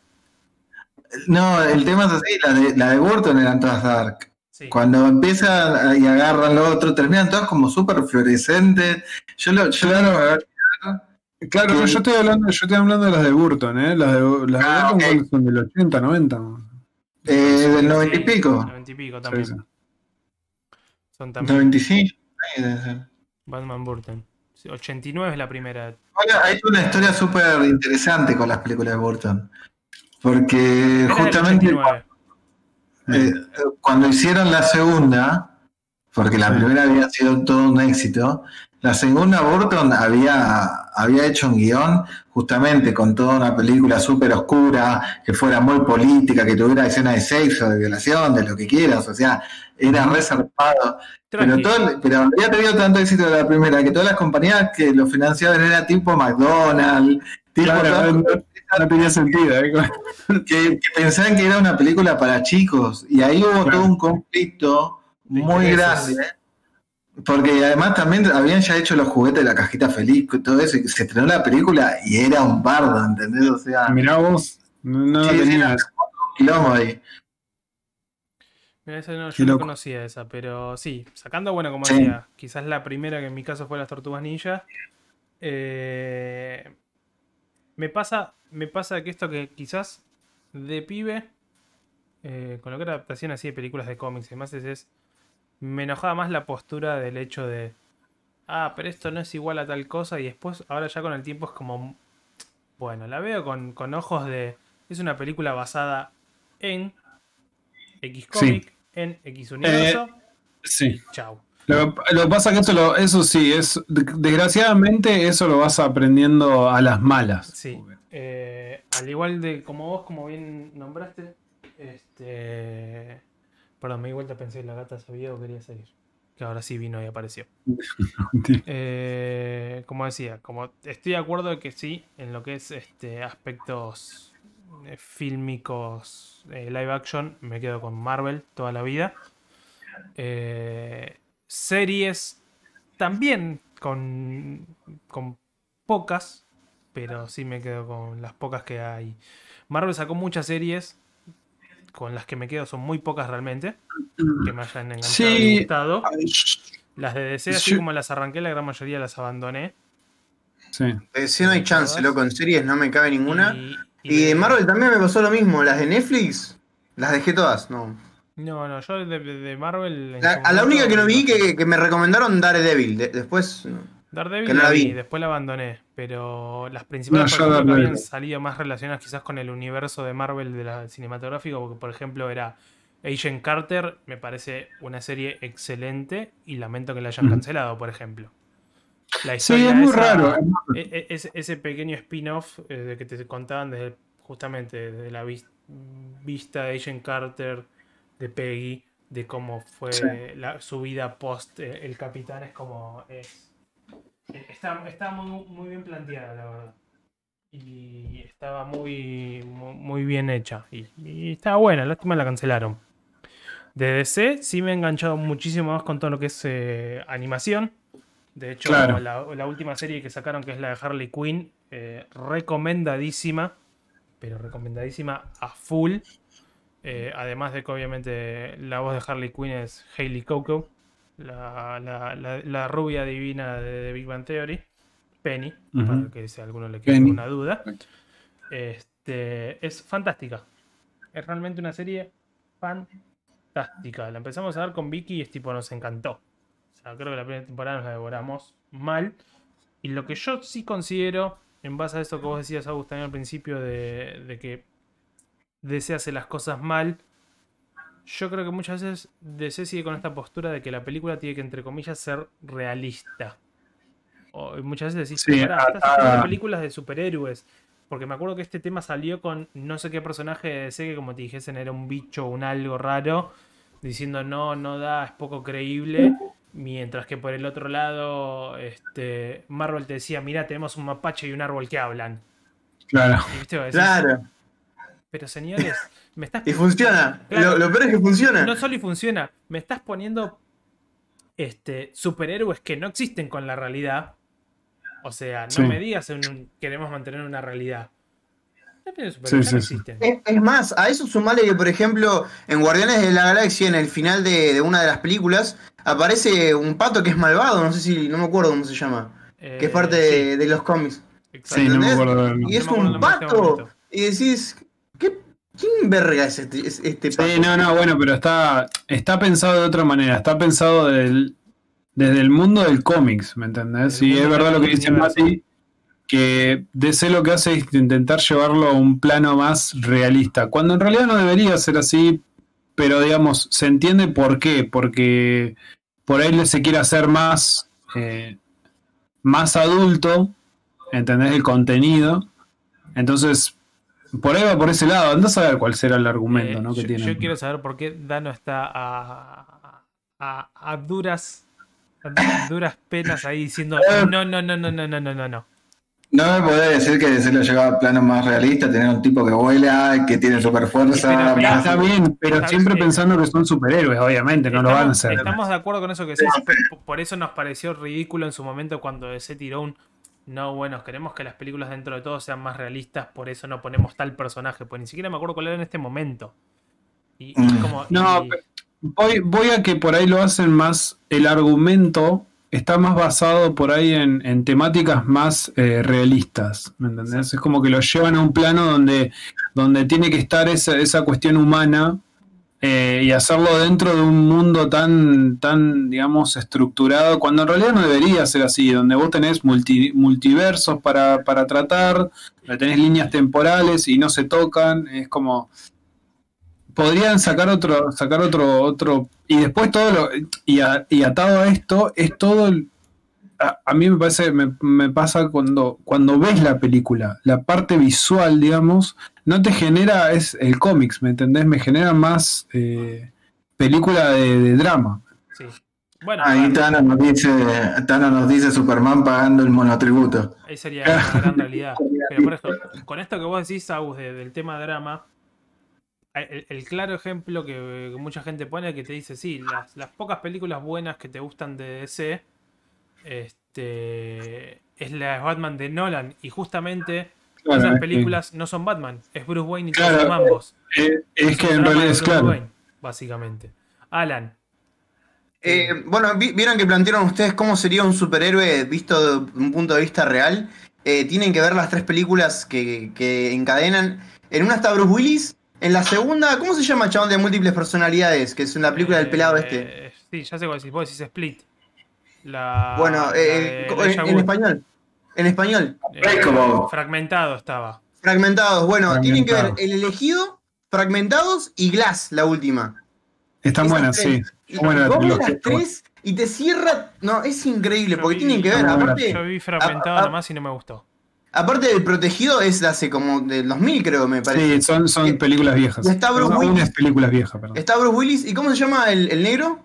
No, el tema es así, la de, la de Burton eran todas dark.
Sí.
Cuando empiezan y agarran lo otro, terminan todas como súper fluorescentes. Yo lo, yo lo-
claro,
Que-
no, yo estoy hablando, yo estoy hablando de las de Burton, ¿eh? Las de, las de
Ah,
Burton
ok.
¿cuáles son del 80, 90. ¿no?
eh, del noventa y
Sí,
pico.
90 y pico también.
sí.
Son también
95. ahí debe ser.
Batman Burton. Sí, 89 es la primera.
Ahora, hay una historia súper interesante con las películas de Burton. Porque justamente
89.
eh, cuando hicieron la segunda, porque la
Sí.
primera había sido todo un éxito, la segunda Burton había, había hecho un guion justamente con toda una película súper oscura, que fuera muy política, que tuviera escenas de sexo, de violación, de lo que quieras, o sea, era reservado. Pero, todo, pero había tenido tanto éxito de la primera que todas las compañías que lo financiaban era tipo McDonald's, tipo
Claro,
todas-
no, no tenía sentido, ¿eh?
que, que pensaban que era una película para chicos y ahí hubo
Claro.
todo un conflicto muy grande porque además también habían ya hecho los juguetes de la cajita feliz y todo eso y se estrenó la película y era un bardo ¿entendés? o sea
Mirá vos, no, no
Sí, sí,
tenía
no.
eso.
un quilombo ahí
Mira, esa no, yo no conocía esa, pero sí, sacando, bueno, como
Sí.
decía, quizás la primera que en mi caso fue las Tortugas Ninja. eh, me pasa, me pasa que esto que quizás de pibe, eh, con lo que era adaptación así de películas de cómics y demás, es, es- me enojaba más la postura del hecho de, ah, pero esto no es igual a tal cosa, y después, ahora ya con el tiempo es como, bueno, la veo con, con ojos de, es una película basada en X cómic, en X universo,
Sí.
chau.
Lo, que pasa que eso, lo, eso sí, es de- desgraciadamente eso lo vas aprendiendo a las malas.
Sí. Eh, al igual de como vos, como bien nombraste, este, Perdón, me di vuelta, pensé la gata sabía o quería seguir. Que ahora sí vino y apareció. Eh, como decía, como estoy de acuerdo de que sí, en lo que es este aspectos eh, fílmicos eh, live action, me quedo con Marvel toda la vida. Eh, series también con, con pocas, pero sí me quedo con las pocas que hay. Marvel sacó muchas series, con las que me quedo son muy pocas realmente, que me hayan enganchado y
Sí.
gustado.
Ay,
Las de DC, así
Sí.
como las arranqué, la gran mayoría las abandoné.
Sí.
Sí, no hay chance, loco. En series no me cabe ninguna.
Y,
Y de Marvel también me pasó lo mismo. Las de Netflix, las dejé todas. No.
No, no, yo de, de Marvel.
La- a la única que no vi que, que me recomendaron Daredevil. de- después.
Daredevil
que no
la vi, después la abandoné. Pero las principales
No,
que habían salido más relacionadas quizás con el universo de Marvel de la cinematográfico, porque por ejemplo era Agent Carter, me parece una serie excelente y lamento que la hayan cancelado, por ejemplo. La
Sí, es muy
esa-
raro.
E- e- ese, pequeño spin-off eh, de que te contaban desde justamente desde la vis- vista de Agent Carter, de Peggy, de cómo fue
Sí.
la- su vida post eh, el capitán, es como es. Está, está muy, muy bien planteada, la verdad. Y estaba muy, muy, muy bien hecha. Y, y estaba buena, lástima la cancelaron. De DC sí me he enganchado muchísimo más con todo lo que es eh, animación. De hecho,
Claro.
la, la última serie que sacaron, que es la de Harley Quinn, eh, recomendadísima, pero recomendadísima a full. Eh, además de que obviamente la voz de Harley Quinn es Hayley Coco, la, la- la- la rubia divina de, de Big Bang Theory, Penny, para que si a alguno le quede alguna duda. Este, es fantástica. Es realmente una serie fantástica. La empezamos a ver con Vicky y es tipo nos encantó. O sea, creo que la primera temporada nos la devoramos mal. Y lo que yo sí considero, en base a eso que vos decías, Agustín, al principio, de, de que DC hace las cosas mal, yo creo que muchas veces DC sigue con esta postura de que la película tiene que, entre comillas, ser realista. O, muchas veces decís,
Sí,
"Pará, estás haciendo películas de superhéroes. Porque me acuerdo que este tema salió con no sé qué personaje de DC que, como te dijesen, era un bicho o un algo raro, diciendo no, no da, es poco creíble. Mientras que por el otro lado, este, Marvel te decía, mira, tenemos un mapache y un árbol que hablan.
Claro.
Viste,
Claro.
Pero señores, me estás
Y funciona.
Claro.
Lo, lo peor es que funciona.
no solo y funciona, me estás poniendo este, superhéroes que no existen con la realidad. O sea, no
Sí.
me digas en un- queremos mantener una realidad.
Sí, sí.
Es, es más, a eso sumale que, por ejemplo, en Guardianes de la Galaxia, en el final de, de una de las películas, aparece un pato que es malvado, no sé si, no me acuerdo cómo se llama, que es
Eh,
parte de, de los cómics.
sí,
Sí, no me
¿Entendés?
acuerdo del
Y es
No me acuerdo
un
este
pato. Y decís, ¿qué, ¿quién verga es este, es este?
Sí, no, no, bueno, pero está, está pensado de otra manera. Está pensado del- desde el mundo del cómics, ¿me entendés?
Del
Y es verdad lo que dice. Mati, que DC lo que hace es intentar llevarlo a un plano más realista, cuando en realidad no debería ser así, pero digamos, se entiende por qué, porque por ahí se quiere hacer más, eh, más adulto, ¿entendés? El contenido. Entonces, por ahí va por ese lado. Andás a ver cuál será el argumento
Eh,
¿no? que
yo,
tiene.
yo quiero saber por qué Dano está a, a, a duras a duras penas ahí diciendo no, no, no, no, no, no, no, no, no.
No me podés decir que se lo llevaba a plano más realista, tener un tipo que vuela, que tiene super fuerza.
Pero
Está bien, pero
Está-
siempre
eh,
pensando que son superhéroes, obviamente, no lo van a hacer.
Estamos de acuerdo con eso que pero por eso nos pareció ridículo en su momento cuando se tiró un no, bueno, queremos que las películas dentro de todo sean más realistas, por eso no ponemos tal personaje, pues ni siquiera me acuerdo cuál era en este momento. Y, y como,
No,
y-
Voy, voy a que por ahí lo hacen más, el argumento está más basado por ahí en, en temáticas más eh, realistas, ¿me entendés? Es como que lo llevan a un plano donde, donde tiene que estar esa, esa cuestión humana eh, y hacerlo dentro de un mundo tan, tan, digamos, estructurado, cuando en realidad no debería ser así, donde vos tenés multi- multiversos para, para tratar, tenés líneas temporales y no se tocan, es como podrían sacar otro, sacar otro, otro, y después todo lo, y, a- y atado a esto, es todo a, a mí me parece, me, me pasa cuando, cuando ves la película, la parte visual, digamos, no te genera, es el cómics, ¿me entendés? Me genera más, eh, película de, de drama.
Sí. Bueno,
Ahí
ah,
Tano nos dice, Tano nos dice Superman pagando el monotributo.
ahí sería una gran realidad. Pero por ejemplo, con esto que vos decís, Agus, de- del tema drama, el, el claro ejemplo que, que mucha gente pone que te dice, sí, las, las pocas películas buenas que te gustan de DC, este, es la de Batman de Nolan. Y justamente
Claro,
esas películas no son Batman, es Bruce Wayne y
Claro,
todos los mambos.
eh, es que en realidad es
Bruce
claro.
Wayne, básicamente. Alan.
Eh, bueno, vi- vieron que plantearon ustedes cómo sería un superhéroe visto de un punto de vista real. Eh, tienen que ver las tres películas que, que encadenan. En una está Bruce Willis. En la segunda, ¿cómo se llama el chabón de múltiples personalidades? Que es la película del pelado este.
Eh, Sí, ya sé cuál decís. Vos decís Split. La,
Bueno,
la
eh,
de
en, español. En español.
Eh,
Breakable.
fragmentado estaba.
Fragmentados. Bueno, tienen que ver. El elegido, Fragmentados y Glass, la última.
Están
Esas
buenas, sí.
tres. Y
Bueno,
vos ves
lo
las
que-
tres y te cierra. No, es increíble,
Yo
porque
vi-
tienen que ver. Aparte,
Yo vi fragmentado
a- a-
nomás y no me gustó.
aparte del protegido, es de hace como del 2000, creo, me parece.
Sí, son, son películas viejas.
está Bruce
No,
Willis.
unas películas viejas, perdón.
Está Bruce Willis. ¿Y cómo se llama el, el negro?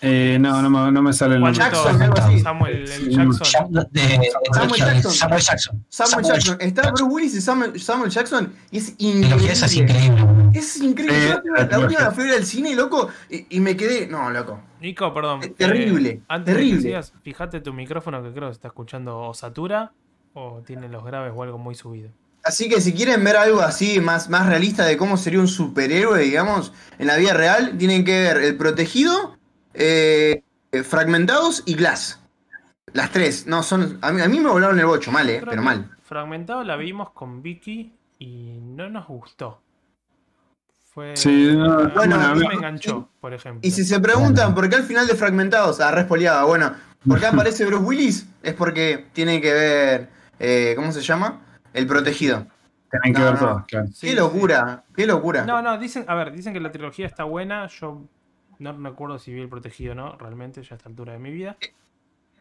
Eh, no, no, me- no me sale el nombre.
Jackson, algo así.
Samuel Jackson.
De-
Samuel Jackson.
Samuel Jackson.
Samuel Jackson. Está Bruce Willis y Samuel, Samuel Jackson. Y es
esa es
increíble.
increíble.
Es increíble. La última-
la
última fui al cine, loco, y, y me quedé. No, loco.
Nico, perdón.
Terrible,
eh, antes de
terrible.
que sigas, fíjate tu micrófono que creo que se está escuchando o satura o tiene los graves o algo muy subido.
Así que si quieren ver algo así más, más realista de cómo sería un superhéroe, digamos, en la vida real, tienen que ver El Protegido, eh, Fragmentados y Glass. Las tres. No, son. A mí, a mí me volaron el bocho, mal, eh, pero mal.
Fragmentado la vimos con Vicky y no nos gustó. Fue.
Sí, no,
a mí
bueno,
no
y-
me enganchó, por ejemplo.
Y si se preguntan por qué al final de Fragmentados, ah, respoleada, bueno, ¿por qué aparece Bruce Willis? Es porque tiene que ver. eh, ¿Cómo se llama? El Protegido.
Tienen que
No,
ver
no.
claro.
Qué
sí.
locura, qué locura.
No, no, dicen, a ver, dicen que la trilogía está buena. Yo no me acuerdo si vi el protegido o no, realmente, ya a esta altura de mi vida.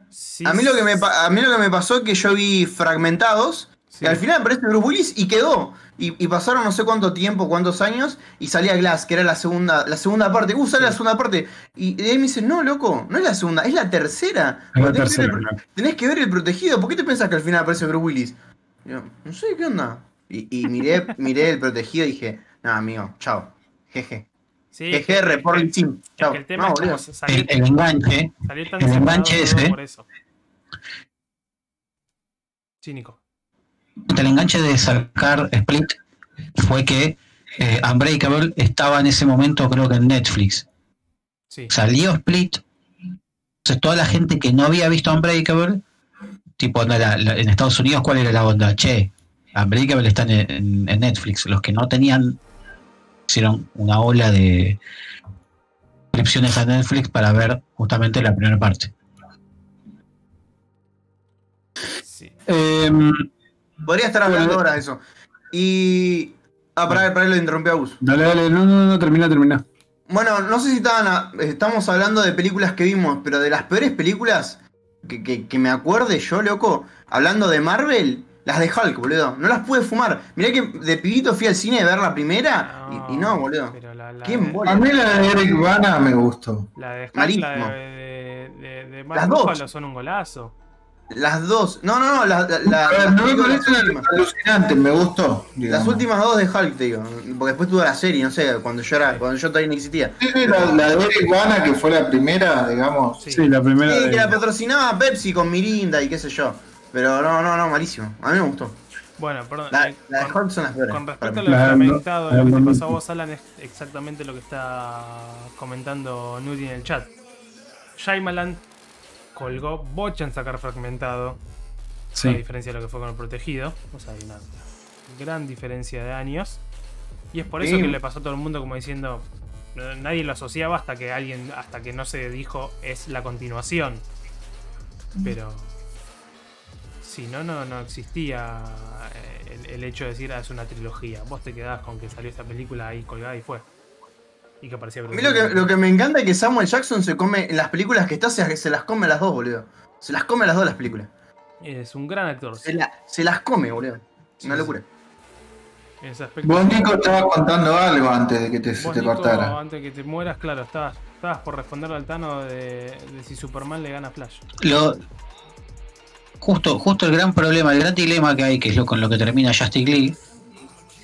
Sí,
A mí, lo que me, a mí lo que me pasó es que yo vi Fragmentados.
sí.
Y al final aparece Bruce Willis y quedó. Y, y pasaron no sé cuánto tiempo, cuántos años, y salía Glass, que era la segunda, la segunda parte. Uh, sale la segunda parte. Y de ahí me dicen, no, loco, no es la segunda, es la tercera.
Es la
Tenés que ver
tercera,
el-
claro.
tenés que ver el protegido. ¿Por qué te pensás que al final aparece Bruce Willis? Y yo, no sé, ¿qué onda? Y, y miré, miré el protegido y dije, no, amigo, chao. Jeje.
Sí, es
Chao.
que el tema
No,
es salió,
El, el enganche,
tan
el enganche ese.
por eso. Cínico.
el enganche de sacar Split fue que eh, Unbreakable estaba en ese momento creo que en Netflix.
Sí.
Salió Split. Entonces toda la gente que no había visto Unbreakable, tipo la- la- la- en Estados Unidos, ¿cuál era la onda? Che, Unbreakable está en, en- en Netflix. Los que no tenían hicieron una ola de suscripciones a Netflix para ver justamente la primera parte.
sí.
Eh,
Podría estar hablando ahora de eso. Y. Ah, para, para lo interrumpí a Gus.
dale, dale, no, no, no, termina, termina.
Bueno, no sé si estaban a- estamos hablando de películas que vimos, pero de las peores películas que, que- que me acuerde yo, loco, hablando de Marvel, las de Hulk, boludo. No las pude fumar. Mirá que de pibito fui al cine a ver la primera y, y no, boludo.
Pero la, la
Qué
de-
embole.
A mí la de Eric Bana me gustó.
La de Hulk, la de, de, de,
Las dos.
Son un golazo.
Las dos. No, no, no, la- la- la-
no me gustó.
Las últimas dos de Hulk, te digo. Porque después tuve la serie, no sé, cuando yo era, cuando yo todavía no existía.
Sí, sí, la, la de Eric Bana, que fue la primera, digamos.
Sí.
Sí, la primera.
Sí,
de-
que la patrocinaba Pepsi con Mirinda y qué sé yo. Pero no, no, no, malísimo. A mí me gustó.
Bueno, perdón.
La,
eh,
la de
con,
Hulk son las peores.
con respecto a lo
la-
lo que te pasó a vos, Alan, es exactamente lo que está comentando Nudi en el chat. Shyamalan colgó bocha en sacar fragmentado, a
Sí.
diferencia de lo que fue con el protegido. O sea, hay una gran diferencia de años. Y es por eso
Sí.
que le pasó a todo el mundo como diciendo. "No- Nadie lo asociaba hasta que alguien, hasta que no se dijo es la continuación. Pero si no, no, no existía eh, el, el hecho de decir ah, es una trilogía. Vos te quedabas con que salió esta película ahí colgada y fue. Y que aparecía
A mí lo que, lo que me encanta es que Samuel Jackson se come, en las películas que está, se, se las come las dos, boludo. Se las come las dos las películas.
Es un gran actor.
Se, la- se las come, boludo.
Sí,
Una
sí.
locura.
Ese aspecto.
Vos, Nico, estabas contando algo antes de que te, se
Vos,
te
Nico,
cortara.
antes que te mueras, claro, estabas, estabas por responderle al Tano de, de si Superman le gana a Flash.
Lo, justo, justo el gran problema, el gran dilema que hay, que es lo con lo que termina Justice League.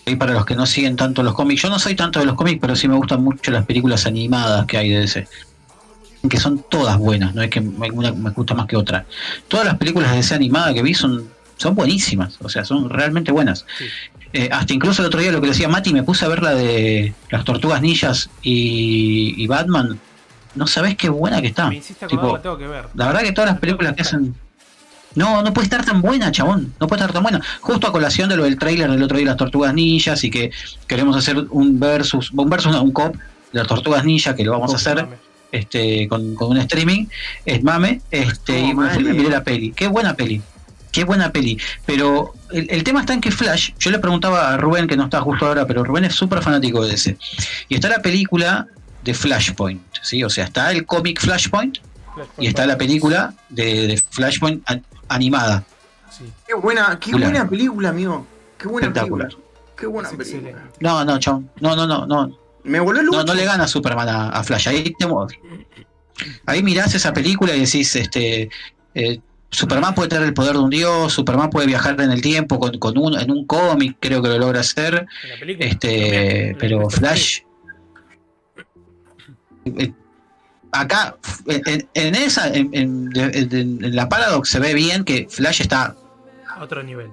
Y para los que no siguen tanto los cómics, yo no soy tanto de los cómics, pero sí me gustan mucho las películas animadas que hay de ese. Que son todas buenas, no es que me- una me gusta más que otra. Todas las películas de ese animada que vi son, son buenísimas, o sea, son realmente buenas.
Sí.
Eh, hasta incluso el otro día lo que decía Mati, me puse a ver la de las tortugas ninjas y, y Batman. No sabés qué buena que está.
Me
Tipo,
la tengo que ver.
la verdad que todas las películas que hacen. No, no puede estar tan buena, chabón. No puede estar tan buena. Justo a colación de lo del tráiler del otro día de las Tortugas Ninjas y que queremos hacer un versus, un versus, no, un cop de las Tortugas Ninjas que lo vamos a hacer este con, con un streaming. Es mame. Este, y me fui y me miré la peli. Qué buena peli. Qué buena peli. Pero el, el tema está en que Flash, yo le preguntaba a Rubén, que no está justo ahora, pero Rubén es súper fanático de ese. Y está la película de Flashpoint, ¿sí? O sea, está el cómic Flashpoint
Flash
y está la película de, de Flashpoint an- animada.
Sí.
Qué buena, qué buena película, amigo. Qué buena
Espectacular.
película. Qué buena
Es
película.
excelente.
No, no, chabón. No, no, no, no.
Me voló el
No, no le gana Superman a, a Flash. Ahí, te ahí mirás esa película y decís, este, eh, Superman puede tener el poder de un dios, Superman puede viajar en el tiempo con, con un, en un cómic, creo que lo logra hacer.
En la película.
Este,
También,
pero Flash. Acá, en, en esa, en, en- en- en la Paradox se ve bien que Flash está.
Otro nivel.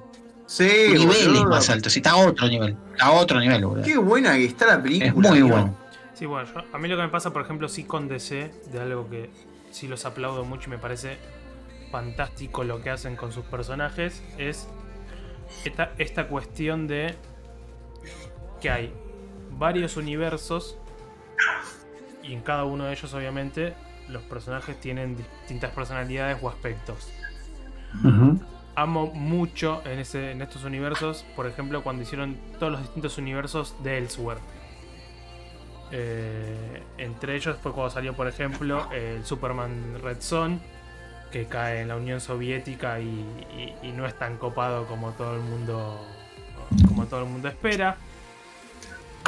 Sí,
niveles
boludo.
más altos, sí, está a otro nivel, a otro nivel, boludo.
Qué buena que está la película.
Es muy bueno.
Sí, bueno, yo- a mí lo que me pasa, por ejemplo, sí con DC, de algo que sí los aplaudo mucho y me parece fantástico lo que hacen con sus personajes, es esta, esta cuestión de que hay varios universos y en cada uno de ellos, obviamente, los personajes tienen distintas personalidades o aspectos. Amo mucho en, ese, en estos universos, por ejemplo, cuando hicieron todos los distintos universos de Elsewhere. Eh, entre ellos fue cuando salió, por ejemplo, el Superman Red Son, que cae en la Unión Soviética y, y- y no es tan copado como todo el mundo como todo el mundo espera.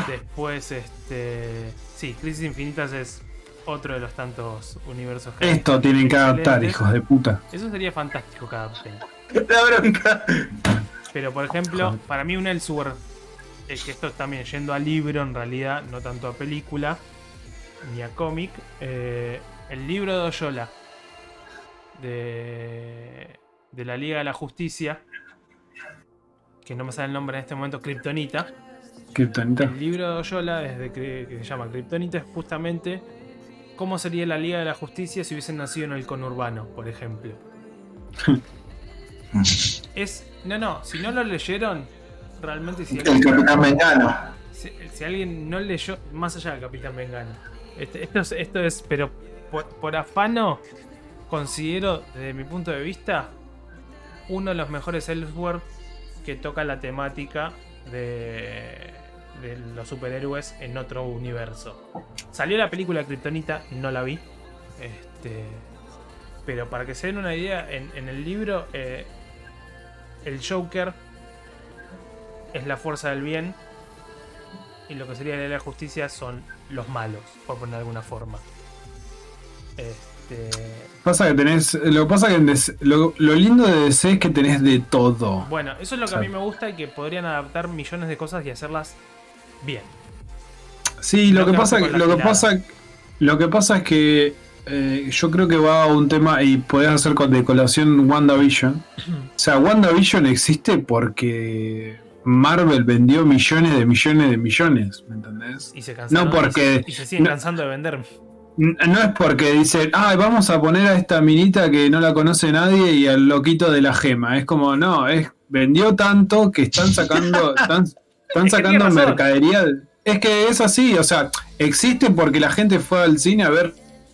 Después, este, sí, Crisis Infinitas es otro de los tantos universos que.
Esto tienen que adaptar, hijos de puta.
Eso sería fantástico cada vez.
La bronca.
Pero por ejemplo,
Joder.
para mí un Elsewhere, eh, que esto es también yendo a libro en realidad, no tanto a película, ni a cómic, eh, el libro de Oyola, de, de la Liga de la Justicia, que no me sale el nombre en este momento, Kryptonita.
Kryptonita.
El libro de Oyola, que, que se llama Kryptonita, es justamente cómo sería la Liga de la Justicia si hubiesen nacido en el conurbano, por ejemplo. Es. No, no, si no lo leyeron, realmente si
El Capitán Mengano.
si, si alguien no leyó, más allá del Capitán Mengano. Este- esto, es, esto es, pero por, por afano, considero, desde mi punto de vista, uno de los mejores Elsewhere que toca la temática de, de los superhéroes en otro universo. Salió la película Kryptonita, no la vi. Este, pero para que se den una idea, en, en el libro, eh, el Joker es la fuerza del bien. Y lo que sería la ley de la justicia son los malos, por poner de alguna forma. Este,
Pasa que tenés. Lo pasa que lo, lo lindo de DC es que tenés de todo.
bueno, eso es lo que a mí me gusta y que podrían adaptar millones de cosas y hacerlas bien.
Sí, lo que pasa, lo que pasa, lo que pasa es que eh, yo creo que va a un tema y podés hacer con de colación WandaVision. O sea, WandaVision existe porque Marvel vendió millones de millones de millones, ¿me entendés?
Y se cansaron.
No porque-
Y se, siguen
no-
cansando de vender.
No es porque dicen, ah, vamos a poner a esta minita que no la conoce nadie y al loquito de la gema. Es como, no, es vendió tanto que están sacando, están, están
Es
sacando mercadería. Es que es así, o sea, existe porque la gente fue al cine a ver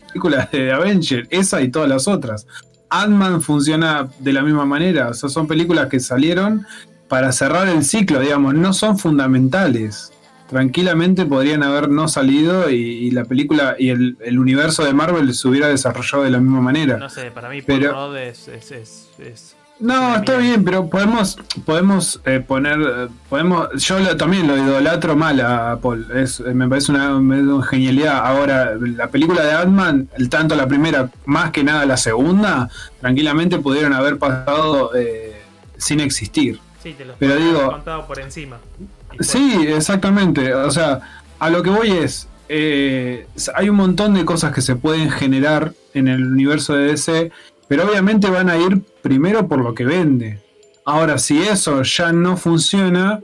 películas de Avenger, esa y todas las otras. Ant-Man funciona de la misma manera, o sea, son películas que salieron para cerrar el ciclo, digamos, no son fundamentales tranquilamente podrían haber no salido y, y la película y el, el universo de Marvel se hubiera desarrollado de la misma manera.
No sé, para mí Paul
Pero-
Rudd es, es, es, es
No, está bien, pero podemos, podemos eh, poner, eh, podemos, yo lo- también lo idolatro mal a Paul, es, eh, me parece una, genialidad. Ahora, la película de Ant-Man, el tanto la primera, más que nada la segunda, tranquilamente pudieron haber pasado eh, sin existir.
Sí, te los
Pero digo-
contado por encima.
Sí, exactamente. O sea, a lo que voy es, eh, hay un montón de cosas que se pueden generar en el universo de DC, pero obviamente van a ir primero por lo que vende. Ahora, si eso ya no funciona,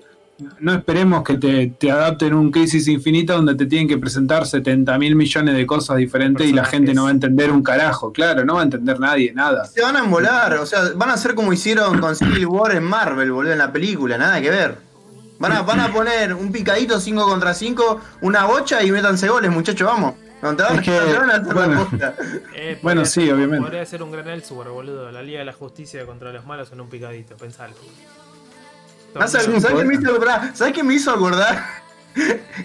no esperemos que te, te adapten un Crisis Infinita donde te tienen que presentar 70 mil millones de cosas diferentes y la gente no va a entender un carajo. Claro, no va a entender nadie nada.
Se van a embolar, o sea, van a hacer como hicieron con Civil War en Marvel, boludo, en la película, nada que ver. Van a, van a poner un picadito 5 contra 5, una bocha y métanse goles, muchachos, vamos. Van,
Es que,
no te van a hacer la
bueno.
Eh,
Bueno,
podría
sí,
ser-
obviamente.
Podría ser un gran Elseworld, boludo. La Liga de la Justicia contra los malos en un picadito, pensalo.
Ah, ¿Sabes
Sí,
¿sabes qué me hizo acordar? ¿Sabes qué me hizo acordar?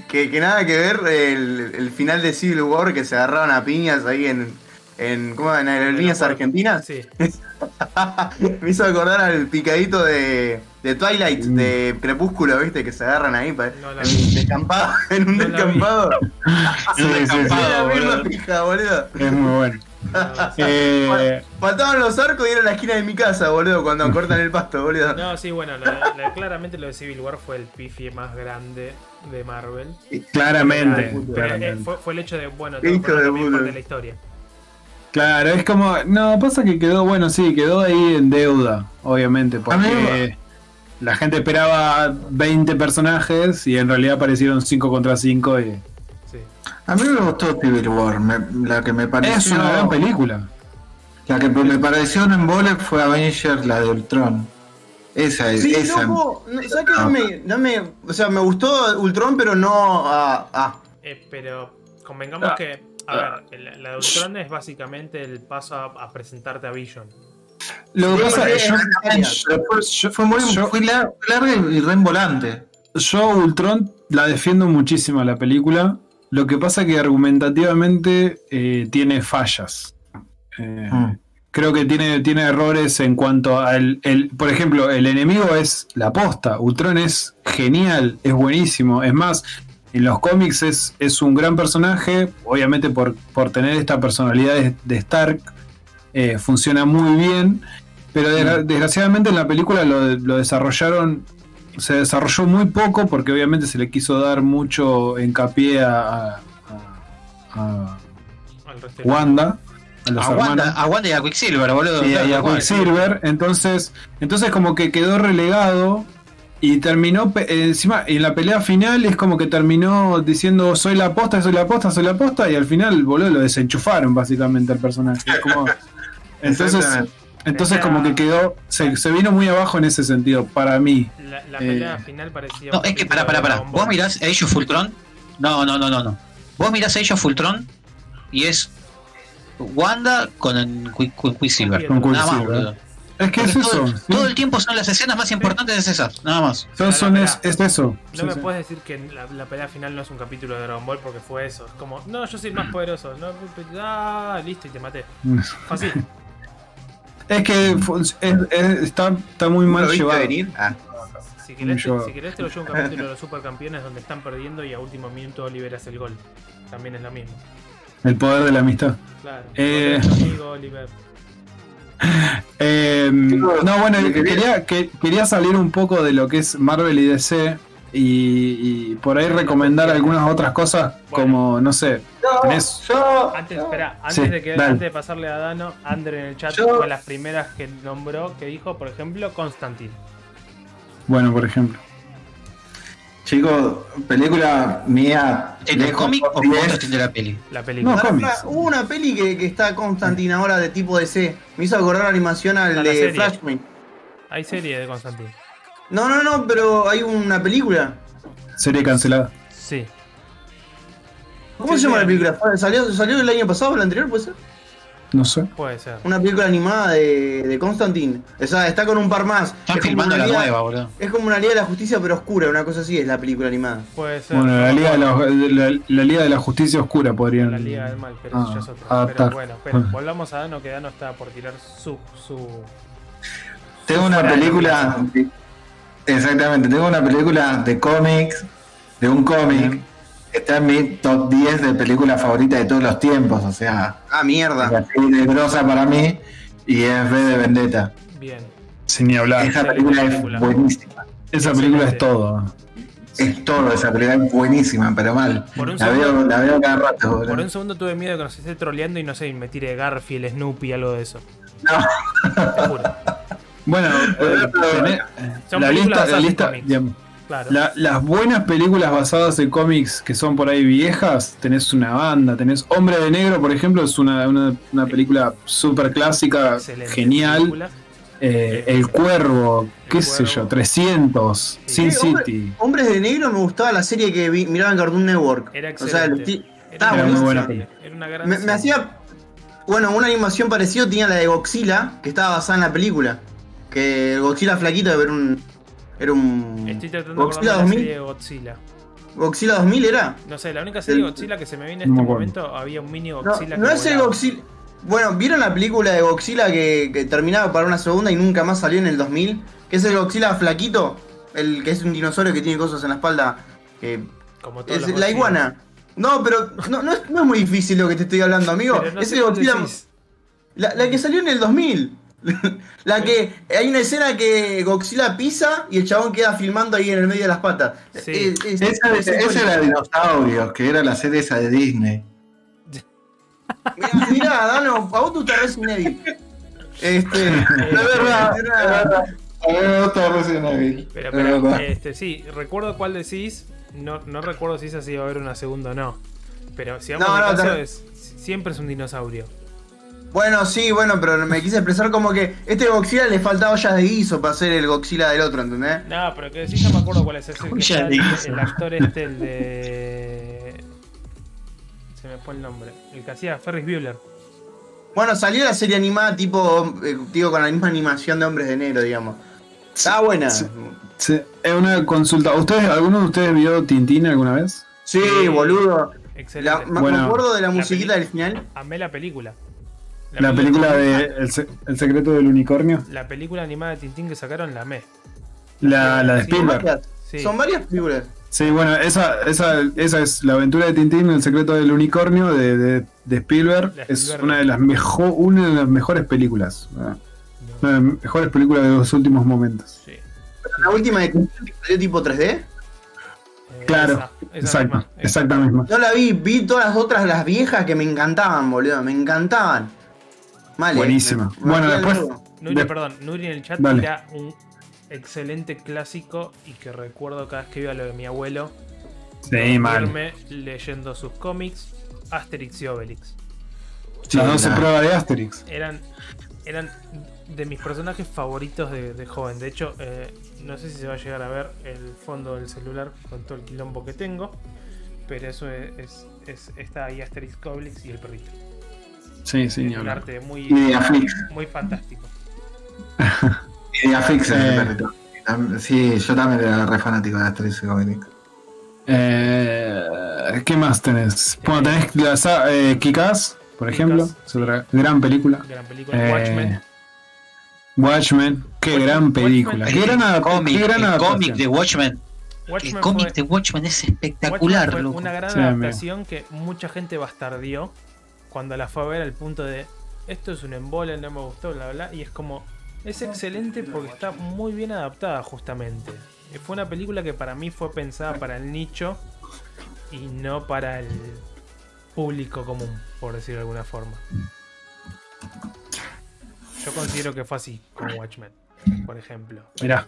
que, que nada que ver el, el final de Civil War que se agarraron a piñas ahí en, en ¿cómo en aerolíneas argentinas.
Sí.
me hizo acordar al picadito de, de Twilight,
Mm.
de Crepúsculo, ¿viste? Que se agarran ahí
No
en un descampado. En un
No
descampado.
Boludo.
pija, boludo.
Es muy bueno. Eh,
Faltaban los arcos y era la esquina de mi casa, boludo, cuando cortan el pasto, boludo.
No, sí, bueno, la- la- claramente lo de Civil War fue el pifi más grande de Marvel.
claramente.
Pero, eh,
claramente.
fue, fue el hecho de, bueno, todo
de
de la historia.
Claro, es como. No, pasa que quedó, bueno, sí, quedó ahí en deuda, obviamente, porque la gente esperaba 20 personajes y en realidad aparecieron 5 contra 5 y.
Sí.
A mí me gustó Civil War, me- la que me pareció...
Es una gran película.
La que me pareció un embole fue Avengers, la de Ultron. Esa es,
Sí,
esa.
loco, no, ¿sabes qué? No me, no me- o sea, me gustó Ultron, pero no a. ah,
Eh, pero convengamos
Ah.
que, a ver, el- la de Ultron es básicamente el paso a, a presentarte a Vision.
Lo que pasa es
Pero fue,
yo-
fue muy
yo-
fue larga y y re volante.
yo Ultron la defiendo muchísimo la película. Lo que pasa que argumentativamente eh, tiene fallas. Eh,
Mm.
Creo que tiene, tiene errores en cuanto al. El, por ejemplo, el enemigo es la posta. Ultron es genial, es buenísimo. Es más, en los cómics es, es un gran personaje. Obviamente, por, por tener esta personalidad de, de Stark, eh, funciona muy bien. Pero desgra- desgraciadamente en la película lo, lo desarrollaron. Se desarrolló muy poco porque obviamente se le quiso dar mucho hincapié a, Wanda, a los
aguanta y a Quicksilver, boludo.
Y, y a Quicksilver, entonces, entonces como que quedó relegado y terminó pe- encima en la pelea final es como que terminó diciendo soy la posta, soy la posta, soy la posta y al final boludo lo desenchufaron básicamente al personaje. Como- entonces, entonces como que quedó, se, se vino muy abajo en ese sentido para mí.
La, la
Eh,
pelea final parecía.
No, es que pará, pará, pará. Vos mirás Age of Ultron. No, no, no, no, no. Vos mirás Age of Ultron y es Wanda con el Quicksilver.
Con
Nada más,
Quicksilver. Es que es
todo,
eso. sí.
todo el tiempo son las escenas más importantes de esas, nada más.
Son- son- es, es eso.
No
Sí,
me
sí.
puedes decir que la, la pelea final no es un capítulo de Dragon Ball porque fue eso. Es como, no, yo soy el más poderoso. No, ah, listo, y te maté. Fácil.
Es que fu- es- es- está, está muy
¿Lo
mal
viste
llevado.
venir? Ah,
Si querés,
Yo-
te, si querés te lo llevo un capítulo de los supercampeones donde están perdiendo y a último minuto liberas el gol. También es lo mismo.
El poder de la amistad.
Claro.
Eh.
Amigo, Oliver.
Eh,
Chicos,
no, bueno,
quería-
quería, que- quería salir un poco de lo que es Marvel y DC y, y por ahí recomendar algunas otras cosas como, no sé, tenés-
Yo,
Antes, espera, antes,
Sí,
de que, antes de pasarle a Dano, Andre en el chat
Yo-
fue las primeras que nombró, que dijo, por ejemplo, Constantine.
bueno, por ejemplo.
Chicos, película mía.
¿En el cómic o
top
vos
10.
estás de la peli?
La película.
No,
pará,
cómics.
pará, hubo una peli que, que está Constantine ahora de tipo DC. Me hizo acordar la animación al de
serie.
Flashpoint.
Hay serie de Constantine.
No, no, no, pero hay una película.
Serie cancelada.
Sí.
¿Cómo
Sí,
se llama
sí.
la película? ¿Fue- ¿Salió, ¿Salió el año pasado o el anterior, puede ser?
No sé.
Puede ser.
Una película animada de, de Constantine. O sea, está con un par más.
Están
Es como
filmando
una
la
liga-
nueva, boludo.
Es como una Liga de la Justicia, pero oscura, una cosa así es la película animada.
Puede ser.
Bueno, la Liga de la, la- la Liga de la Justicia Oscura podrían.
La Liga del Mal, pero
Ah,
eso ya es otro.
adaptar.
Pero bueno, pero volvamos a Dano, que Dano está por tirar su, su,
Tengo una película. Exactamente, tengo una película de cómics, de un cómic. Está en mi top 10 de películas favoritas de todos los tiempos. O sea,
Ah,
es
mierda.
así de grosa para mí. Y es V de Vendetta.
Bien.
Sin ni hablar.
Esa película es
película.
buenísima.
Esa película es todo.
Es todo, esa película es buenísima, pero mal.
Por un
La
segundo-
veo, la veo cada rato, boludo.
Por un segundo tuve miedo de que nos esté troleando y no sé, y me tire Garfield, Snoopy, algo de eso.
No.
Te juro.
Bueno, eh, la lista, la lista,
cómics.
Digamos,
Claro.
la- las buenas películas basadas en cómics que son por ahí viejas, tenés una banda, tenés Hombre de Negro, por ejemplo, es una, una, una película súper clásica,
Excelente
genial. Eh, el Cuervo, qué
El
sé
Cuervo.
yo, 300, Sin
Sí, hombre-
City.
Hombres de Negro me gustaba la serie que vi- miraba en Cartoon Network.
Era
O sea, el
excelente. Era
muy buena
serie, Era una gran
me, hacía. Bueno, una animación parecida tenía la de Godzilla, que estaba basada en la película. Que Godzilla flaquito era un. Era un.
Estoy tratando de
Godzilla
acordar la
2000.
serie de Godzilla.
Godzilla 2000 era.
No sé, la única serie de
El-
Godzilla que se me viene
No
en este momento había un mini
No,
Godzilla
no
que
es el. Godzilla. Bueno, ¿vieron la película de Godzilla que, que terminaba para una segunda y nunca más salió en el 2000? Que es el Godzilla flaquito, el que es un dinosaurio que tiene cosas en la espalda. que
Como todos
es
los
la iguana. No, pero no, no, es, no es muy difícil lo que te estoy hablando, amigo.
No
Ese
sé cuál
Godzilla. La, la que salió en el 2000. la que. Hay una escena que Godzilla pisa y el chabón queda filmando ahí en el medio de las patas.
Sí.
Eh, es-
Esa,
es-
esa era dinosaurios, que era la serie esa de Disney.
Mirá, mirá, Dano, a vos te gusta Resident Evil. Este.
Es
verdad, es verdad.
Pero,
es
pero, este, sí, recuerdo cuál decís. No, no recuerdo si esa sí iba a haber una segunda o no. Pero si vamos
No, no,
caso,
te-
es, siempre es un dinosaurio.
Bueno, sí, bueno, pero me quise expresar como que este Godzilla le faltaba ollas de guiso para ser el Godzilla del otro, ¿entendés?
No, pero que decís, no me acuerdo cuál es. Es el, que
Ya
está el,
dice.
el actor este, el de. Se me fue el nombre. El que hacía Ferris Bueller.
Bueno, salió la serie animada tipo, eh, digo, con la misma animación de Hombres de Negro, digamos. Está buena.
Sí.
Sí,
Sí, es una consulta. ¿Ustedes, ¿Alguno de ustedes vio Tintín alguna vez?
boludo. La-
Excelente.
me
Bueno.
me acuerdo de la
La
musiquita del final.
Amé la película.
La película de El, se- El secreto del unicornio.
La película animada de Tintín que sacaron la amé.
La, la de Spielberg.
Sí.
son varias películas.
Sí, bueno, esa, esa, esa es la aventura de Tintín, el secreto del unicornio de, de- de Spielberg. Es
Spielberg.
una de las mejor, una de las mejores películas. Una de las mejores películas de los últimos momentos.
Sí.
La última de Tintín que salió tipo 3D.
Eh,
Claro,
esa- esa
exacto,
misma,
exacta misma.
No la vi, vi todas las otras, las viejas que me encantaban, boludo. Me encantaban. Mal, eh,
Buenísima.
me- me
Bueno, después-.
Nuri,
De-
perdón, Nuri en el chat
Dale.
tira un excelente clásico y que recuerdo cada vez que iba a lo de mi abuelo.
Sí, mal.
leyendo sus cómics, Asterix y Obelix.
Las 12
la-
pruebas de Asterix.
Eran, eran de mis personajes favoritos de, de joven. De hecho, eh, no sé si se va a llegar a ver el fondo del celular con todo el quilombo que tengo. Pero eso es, es- es- está ahí Asterix, Obelix y el perrito.
Sí, sí,
un arte muy, muy fantástico.
Ideaflix es
Eh.
el perrito. Tam- Sí, yo también era re fanático de Asterix y Obelix.
Eh, ¿Qué más tenés? Bueno, tenés la sa- eh, Kick-Ass, por ejemplo. Es otra gran película.
Gran película.
Eh,
Watchmen.
Watchmen, qué
Watchmen-
gran película.
Watchmen-
Qué gran,
cómic,
qué gran
el cómic de Watchmen.
Watchmen
El cómic
fue-
de Watchmen es
Watchmen
espectacular,
fue
loco.
una gran
Sí, amigo.
adaptación que mucha gente bastardió cuando la fue a ver al punto de esto es un embole, no me gustó, bla bla, y es como es excelente porque está muy bien adaptada justamente. Eh, Fue una película que para mí fue pensada para el nicho y no para el público común, por decirlo de alguna forma. Yo considero que fue así con Watchmen, por ejemplo.
Mirá,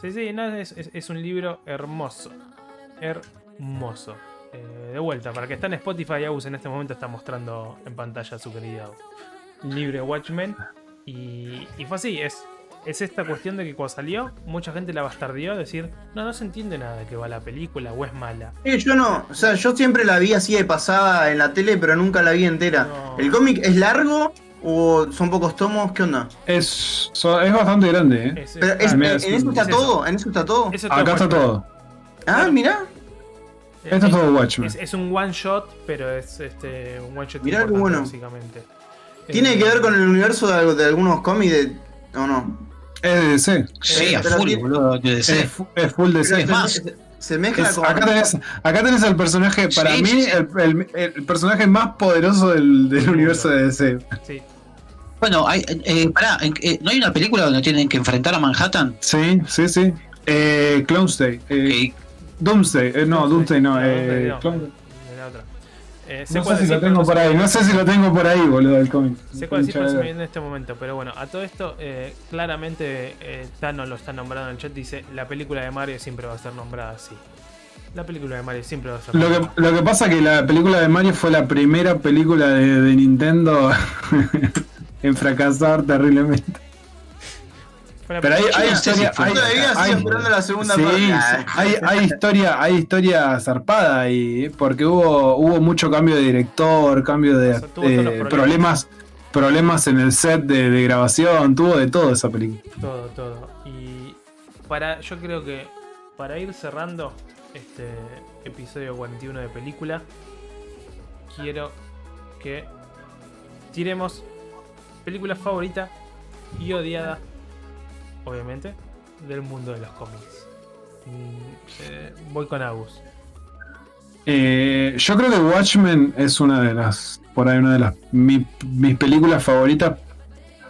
Sí, sí, no, es, es- es un libro hermoso. Hermoso. Eh, de vuelta, para que está en Spotify, Agus en este momento está mostrando en pantalla su querido libro de Watchmen. Y, y fue así, es, es esta cuestión de que cuando salió, mucha gente la bastardió, decir, no, no se entiende nada de que va la película o es mala.
Eh, yo no, o sea, yo siempre la vi así de pasada en la tele, pero nunca la vi entera.
No.
¿El cómic es largo o son pocos tomos? ¿Qué onda?
es, so- es bastante grande, ¿eh?
Es-
Pero
es-
es-
mira,
en,
es
en eso
un-
está
es eso.
todo, en eso está todo.
eso
Acá está todo.
Ah, mirá.
Esto es todo Watchmen.
Es, es un one shot, pero es este, un one shot
Mirá
importante,
bueno.
básicamente.
¿Tiene
Eh,
que ver con el universo de, de algunos cómics de... o no?
Es de DC.
Sí, a
pero
full, boludo. de DC.
Es, es full DC.
Es más.
se- mezcla
Es-
con.
acá, tenés, acá tenés al personaje, para
Sí,
mí,
sí, sí.
El, el- el personaje más poderoso del, del universo de DC.
Sí.
Bueno, hay, eh, pará, eh, ¿no hay una película donde tienen que enfrentar a Manhattan?
Sí, sí, sí. Eh, Clown's-Day. eh,
Que-
Doomsday. eh, no, Doomsday no.
No,
eh,
no,
Clown-
de la otra. Eh,
no sé si
decir,
lo tengo
no
por ahí. No sé si lo tengo por ahí, boludo, el cómic.
Sé cuál decir, pero se me viene en este momento. Pero bueno, a todo esto, eh, claramente eh, Thanos lo está nombrando en el chat. Dice: La película de Mario siempre va a ser nombrada así. La película de Mario siempre va a ser
Lo
nombrada.
que, lo que pasa que la película de Mario fue la primera película de, de Nintendo en fracasar terriblemente. Pero hay, hay historia, hay, hay-
la segunda
sí, hay, hay historia, hay historia zarpada y porque hubo, hubo mucho cambio de director, cambio de
O sea,
eh,
problemas.
problemas, problemas en el set de, de grabación, tuvo de todo esa película.
Todo, todo. Y para, yo creo que para ir cerrando este episodio 41 de película, quiero que tiremos película favorita y odiada, obviamente, del mundo de los cómics. Mm, eh, voy con Agus.
Eh, yo creo que Watchmen es una de las, por ahí una de las mi- mis películas favoritas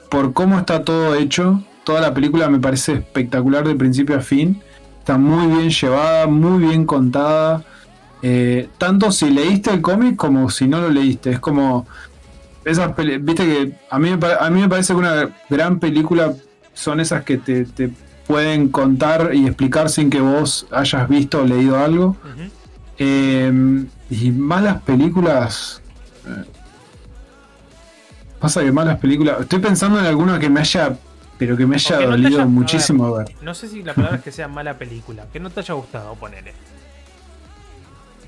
por cómo está todo hecho. Toda la película me parece espectacular de principio a fin. Está muy bien llevada, muy bien contada. Eh, tanto si leíste el cómic como si no lo leíste. Es como esas viste que a mí, a mí me parece una gran película son esas que te, te pueden contar y explicar sin que vos hayas visto o leído algo. Eh, y malas películas. eh, Pasa que malas películas. Estoy pensando en alguna que me haya. Pero que me haya
no
dolido
haya- a
muchísimo ver.
No sé si la palabra es que sea mala película, que no te haya gustado, ponele.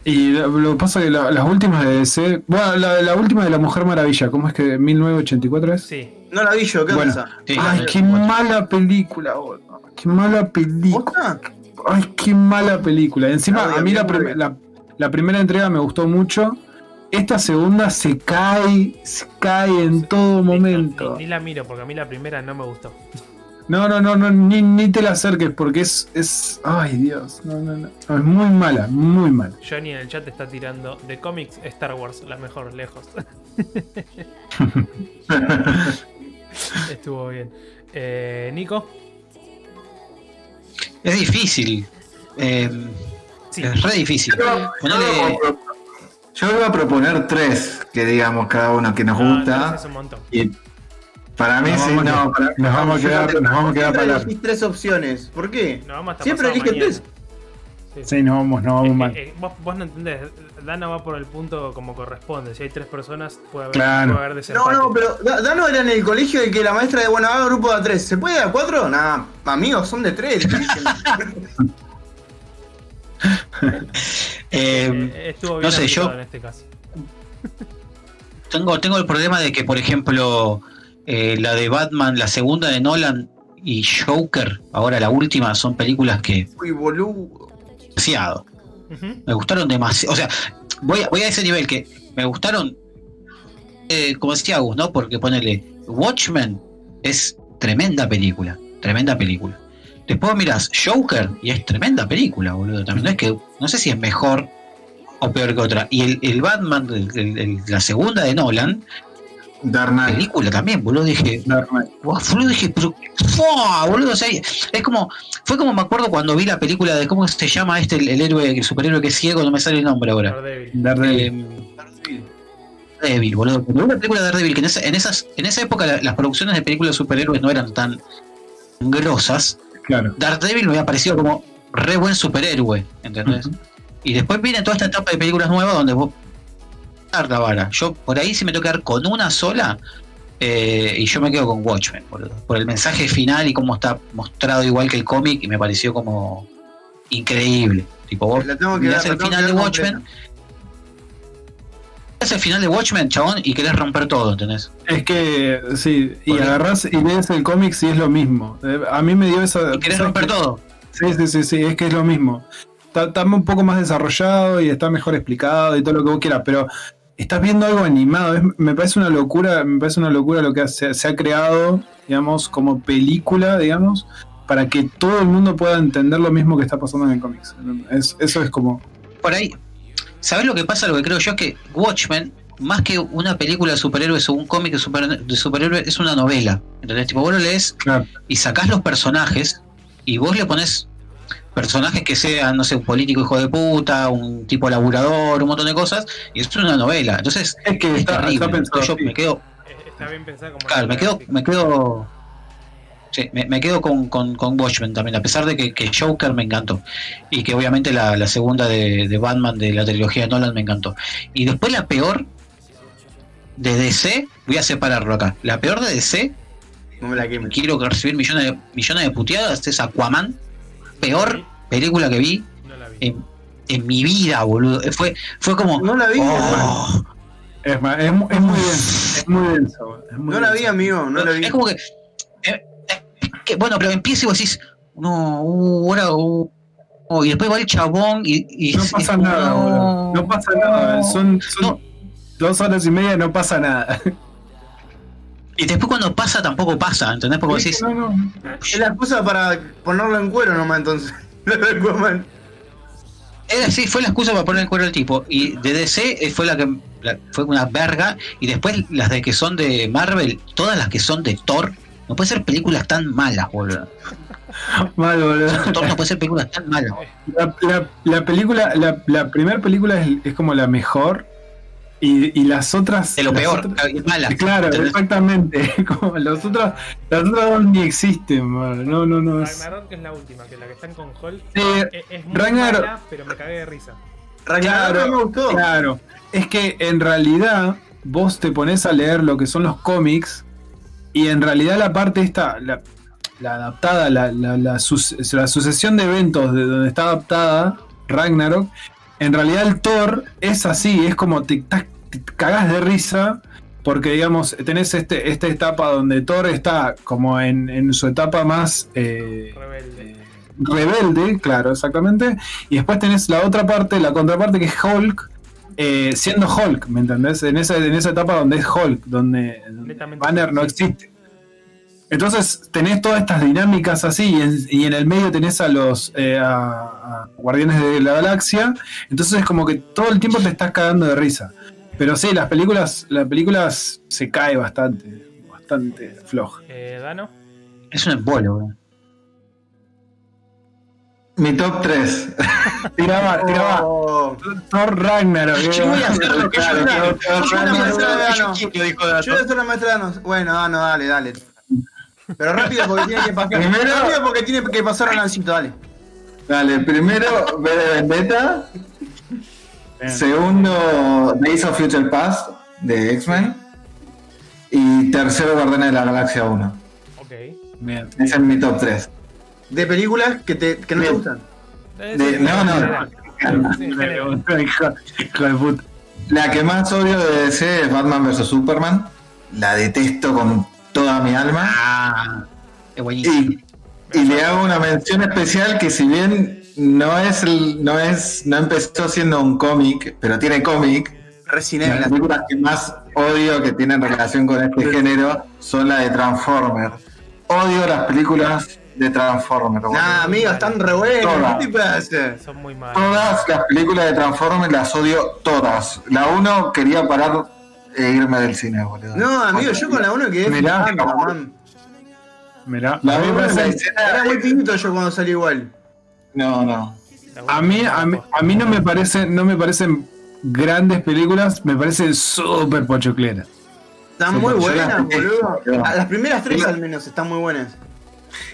Y lo, que pasa que la- las últimas de DC. Bueno, la, la última de la Mujer Maravilla, ¿cómo es que 1984 es?
Sí.
No la vi yo, ¿qué
Bueno.
pasa?
Sí.
Ay, qué mala película, boludo. Qué mala película. Ay, qué mala película. Encima, a mí la, prim- la- la primera entrega me gustó mucho. Esta segunda se cae, se cae en todo
Ni-
momento.
Ni, ni la miro, porque a mí la primera no me gustó.
No, no, no, no ni, ni te la acerques porque es, es. Ay, Dios. No, no, no. Es muy mala, muy mala.
Johnny en el chat está tirando de cómics Star Wars, la mejor, lejos. Estuvo bien. Eh, Nico,
Es difícil. Eh,
sí.
Es re difícil.
Yo, yo
Ponele-
iba a pro- yo iba a proponer tres que digamos cada uno que nos
No,
gusta.
es un montón.
Y para mí
Nos
sí, no. Para,
nos vamos a quedar-
no
nos vamos a quedar para
elegís tres opciones. ¿Por qué?
No, vamos hasta
Siempre
pasado
elige
mañana.
tres.
Sí.
Sí, nos vamos, nos vamos
Es
mal.
que, eh, vos, vos no entendés, Dana va por el punto como corresponde. Si hay tres personas, puede haber,
Claro.
puede haber
No,
desempate.
no, pero Da- Dano era en el colegio de que la maestra de bueno, haga grupo de a tres. ¿Se puede de a cuatro? Nah, amigos, son de tres.
eh,
Eh, estuvo bien
no sé, yo-
en este caso.
tengo, tengo el problema de que, por ejemplo, eh, la de Batman, la segunda de Nolan y Joker, ahora la última, son películas que
Uy, boludo.
demasiado. Me gustaron demasiado. O sea, voy a, voy a ese nivel que me gustaron, eh, como decía Agus, ¿no? Porque ponele, Watchmen es tremenda película, tremenda película. Después miras Joker y es tremenda película, boludo. También no es que, no sé si es mejor o peor que otra. Y el, el Batman, el- el- el- la segunda de Nolan,
Dark Knight.
película también, boludo. Dije,
Dark Knight.
Wow, boludo, dije, pero ¡fua! boludo, o sea, es como, fue como me acuerdo cuando vi la película de cómo se llama este, el, el héroe, el superhéroe que es ciego, no me sale el nombre ahora.
Daredevil.
Daredevil.
Eh, Daredevil, boludo. Cuando vi la película de Daredevil, que en, esa, en, esas, en esa época la- las producciones de películas de superhéroes no eran tan grosas,
Claro.
Daredevil me había parecido como re buen superhéroe, ¿entendés? Y después viene toda esta etapa de películas nuevas donde vos dar la vara. Yo por ahí sí me tengo que quedar con una sola eh, y yo me quedo con Watchmen, boludo. Por el mensaje final y cómo está mostrado igual que el cómic y me pareció como increíble. Tipo, vos
La tengo que
mirás el final de Watchmen, mirás el final de Watchmen, chabón, y querés romper todo, ¿entendés?
Es que, sí, y agarrás y lees el cómic y es lo mismo. Eh, A mí me dio esa.
Y querés
¿sabes
romper todo.
Sí, sí, sí, sí, es que es lo mismo. Está, está un poco más desarrollado y está mejor explicado y todo lo que vos quieras, pero estás viendo algo animado. Es- me parece una locura, me parece una locura lo que se, se ha creado, digamos, como película, digamos, para que todo el mundo pueda entender lo mismo que está pasando en el cómics. Es- eso es como.
Por ahí, ¿sabes lo que pasa? Lo que creo yo es que Watchmen, más que una película de superhéroes o un cómic de, super- de superhéroes, es una novela. ¿Entendés? Tipo, vos lo lees
Claro.
y sacás los personajes y vos le pones personajes que sean, no sé, un político hijo de puta, un tipo laburador, un montón de cosas, y es una novela. Entonces,
Es que
es
está,
terrible.
está pensado.
Entonces yo me quedo,
Está bien pensado como.
claro, me quedo, me quedo. Sí, me, me quedo con, con, con Watchmen también, a pesar de que, que Joker me encantó. Y que obviamente la, la segunda de, de Batman de la trilogía de Nolan me encantó. Y después la peor de DC, voy a separarlo acá. La peor de DC,
No me la quemes.
quiero recibir millones de, millones de puteadas, es Aquaman. Peor película que vi
No la vi.
en, en mi vida, boludo. Fue, fue como.
No la vi, hermano.
oh.
Es, ma- es mu- es muy denso. Es muy denso. es muy
No la vi, amigo, no la vi.
Es como que, eh, eh, que, Bueno, pero empieza y vos decís. No, uh, ahora. uh, oh, y después va el chabón y. y
No
es-
pasa nada, boludo. No pasa nada. Son, son
No.
dos horas y media, no pasa nada.
Y después cuando pasa tampoco pasa, ¿entendés? Porque vos decís.
No, no.
Es la excusa para ponerlo en cuero nomás entonces.
Era así, fue la excusa para poner el cuero al tipo. Y de DC eh, fue la que la- fue una verga. Y después las de que son de Marvel, todas las que son de Thor, no puede ser películas tan malas, boludo.
Mal, boludo.
Thor no puede ser películas tan malas.
La, la- la película, la, la primera película es, es como la mejor. Y, y las otras.
De lo peor,
otras-
es mala.
Claro,
¿entendés?
exactamente. Como las otras, las otras dos ni existen, man. No, no, no. Es,
Ragnarok que es la última, que es la que están con Hulk.
Eh,
Es, es muy
Ragnarok-
mala, pero me cagué de risa.
Ragnarok
Claro,
no me gustó.
Claro, es que en realidad vos te pones a leer lo que son los cómics y en realidad la parte esta, la, la adaptada, la, la, la sus- la sucesión de eventos de donde está adaptada Ragnarok, en realidad el Thor es así, es como te, te cagás de risa porque digamos tenés este, esta etapa donde Thor está como en, en su etapa más... eh,
Rebelde.
rebelde, claro, exactamente. Y después tenés la otra parte, la contraparte que es Hulk, eh, siendo Hulk, ¿me entendés? En esa, en esa etapa donde es Hulk, donde. Banner no existe. Entonces tenés todas estas dinámicas así y en, y en el medio tenés a los eh, a- a Guardianes de la Galaxia. Entonces es como que todo el tiempo te estás cagando de risa. Pero sí, las películas, las películas se cae bastante, bastante floja.
Eh, Dano.
Es un embolo, boludo.
Mi top 3.
Tiraba, tiraba
Oh.
Thor Ragnarok.
Yo voy a hacer lo que yo
Claro,
quiero.
claro,
Yo
claro,
voy a hacer lo que yo
claro.
quiero, dijo
Yo voy a hacer la maestra. Bueno, Dano, dale, dale. Pero rápido porque tiene que pasar.
Primero-
Rápido porque tiene que pasar a Lancito, dale.
Dale, primero V de Vendetta.
Bien.
Segundo, Days of Future Past de X-Men. Y tercero, Guardianes de la Galaxia 1.
Ok.
Bien.
Ese es mi top 3.
De películas que, te, que no te gustan.
De- no, no.
puta.
La que más odio de DC es Batman vs Superman. La detesto con toda mi alma.
Ah, es buenísimo.
Y, y le hago una mención especial que si bien no es el- no es no empezó siendo un cómic, pero tiene cómic,
Resident
las películas que más odio que tienen relación con este género son las de Transformers. Odio las películas de Transformers.
Nah, amigo, están re buenas.
Todas.
¿Qué te pasa?
Son muy malos.
Todas las películas de Transformers las odio todas. La uno quería parar e irme del cine, boludo.
No, amigo, yo con la 1 quedé
Mirá.
flipando, man.
Mirá,
La
a mí me
uno, la
parece-
escena-
Era muy pinito yo cuando salí igual.
No, no.
A mí, a mí, a mí no me parece, no me parecen grandes películas, me parecen súper pochocleras.
Están muy buenas,
las
boludo. Las primeras tres al menos están muy buenas.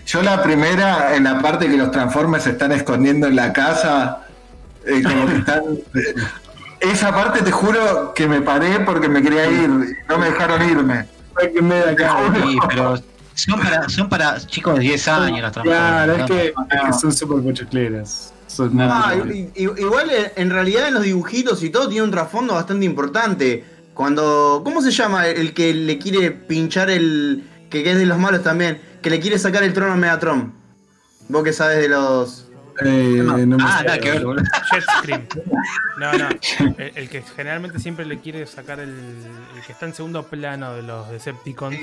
Yo la primera, en la parte que los Transformers se están escondiendo en la casa, eh, como que están... esa parte te juro que me paré porque me quería ir, no me dejaron irme.
Ay, que me da acá.
Sí, pero son para, son para chicos de 10 años las
Claro, es que,
¿no?
es que son súper pochocleras. Son
igual eh, en realidad en los dibujitos y todo tiene un trasfondo bastante importante. Cuando. ¿Cómo se llama el que le quiere pinchar el. que, que es de los malos también? Que le quiere sacar el trono a Megatron. Vos que sabes de los.
Eh, no
ah, nada que ver, boludo.
Jet Scream. No, no. El, el que generalmente siempre le quiere sacar el, el que está en segundo plano de los Decepticons.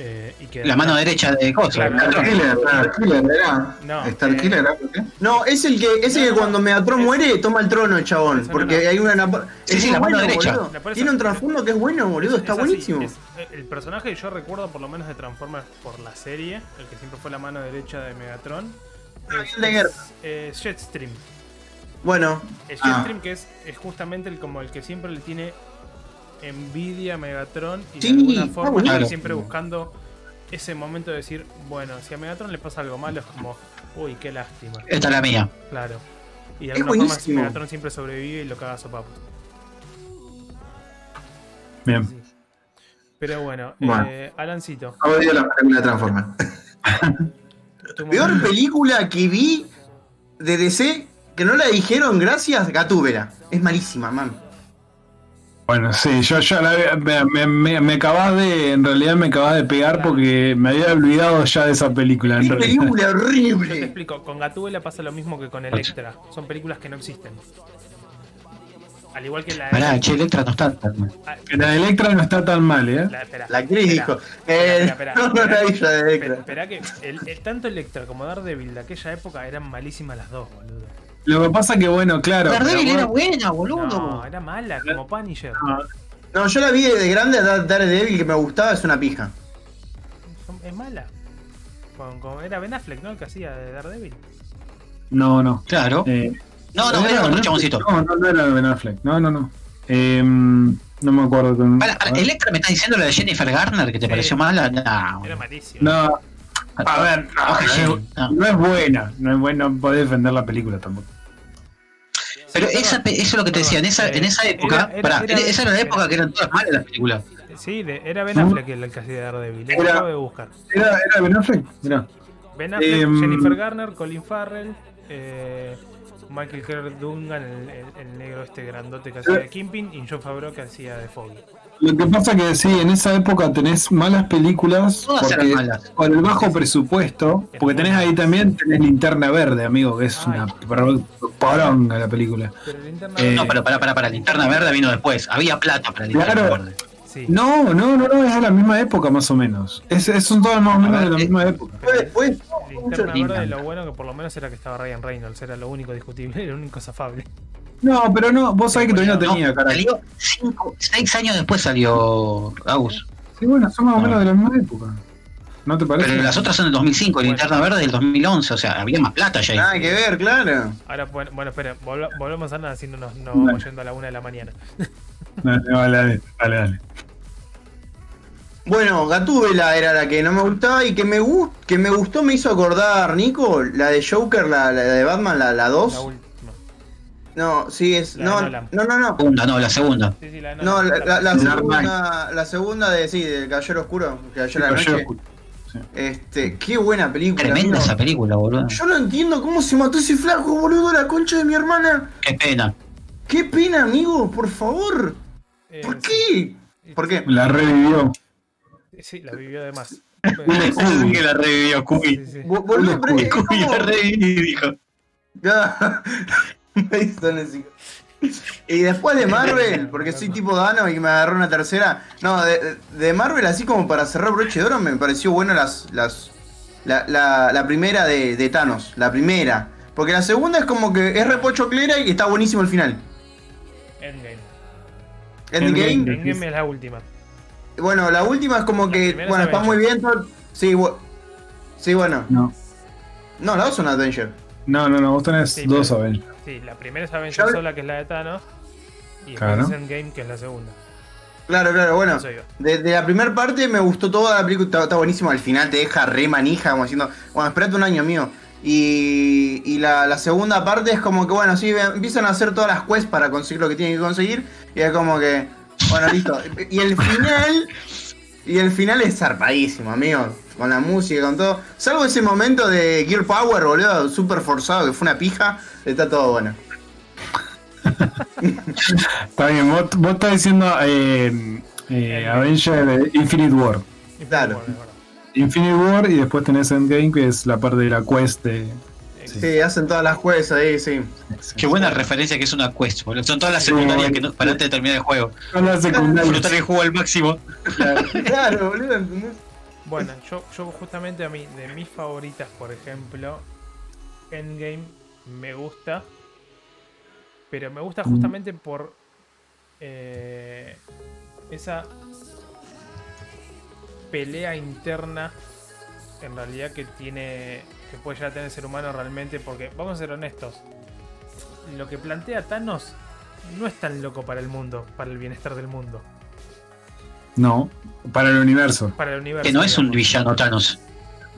eh, y que
La mano derecha de
Starkiller era.
No,
Starkiller
eh,
era, ¿por qué?
No, es el que, ese
No,
que cuando Megatron
es-
muere toma el trono el chabón. Porque
no.
hay una.
Sí,
es
sí, la mano
bueno,
derecha.
boludo. Tiene un trasfondo que es bueno, boludo.
es-
Está
es
buenísimo.
es- el personaje que yo recuerdo, por lo menos de Transformers por la serie, el que siempre fue la mano derecha de Megatron,
Ah,
es,
de guerra.
es, eh, Jetstream.
Bueno,
El
Ah.
Jetstream que es, es justamente el como el que siempre le tiene envidia a Megatron y
Sí,
de alguna forma siempre buscando ese momento de decir, bueno, si a Megatron le pasa algo malo es como, uy, qué lástima.
Esta es la mía.
Claro. Y de
Es
alguna forma
buenísimo.
Megatron siempre sobrevive y lo caga a sopapos.
Bien.
Sí. Pero bueno,
Bueno.
eh, Alancito.
La película de Transformers.
tu
peor película que vi de DC que no la dijeron gracias, Gatúbela. Es malísima, man.
Bueno, sí, yo ya la me, me, me, me acabas de, en realidad me acabas de pegar porque me había olvidado ya de esa película, realidad.
película
Yo te
horrible.
explico, con Gatúbela pasa lo mismo que con Electra. Son películas que no existen. Al igual que la
Pará, che, Electra no está tan mal.
Ah,
La de Electra no está tan mal, ¿eh?
la- espera,
La actriz
espera,
dijo.
espera, espera,
no, no
que el, el- tanto Electra como Daredevil de aquella época eran malísimas las dos, boludo.
Lo que pasa que, bueno, claro.
Daredevil era
bueno,
buena, boludo.
No, era mala, como Punisher.
No, yo la vi de, de grande a Dar- Daredevil que me gustaba, es una pija.
Es mala. Con- con- era Ben Affleck, ¿no? El que hacía de Daredevil.
No, no.
Claro.
Eh,
No, no,
¿era
era otro chaboncito.
No, no, no era Ben Affleck. No, no, no. Eh, no me acuerdo. Con,
Pará, pará, Electra me está diciendo la de Jennifer Garner que te
Sí.
pareció mala. No,
Era malísimo.
No, a ver, no,
Ah,
no,
no.
no es buena. No es buena, no podés defender la película tampoco.
Pero esa, eso es lo que te decía, en esa, en esa época,
Era- era-
pará,
era-
esa era la época que eran todas malas las películas.
Sí, de- era Ben Affleck el que hacía de Daredevil. Lo
Era-
acabo de buscar.
¿Era, era Ben Affleck? Mirá.
Ben Affleck,
Em,
Jennifer Garner, Colin Farrell, eh, Michael Clark Duncan, el, el- el negro este grandote que hacía de Kingpin, y John Favreau que hacía de Foggy.
Lo que pasa que sí, en esa época tenés malas películas
Todas
porque,
eran malas.
por el bajo presupuesto, porque tenés ahí también tenés Linterna Verde, amigo, que es
Ay.
una por- poronga la película.
Pero Linterna
Eh,
No, pero pará, pará, pará, Linterna Verde vino después. Había plata para Linterna
Claro.
Verde.
sí.
No, no, no, no, es de la misma época más o menos. Es, es- son todas más o menos
A ver,
de la
eh,
misma época.
Fue después.
Linterna. Verde, lo bueno que por lo menos era que estaba Ryan Reynolds, era lo único discutible, el único zafable.
No, pero no, vos sabés que todavía no
No,
tenía, cara.
salió cinco, seis años después salió Agus.
Sí, bueno, son más o
No.
menos de la misma época. ¿No te parece?
Pero las otras son del 2005,
Bueno.
Linterna Verde del 2011, o sea, había más plata ya. ahí.
Nada que ver, claro.
Ahora, bueno, bueno espera, volv- volvemos a nada, así no nos, vamos yendo a la una de la mañana.
Dale, dale, dale, dale.
Bueno, Gatúbela era la que no me gustaba y que me, gu- que me gustó, me hizo acordar, Nico, la de Joker, la, la de Batman, la, la
La
2.
última.
No, sí, es. No, no, no, no.
Segunda, no, la segunda.
Sí, sí, la de
No, la, la- segunda, la segunda de, sí, del Caballero Oscuro, que ayer a la
Caballero
noche.
Oscuro.
Este, qué buena película.
Tremenda
amigo.
esa película, boludo.
Yo no entiendo cómo se mató ese flaco, boludo, la concha de mi hermana.
Qué pena.
Qué pena, amigo, por favor.
Eh,
¿Por
sí.
qué? ¿Por qué?
La revivió.
Sí, la vivió de más.
que la revivió,
es
Cuy la revivió, dijo.
Y después de Marvel, porque soy tipo Dano y me agarró una tercera. No, de, de Marvel, así como para cerrar broche de oro, me pareció bueno las. las la, la- la primera de, de Thanos, la primera. Porque la segunda es como que es repocho clera y está buenísimo el final.
Endgame.
Endgame.
Endgame
es la última.
Bueno, la última es como
La
que. Bueno,
es
está muy bien. todo- Sí, bu- sí, bueno.
No.
No, la dos son Adventure.
No, no, no, vos tenés
Sí,
dos
pero-
Avengers.
Sí, la primera es Avengers
Yo-
sola, que es la de Thanos. Y
Claro.
es Endgame, que es la segunda.
Claro, claro, bueno.
Eso iba.
De, de la primera parte me gustó toda la película, está, está buenísimo. Al final te deja re manija, como diciendo, bueno, espérate un año mío. Y, y la, la segunda parte es como que, bueno, sí, empiezan a hacer todas las quests para conseguir lo que tienen que conseguir. Y es como que, bueno, listo. Y el final, y el final es zarpadísimo, amigo. Con la música, con todo. Salvo ese momento de Gear Power, boludo, súper forzado, que fue una pija, está todo bueno.
Está bien, vos, vos estás diciendo eh, eh, Avenger Infinite War.
Claro.
Infinite War y después tenés Endgame, que es la parte de la quest de,
Sí, hacen todas las jueces ahí, sí.
Qué buena referencia que es una quest, boludo. Son todas las secundarias que no, para antes de terminar el juego.
Son las secundarias.
Disfrutar el juego al máximo.
Claro, boludo, ¿entendés?
Bueno, yo, yo justamente a mí, de mis favoritas, por ejemplo, Endgame me gusta. Pero me gusta justamente por eh, esa pelea interna en realidad que tiene que puede llegar a tener el ser humano realmente porque vamos a ser honestos lo que plantea Thanos no es tan loco para el mundo para el bienestar del mundo
No, para el universo.
para el universo
Que no es un villano Thanos.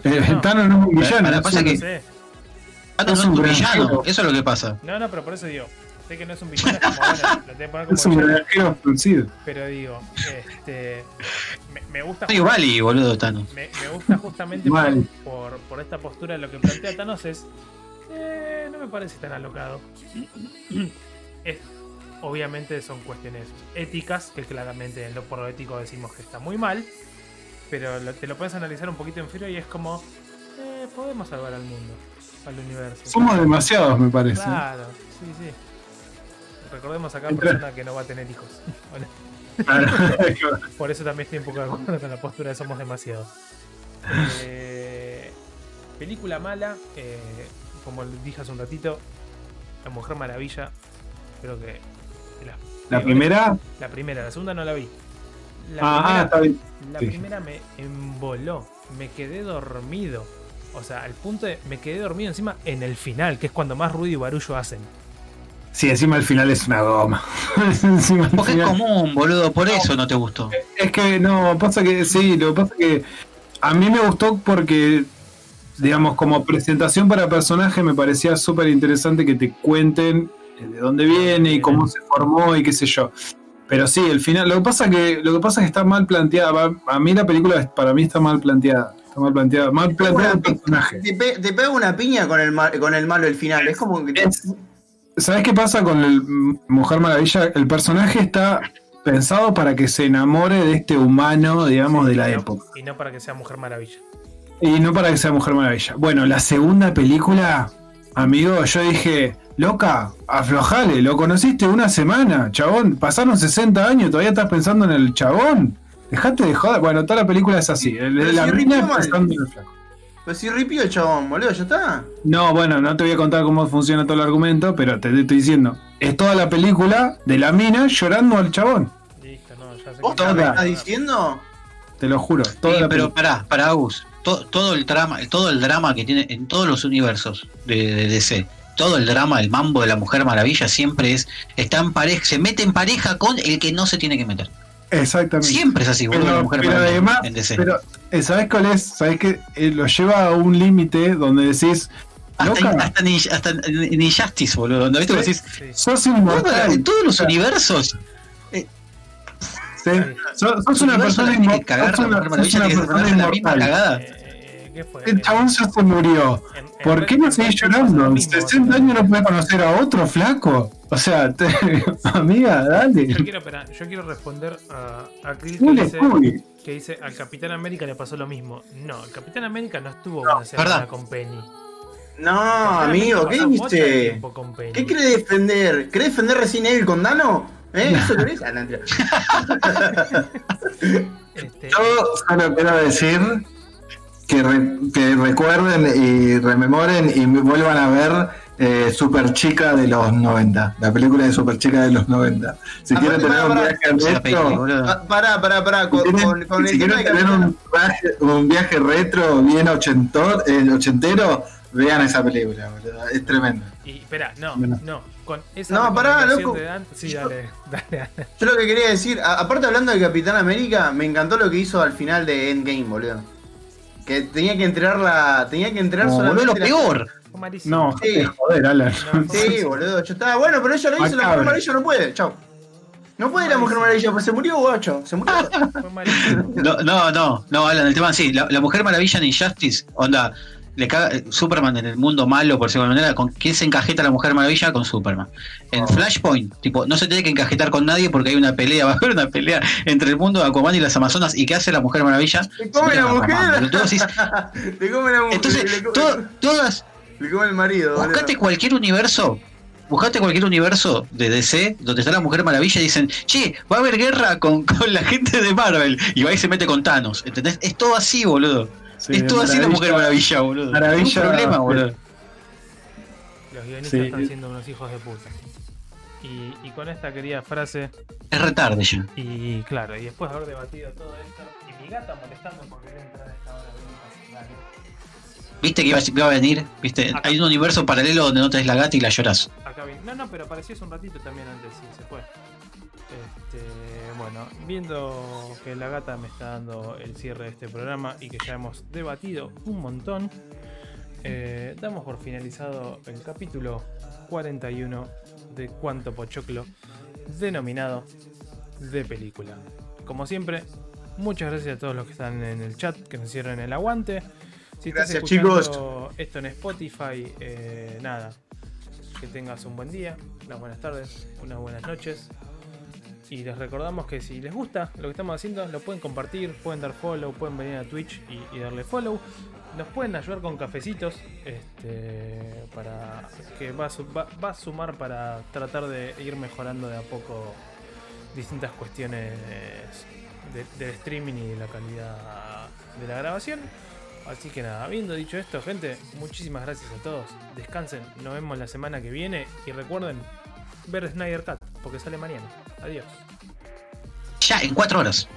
Eh,
No.
Thanos no es un villano.
Para- pasa que-. Thanos
Es
no
un
es un
granjero.
villano. Eso es lo que pasa.
no no pero por eso digo sé que no es un villano es como bueno lo tengo que poner como
Es un fruncido.
pero digo este me, me gusta
Mario Valley, boludo, Thanos.
Me, me gusta justamente por, por, por esta postura. Lo que plantea Thanos es. eh, no me parece tan alocado. Es- obviamente son cuestiones éticas, que claramente en lo, por lo ético decimos que está muy mal. Pero lo- te lo puedes analizar un poquito en frío y es como. eh, podemos salvar al mundo, al universo.
Somos demasiados, me parece.
Claro, sí, sí. Recordemos acá
Entra-
persona que no va a tener hijos. Bueno,
Claro.
por eso también estoy un poco de acuerdo con la postura de somos demasiados. Eh, película mala, eh, como dije hace un ratito, La Mujer Maravilla. Creo que.
La primera.
La primera, la segunda no la vi. La
Ah, ah,
primera,
está bien.
la
sí.
primera me emboló. Me quedé dormido. O sea, al punto de. Me quedé dormido encima en el final, que es cuando más ruido y barullo hacen.
Sí, encima el final es una goma.
Porque es común, boludo. Por eso no te gustó.
Es que no, pasa que sí, lo que pasa que a mí me gustó porque, digamos, como presentación para personaje me parecía súper interesante que te cuenten de dónde viene y cómo se formó y qué sé yo. Pero sí, el final, lo que pasa que, lo que pasa es que está mal planteada. A mí la película para mí está mal planteada. Está mal planteada. Mal planteado el personaje.
Te, pe- te pega una piña con el, con el malo el final. Es como que.
Es- ¿Sabes qué pasa con el Mujer Maravilla? El personaje está pensado para que se enamore de este humano, digamos, de la
y no-
época.
Y no para que sea Mujer Maravilla.
Y no para que sea Mujer Maravilla. Bueno, la segunda película, amigo, yo dije, loca, aflojale, lo conociste una semana, chabón, pasaron 60 años, todavía estás pensando en el chabón. Dejate de joder. Bueno, toda la película es así. la
si
mina pensando en el flaco.
Pues si ripió el chabón, boludo, ya está.
No, bueno, no te voy a contar cómo funciona todo el argumento, pero te estoy diciendo, es toda la película de la mina llorando al chabón.
Listo, no, ya sé
¿Vos
que-
me estás diciendo?
Te lo juro. Toda
Sí,
la
pero
película.
pará, pará, Agus. To- todo el drama, todo el drama que tiene en todos los universos de, de DC, todo el drama, el mambo de la Mujer Maravilla siempre es, está en pareja, se mete en pareja con el que no se tiene que meter.
Exactamente.
Siempre es así, boludo,
Pero-
la Mujer
pero además,
en DC.
pero eh, ¿sabes cuál es? ¿Sabes que lo lleva a un límite donde decís,
hasta,
loca,
hasta, ni, hasta en Injustice, boludo, donde viste, decís,
Sí.
sos
"Boludo,
inmortal?
en todos los universos,
¿sí? Sos, sos una persona inmortal. Sos una, persona.
Eh.
El chabón ya se murió.
En- en
¿Por qué no seguís llorando?
lo
En
mismo,
60 años no puede conocer a otro flaco. O sea, te- amiga, dale.
Yo quiero, espera, yo quiero responder a, a Chris que dice, que dice al Capitán América le pasó lo mismo. No, el Capitán América no estuvo una
verdad.
con Penny.
No, amigo, ¿qué viste? ¿Qué querés defender? ¿Querés defender Resident Evil con Dano? ¿Eh? ¿Eso querés? Ah, no, mentira.
Este,
Yo solo quiero decir que, re- que recuerden y rememoren y vuelvan a ver eh, Super Chica de los 90, la película de Super Chica de los 90. Si
Ah,
quieren
pará,
tener un viaje retro.
Pa- Pará, pará, pará. Con,
si quieren,
con,
si tener un viaje, un viaje retro bien ochentor, eh, ochentero, vean esa película, boludo. es tremenda.
y espera, no,
Bueno.
no. Con esa
No, pará, loco.
Dan- sí, dale, dale, dale.
Yo lo que quería decir, a- aparte hablando de Capitán América, me encantó lo que hizo al final de Endgame, boludo. Que tenía que entregar la. Tenía que entregar
No, boludo,
solamente.
lo
la-
peor.
Fue malísimo.
No,
Sí.
de joder, Alan.
No,
Sí, boludo, yo estaba. Bueno, pero ella lo hizo, la Mujer. Maravilla no puede, chao. No puede la Mujer Maravilla, pues se murió, guacho. Se murió.
Fue malísimo.
No, no, no, no, Alan, el tema sí, la, la Mujer Maravilla en Injustice, onda, le caga, eh, Superman en el mundo malo, por decirlo de alguna manera, ¿con quién se encajeta la Mujer Maravilla? Con Superman. En Flashpoint, tipo, no se tiene que encajetar con nadie porque hay una pelea, va a haber una pelea entre el mundo de Aquaman y las Amazonas, ¿y qué hace la Mujer Maravilla?
Te come
Se
la mujer.
boludo. Tú decís,
Te come la mujer.
Entonces, todas,
El marido.
Buscate cualquier universo. Buscate cualquier universo de DC donde está la Mujer Maravilla y dicen, che, va a haber guerra con, con la gente de Marvel. Y va y se mete con Thanos. ¿Entendés? Es todo así, boludo.
Sí,
es todo así la Mujer Maravilla, boludo.
Maravilla-
Ningún problema, boludo.
Los guionistas
Sí.
están siendo unos hijos de puta. Y, y con esta querida frase,
Es retarde ya.
y claro, y después de haber debatido todo esto, y mi gata molestando porque
¿Viste que iba, a venir? ¿Viste?
Acá.
Hay un universo paralelo donde no tenés la gata y la llorás.
Acá viene. No, no, pero apareció hace un ratito también antes, sí, se fue. Este, bueno, viendo que la gata me está dando el cierre de este programa y que ya hemos debatido un montón, eh, damos por finalizado el capítulo 41 de Cuánto Pochoclo, denominado de película. Como siempre, muchas gracias a todos los que están en el chat, que nos hicieron el aguante. Si estás
Gracias,
escuchando esto en Spotify, eh, nada, que tengas un buen día, unas buenas tardes, unas buenas noches. Y les recordamos que si les gusta lo que estamos haciendo, lo pueden compartir, pueden dar follow, pueden venir a Twitch y, y darle follow. Nos pueden ayudar con cafecitos, este, para que va a, su- va- va a sumar para tratar de ir mejorando de a poco distintas cuestiones de- del streaming y de la calidad de la grabación. Así que nada, habiendo dicho esto, gente, muchísimas gracias a todos. Descansen, nos vemos la semana que viene y recuerden ver Snyder Cut, porque sale mañana. Adiós.
Ya, en cuatro horas.